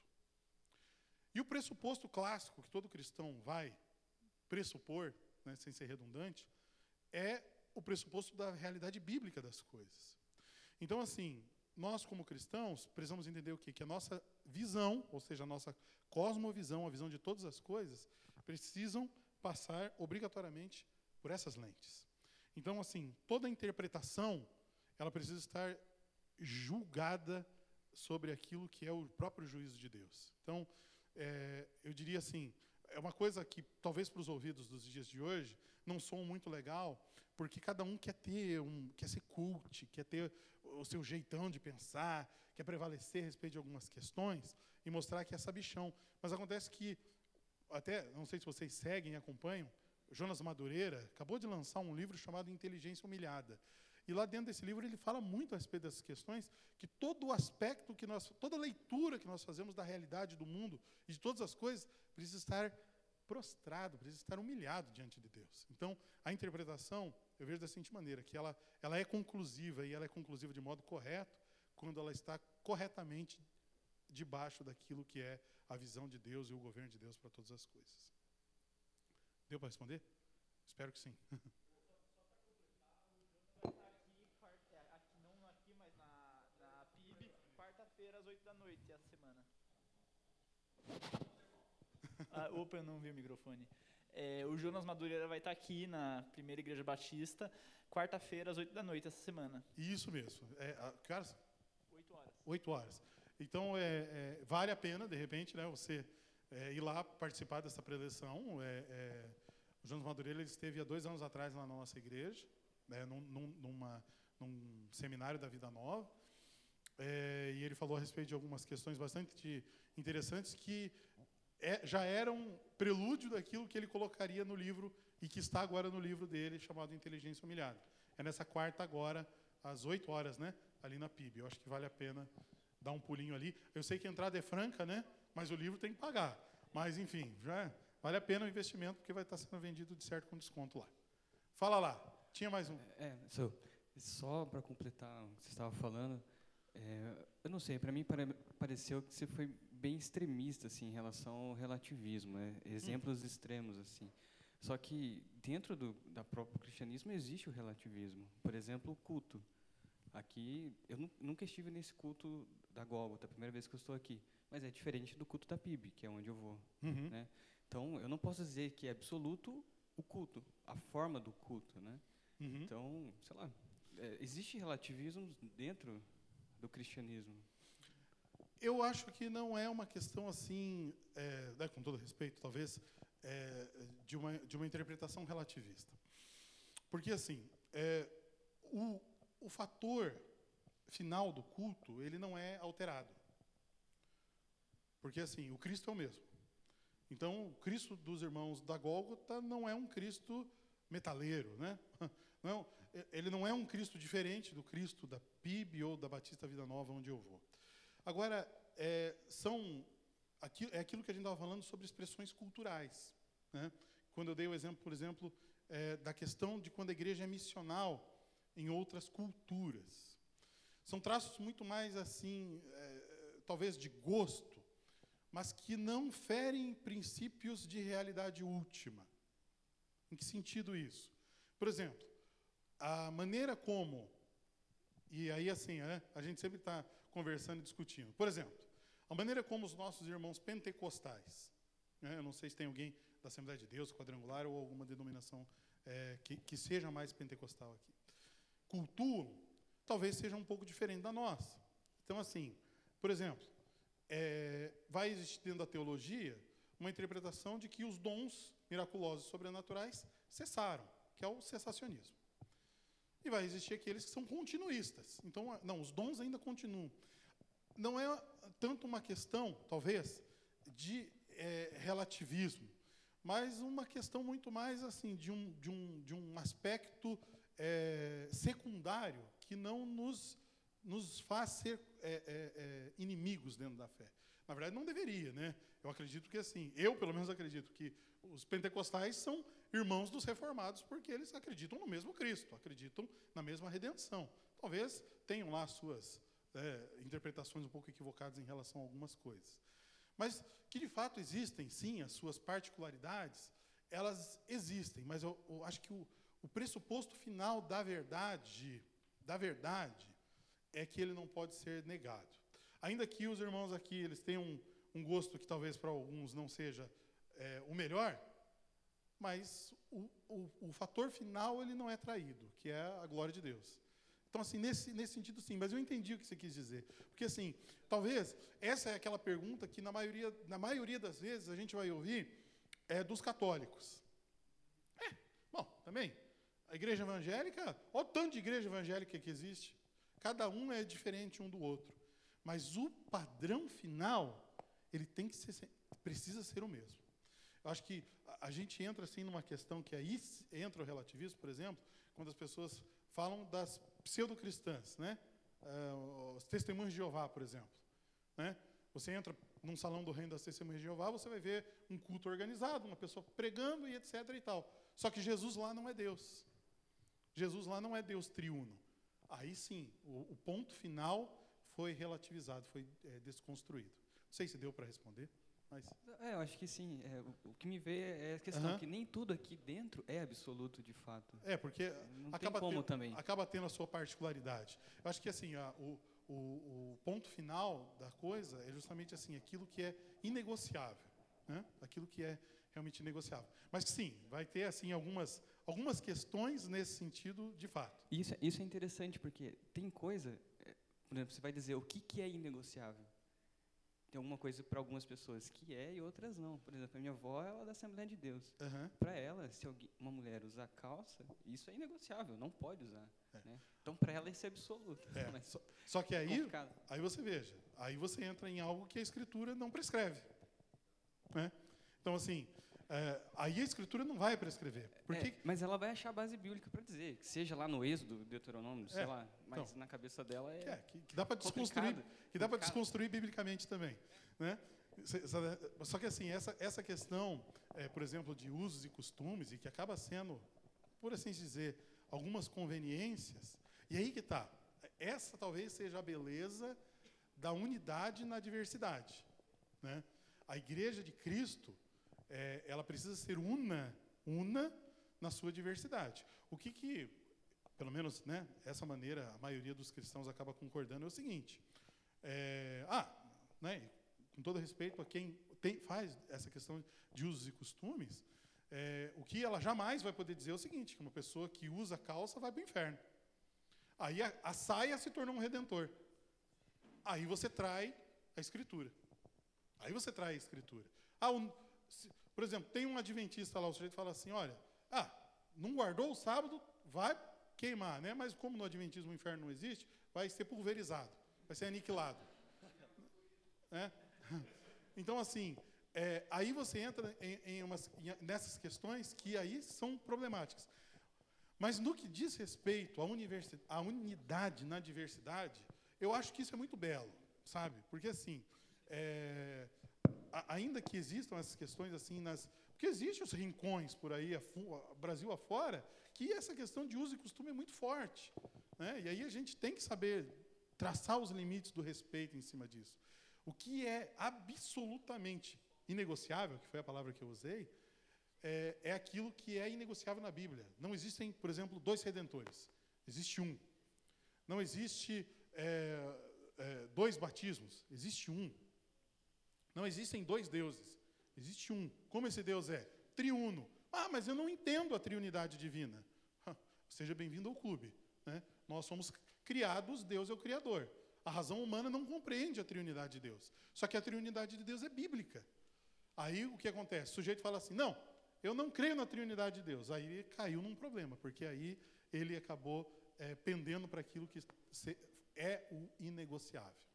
E o pressuposto clássico que todo cristão vai pressupor, né, sem ser redundante, é o pressuposto da realidade bíblica das coisas. Então, assim, nós como cristãos precisamos entender o quê? Que a nossa visão, ou seja, a nossa cosmovisão, a visão de todas as coisas, precisam passar obrigatoriamente por essas lentes. Então, assim, toda interpretação, ela precisa estar julgada sobre aquilo que é o próprio juízo de Deus. Então, é, eu diria assim, é uma coisa que talvez para os ouvidos dos dias de hoje não soa muito legal, porque cada um quer ter um, quer ser cult, quer ter o seu jeitão de pensar, quer prevalecer a respeito de algumas questões e mostrar que é sabichão. Mas acontece que até não sei se vocês seguem e acompanham, Jonas Madureira acabou de lançar um livro chamado Inteligência Humilhada. E lá dentro desse livro ele fala muito a respeito dessas questões, que todo o aspecto que nós, toda leitura que nós fazemos da realidade do mundo e de todas as coisas precisa estar prostrado, precisa estar humilhado diante de Deus. Então, a interpretação, eu vejo da seguinte maneira, que ela, ela é conclusiva e ela é conclusiva de modo correto quando ela está corretamente debaixo daquilo que é a visão de Deus e o governo de Deus para todas as coisas. Deu para responder? Espero que sim. aqui, quarta- aqui não aqui, mas na, na PIB, quarta-feira noite essa semana. Ah, opa, eu não vi o microfone. É, o Jonas Madureira vai estar aqui na Primeira Igreja Batista, quarta-feira, às 8 da noite essa semana. Isso mesmo. É, horas? 8 horas. 8 horas. Então, é, é, vale a pena, de repente, né, você é, ir lá participar dessa preleção. É, é, o Jonas Madureira ele esteve há dois anos atrás na nossa igreja, né, num, num- numa- num seminário da Vida Nova. E ele falou a respeito de algumas questões bastante interessantes que é- já eram prelúdio daquilo que ele colocaria no livro e que está agora no livro dele, chamado Inteligência Humilhada. É nessa quarta agora, às 8 horas, né? Ali na PIB. Eu acho que vale a pena dar um pulinho ali. Eu sei que a entrada é franca, né? Mas o livro tem que pagar. Mas, enfim, já vale a pena o investimento, porque vai estar sendo vendido de certo com desconto lá. Fala lá. Tinha mais um. É, so, só para completar o que você estava falando, é, eu não sei, para mim pare, pareceu que você foi bem extremista assim em relação ao relativismo, né? exemplos extremos assim. Só que dentro do da próprio cristianismo existe o relativismo. Por exemplo, o culto. Aqui eu nu- nunca estive nesse culto da Gólgota, a primeira vez que eu estou aqui, mas é diferente do culto da PIB, que é onde eu vou. Uhum. né? Então, eu não posso dizer que é absoluto o culto, a forma do culto, né? Uhum. Então, sei lá, é, existe relativismo dentro do cristianismo. Eu acho que não é uma questão assim, é, né, com todo respeito, talvez, é, de, uma, de uma interpretação relativista. Porque, assim, é, o, o fator final do culto, ele não é alterado. Porque, assim, o Cristo é o mesmo. Então, o Cristo dos irmãos da Gólgota não é um Cristo metaleiro, né? Não é ele não é um Cristo diferente do Cristo da PIB ou da Batista Vida Nova, onde eu vou. Agora, é, são aqui, é aquilo que a gente estava falando sobre expressões culturais. Né? Quando eu dei o exemplo, por exemplo, é, da questão de quando a igreja é missional em outras culturas. São traços muito mais assim, é, talvez de gosto, mas que não ferem princípios de realidade última. Em que sentido isso? Por exemplo, a maneira como e aí, assim, né, a gente sempre está conversando e discutindo. Por exemplo, a maneira como os nossos irmãos pentecostais, né, eu não sei se tem alguém da Assembleia de Deus, quadrangular, ou alguma denominação é, que, que seja mais pentecostal aqui, cultuam, talvez seja um pouco diferente da nossa. Então, assim, por exemplo, é, vai existir dentro da teologia uma interpretação de que os dons miraculosos e sobrenaturais cessaram, que é o cessacionismo. E vai existir aqueles que são continuistas. Então, não, os dons ainda continuam. Não é tanto uma questão, talvez, de eh, relativismo, mas uma questão muito mais assim de um, de um, de um aspecto eh, secundário que não nos, nos faz ser eh, eh, eh, inimigos dentro da fé. Na verdade, não deveria, né? Eu acredito que assim, eu pelo menos acredito que os pentecostais são irmãos dos reformados porque eles acreditam no mesmo Cristo, acreditam na mesma redenção. Talvez tenham lá suas é, interpretações um pouco equivocadas em relação a algumas coisas. Mas que de fato existem, sim, as suas particularidades, elas existem, mas eu, eu acho que o, o pressuposto final da verdade, da verdade, é que ele não pode ser negado. Ainda que os irmãos aqui eles tenham um, um gosto que talvez para alguns não seja é, o melhor, mas o, o, o, fator final ele não é traído, que é a glória de Deus. Então, assim, nesse, nesse sentido, sim, mas eu entendi o que você quis dizer. Porque, assim, talvez essa é aquela pergunta que, na maioria, na maioria das vezes, a gente vai ouvir é, dos católicos. É, bom, também, a igreja evangélica, olha o tanto de igreja evangélica que existe. Cada um é diferente um do outro. Mas o padrão final, ele tem que ser, precisa ser o mesmo. Eu acho que a gente entra assim numa questão que aí entra o relativismo, por exemplo, quando as pessoas falam das pseudo-cristãs, né? Uh, os testemunhos de Jeová, por exemplo. Né? Você entra num salão do reino das testemunhas de Jeová, você vai ver um culto organizado, uma pessoa pregando e etc e tal. Só que Jesus lá não é Deus. Jesus lá não é Deus triuno. Aí sim, o, o ponto final foi relativizado, foi é, desconstruído. Não sei se deu para responder. Mas... É, eu acho que sim. É, o, o, que me veio é a questão uhum. que nem tudo aqui dentro é absoluto de fato. É, porque não acaba, como tendo, também. acaba tendo a sua particularidade. Eu acho que assim, a, o, o, o ponto final da coisa é justamente assim, aquilo que é inegociável, né? Aquilo que é realmente negociável. Mas sim, vai ter assim algumas algumas questões nesse sentido, de fato. Isso, é- isso é interessante, porque tem coisa, é, por exemplo, você vai dizer o que, que é inegociável. Tem alguma coisa para algumas pessoas que é e outras não. Por exemplo, a minha avó ela é da Assembleia de Deus. Aham. Para ela, se alguém, uma mulher usar calça, isso é inegociável, não pode usar. É. né? Então, para ela, isso é absoluto. É, só, só que aí, complicado. aí você veja, aí você entra em algo que a escritura não prescreve. Né? Então, assim, é, aí a escritura não vai prescrever. Porque, É, mas ela vai achar base bíblica para dizer, que seja lá no Êxodo, Deuteronômio, sei É, lá, mas então. na cabeça dela que, é, é, que, que dá para desconstruir, que dá para desconstruir biblicamente também, né? Só que assim essa essa questão, é, por exemplo, de usos e costumes e que acaba sendo, por assim dizer, algumas conveniências. E aí que tá. Essa talvez seja a beleza da unidade na diversidade, né? A Igreja de Cristo, é, ela precisa ser una, una na sua diversidade. O que que pelo menos né, essa maneira a maioria dos cristãos acaba concordando é o seguinte: é, ah, né, com todo respeito a quem tem- faz essa questão de usos e costumes, é, o que ela jamais vai poder dizer é o seguinte: que uma pessoa que usa calça vai para o inferno. Aí a, a saia se tornou um redentor. Aí você trai a escritura. Aí você trai a escritura. Ah, se- por exemplo, tem um adventista lá, o sujeito fala assim: olha, ah, não guardou o sábado, vai queimar, né? Mas como no adventismo o inferno não existe, vai ser pulverizado, vai ser aniquilado. Né? Então, assim, é, aí você entra em, em umas, em- nessas questões que aí são problemáticas. Mas no que diz respeito à, à unidade na diversidade, eu acho que isso é muito belo, sabe? Porque, assim, é, a- ainda que existam essas questões assim nas porque existem os rincões por aí afu- a- Brasil afora que essa questão de uso e costume é muito forte né? e aí a gente tem que saber traçar os limites do respeito em cima disso. O que é absolutamente inegociável que foi a palavra que eu usei é, é aquilo que é inegociável na Bíblia. Não existem por exemplo dois redentores. Existe um. Não existe é, é, dois batismos. Existe um não existem dois deuses, existe um. Como esse Deus é? Triuno. Ah, mas eu não entendo a triunidade divina. Seja bem-vindo ao clube. né? Nós somos criados, Deus é o Criador. A razão humana não compreende a triunidade de Deus. Só que a triunidade de Deus é bíblica. Aí o que acontece? O sujeito fala assim: não, eu não creio na triunidade de Deus. Aí ele caiu num problema, porque aí ele acabou eh, pendendo para aquilo que é o inegociável.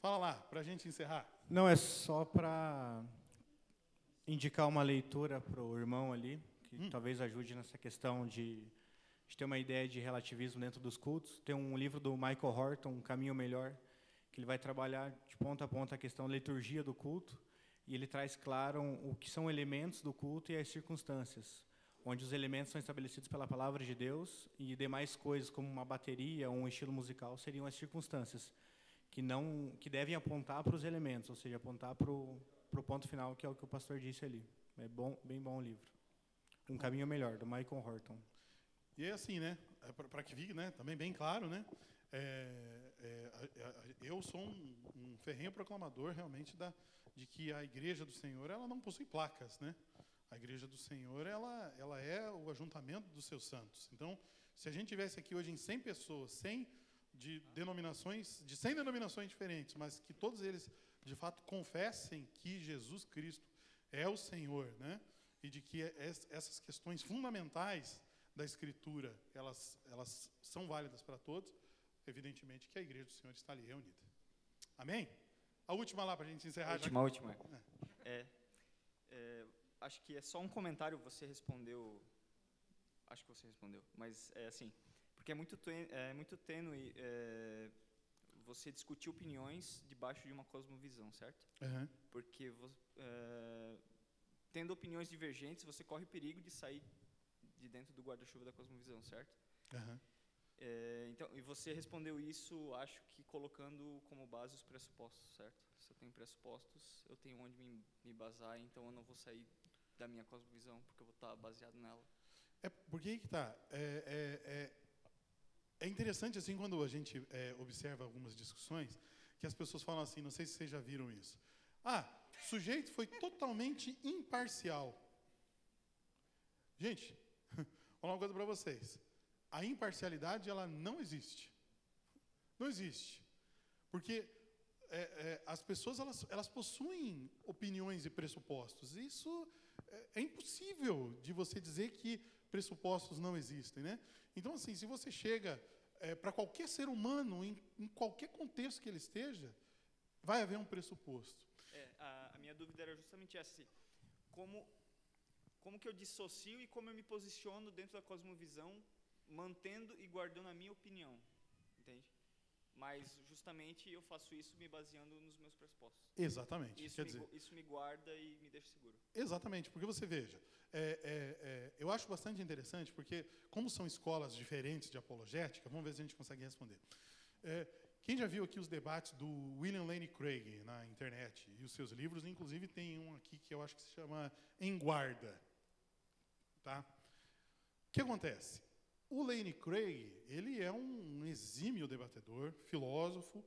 Fala lá, para a gente encerrar. Não, é só para indicar uma leitura para o irmão ali, que Hum. talvez ajude nessa questão de, de ter uma ideia de relativismo dentro dos cultos. Tem um livro do Michael Horton, Um Caminho Melhor, que ele vai trabalhar de ponta a ponta a questão da liturgia do culto, e ele traz claro o que são elementos do culto e as circunstâncias, onde os elementos são estabelecidos pela palavra de Deus e demais coisas, como uma bateria ou um estilo musical, seriam as circunstâncias que não que devem apontar para os elementos, ou seja, apontar para o ponto final, que é o que o pastor disse ali. É bom, bem bom o livro. Um caminho melhor, do Michael Horton. E é assim, né? Para que fique né, também bem claro, né? é, é, eu sou um, um ferrenho proclamador realmente da, de que a igreja do Senhor ela não possui placas, né? A igreja do Senhor ela, ela é o ajuntamento dos seus santos. Então, se a gente tivesse aqui hoje em 100 pessoas, 100 de denominações, de 100 denominações diferentes, mas que todos eles de fato confessem que Jesus Cristo é o Senhor, né? E de que es- essas questões fundamentais da Escritura elas elas são válidas para todos, evidentemente que a igreja do Senhor está ali reunida. Amém? A última lá para a gente encerrar. já última, última. É, é, acho que é só um comentário, você respondeu. Acho que você respondeu, mas é assim, porque é muito, é muito tênue é, você discutir opiniões debaixo de uma cosmovisão, certo? Aham. Porque é, tendo opiniões divergentes, você corre o perigo de sair de dentro do guarda-chuva da cosmovisão, certo? Aham. É, então, e você respondeu isso, acho que colocando como base os pressupostos, certo? Se eu tenho pressupostos, eu tenho onde me, me basar, então eu não vou sair da minha cosmovisão, porque eu vou estar baseado nela. É porque aí que tá. É, é, é, interessante assim quando a gente é, observa algumas discussões que as pessoas falam assim, não sei se vocês já viram isso. Ah, sujeito foi totalmente imparcial. Gente, vou falar uma coisa para vocês. A imparcialidade ela não existe. Não existe. Porque é, é, as pessoas elas, elas possuem opiniões e pressupostos. Isso é, é impossível de você dizer que pressupostos não existem, né? Então, assim, se você chega é, para qualquer ser humano, em, em, qualquer contexto que ele esteja, vai haver um pressuposto. É, a, a, minha dúvida era justamente essa: como, como que eu dissocio e como eu me posiciono dentro da cosmovisão, mantendo e guardando a minha opinião, entende? Mas justamente eu faço isso me baseando nos meus pressupostos. Exatamente. Isso, Quer me, dizer, isso me guarda e me deixa seguro. Exatamente, porque você veja, é, é, é, eu acho bastante interessante, porque como são escolas diferentes de apologética, vamos ver se a gente consegue responder. É, quem já viu aqui os debates do William Lane Craig na internet e os seus livros, inclusive tem um aqui que eu acho que se chama Em Guarda. Tá? O que acontece? O Lane Craig, ele é um exímio debatedor, filósofo,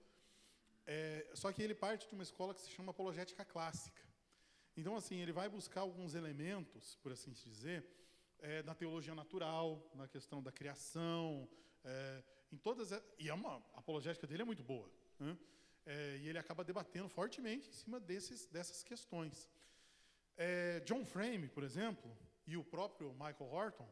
é, só que ele parte de uma escola que se chama apologética clássica. Então, assim, ele vai buscar alguns elementos, por assim dizer, é, na teologia natural, na questão da criação, é, em todas e é uma a apologética dele é muito boa, né? é, e ele acaba debatendo fortemente em cima desses dessas questões. É, John Frame, por exemplo, e o próprio Michael Horton,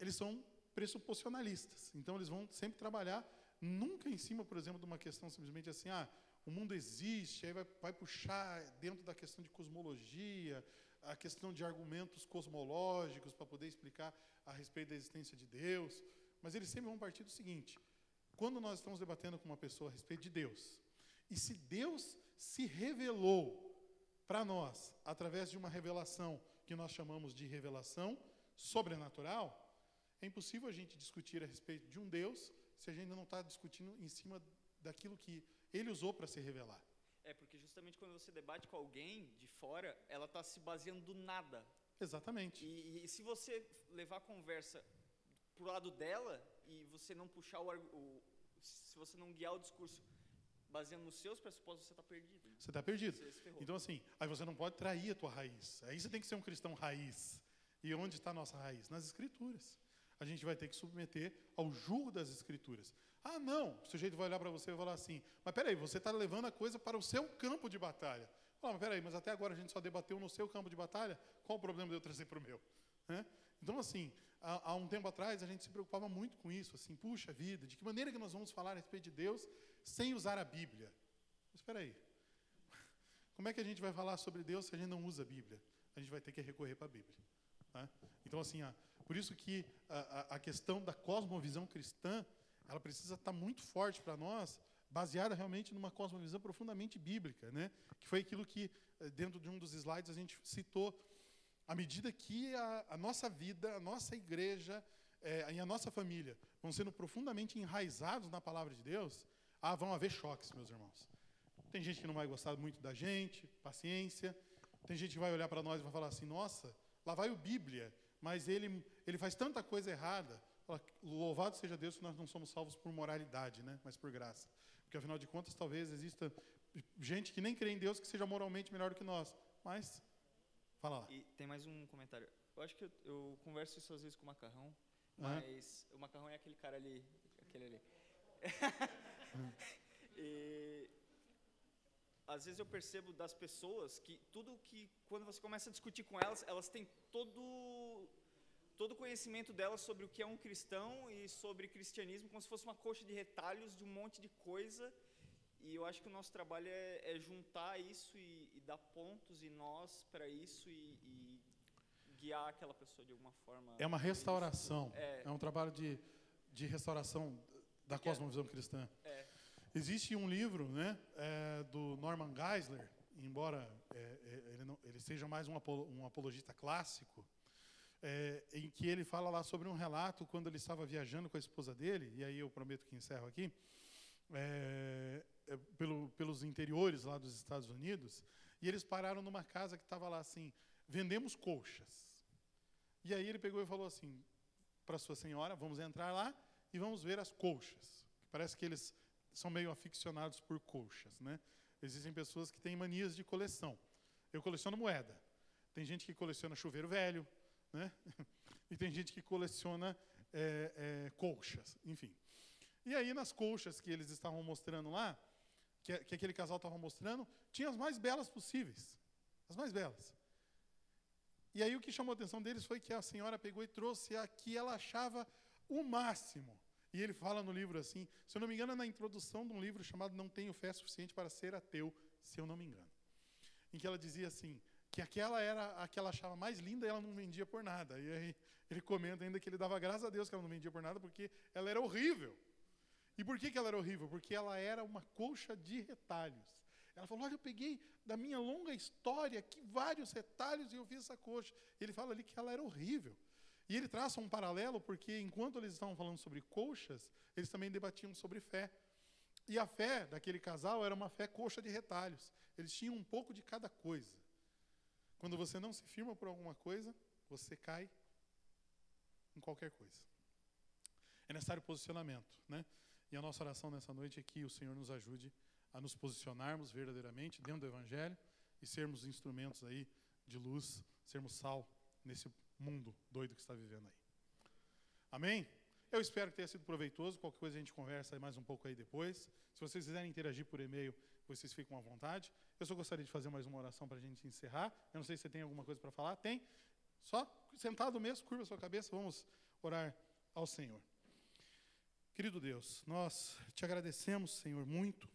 eles são pressuposicionalistas. Então, eles vão sempre trabalhar nunca em cima, por exemplo, de uma questão simplesmente assim, ah, o mundo existe, aí vai, vai puxar dentro da questão de cosmologia, a questão de argumentos cosmológicos para poder explicar a respeito da existência de Deus. Mas eles sempre vão partir do seguinte: quando nós estamos debatendo com uma pessoa a respeito de Deus, e se Deus se revelou para nós através de uma revelação que nós chamamos de revelação sobrenatural, é impossível a gente discutir a respeito de um Deus se a gente não está discutindo em cima daquilo que ele usou para se revelar. É, porque justamente quando você debate com alguém de fora, ela está se baseando do nada. Exatamente. E, e, se você levar a conversa para o lado dela e você não puxar o, o, se você não guiar o discurso baseando nos seus pressupostos, você está perdido. Você está perdido. Você então assim, aí você não pode trair a tua raiz. Aí você tem que ser um cristão raiz. E onde está a nossa raiz? Nas escrituras a gente vai ter que submeter ao julgo das Escrituras. Ah, não, o sujeito vai olhar para você e vai falar assim, mas peraí, você está levando a coisa para o seu campo de batalha. Ah, mas peraí, mas até agora a gente só debateu no seu campo de batalha, qual o problema de eu trazer para o meu? Né? Então, assim, há, há, um tempo atrás a gente se preocupava muito com isso, assim, puxa vida, de que maneira que nós vamos falar a respeito de Deus sem usar a Bíblia? Mas espera aí, como é que a gente vai falar sobre Deus se a gente não usa a Bíblia? A gente vai ter que recorrer para a Bíblia. Tá? Então, assim, por isso que a, a questão da cosmovisão cristã, ela precisa estar muito forte para nós, baseada realmente numa cosmovisão profundamente bíblica, né? Que foi aquilo que eh, dentro de um dos slides a gente citou. À medida que a, a nossa vida, a nossa igreja é, e a nossa família vão sendo profundamente enraizados na palavra de Deus, ah, vão haver choques, meus irmãos. Tem gente que não vai gostar muito da gente, paciência. Tem gente que vai olhar para nós e vai falar assim: nossa, lá vai o Bíblia mas ele, ele faz tanta coisa errada. Louvado seja Deus que nós não somos salvos por moralidade, né? mas por graça. Porque, afinal de contas, talvez exista gente que nem crê em Deus que seja moralmente melhor do que nós. Mas, fala lá. E tem mais um comentário. Eu acho que eu, eu converso isso às vezes com o Macarrão, mas uhum. o Macarrão é aquele cara ali. Aquele ali. e, às vezes eu percebo das pessoas que tudo que quando você começa a discutir com elas, elas têm todo todo o conhecimento delas sobre o que é um cristão e sobre cristianismo como se fosse uma coxa de retalhos de um monte de coisa. E eu acho que o nosso trabalho é, é juntar isso e, e, dar pontos e nós para isso e, e, guiar aquela pessoa de alguma forma. É uma restauração. É, é um trabalho de, de restauração da cosmovisão cristã. É. Existe um livro né, é, do Norman Geisler, embora é, é, ele, não, ele, seja mais um, apolo, um apologista clássico, é, em que ele fala lá sobre um relato quando ele estava viajando com a esposa dele, e aí eu prometo que encerro aqui, é, é, pelo, pelos interiores lá dos Estados Unidos, e eles pararam numa casa que estava lá assim, vendemos colchas. E aí ele pegou e falou assim para sua senhora, vamos entrar lá e vamos ver as colchas. Parece que eles são meio aficionados por colchas, né? Existem pessoas que têm manias de coleção. Eu coleciono moeda. Tem gente que coleciona chuveiro velho, né? E tem gente que coleciona é, é, colchas, enfim. E aí nas colchas que eles estavam mostrando lá, que, que aquele casal estava mostrando, tinha as mais belas possíveis, as mais belas. E aí o que chamou a atenção deles foi que a senhora pegou e trouxe a que ela achava o máximo. E ele fala no livro assim, se eu não me engano, é na introdução de um livro chamado Não Tenho Fé Suficiente para Ser Ateu, se eu não me engano. Em que ela dizia assim, que aquela era a que ela achava mais linda e ela não vendia por nada. E aí ele comenta ainda que ele dava graças a Deus que ela não vendia por nada, porque ela era horrível. E por que, que ela era horrível? Porque ela era uma colcha de retalhos. Ela falou: Olha, eu peguei da minha longa história aqui vários retalhos e eu fiz essa coxa. Ele fala ali que ela era horrível. E ele traça um paralelo, porque enquanto eles estavam falando sobre colchas, eles também debatiam sobre fé. E a fé daquele casal era uma fé coxa de retalhos. Eles tinham um pouco de cada coisa. Quando você não se firma por alguma coisa, você cai em qualquer coisa. É necessário posicionamento, né? E a nossa oração nessa noite é que o Senhor nos ajude a nos posicionarmos verdadeiramente dentro do Evangelho e sermos instrumentos aí de luz, sermos sal nesse mundo doido que está vivendo aí. Amém? Eu espero que tenha sido proveitoso. Qualquer coisa a gente conversa mais um pouco aí depois. Se vocês quiserem interagir por e-mail, vocês ficam à vontade. Eu só gostaria de fazer mais uma oração para a gente encerrar. Eu não sei se você tem alguma coisa para falar. Tem? Só sentado mesmo, curva sua cabeça, vamos orar ao Senhor. Querido Deus, nós te agradecemos, Senhor, muito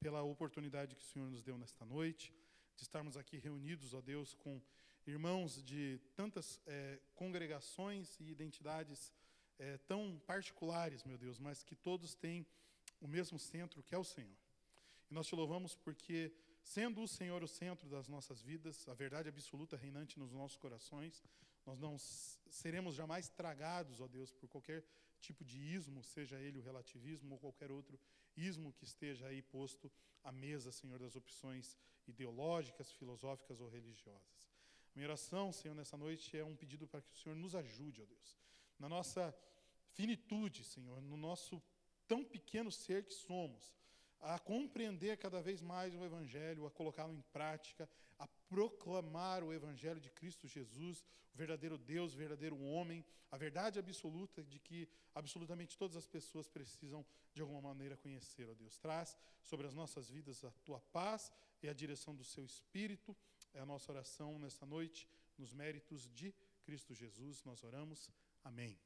pela oportunidade que o Senhor nos deu nesta noite, de estarmos aqui reunidos, ó Deus, com irmãos de tantas é, congregações e identidades é, tão particulares, meu Deus, mas que todos têm o mesmo centro, que é o Senhor. E nós te louvamos porque, sendo o Senhor o centro das nossas vidas, a verdade absoluta reinante nos nossos corações, nós não seremos jamais tragados, ó Deus, por qualquer tipo de ismo, seja ele o relativismo ou qualquer outro ismo que esteja aí posto à mesa, Senhor, das opções ideológicas, filosóficas ou religiosas. Minha oração, Senhor, nessa noite é um pedido para que o Senhor nos ajude, ó Deus, na nossa finitude, Senhor, no nosso tão pequeno ser que somos, a compreender cada vez mais o Evangelho, a colocá-lo em prática, a proclamar o Evangelho de Cristo Jesus, o verdadeiro Deus, o verdadeiro homem, a verdade absoluta de que absolutamente todas as pessoas precisam, de alguma maneira, conhecer, ó Deus. Traz sobre as nossas vidas a tua paz e a direção do seu Espírito. É a nossa oração nesta noite, nos méritos de Cristo Jesus. Nós oramos. Amém.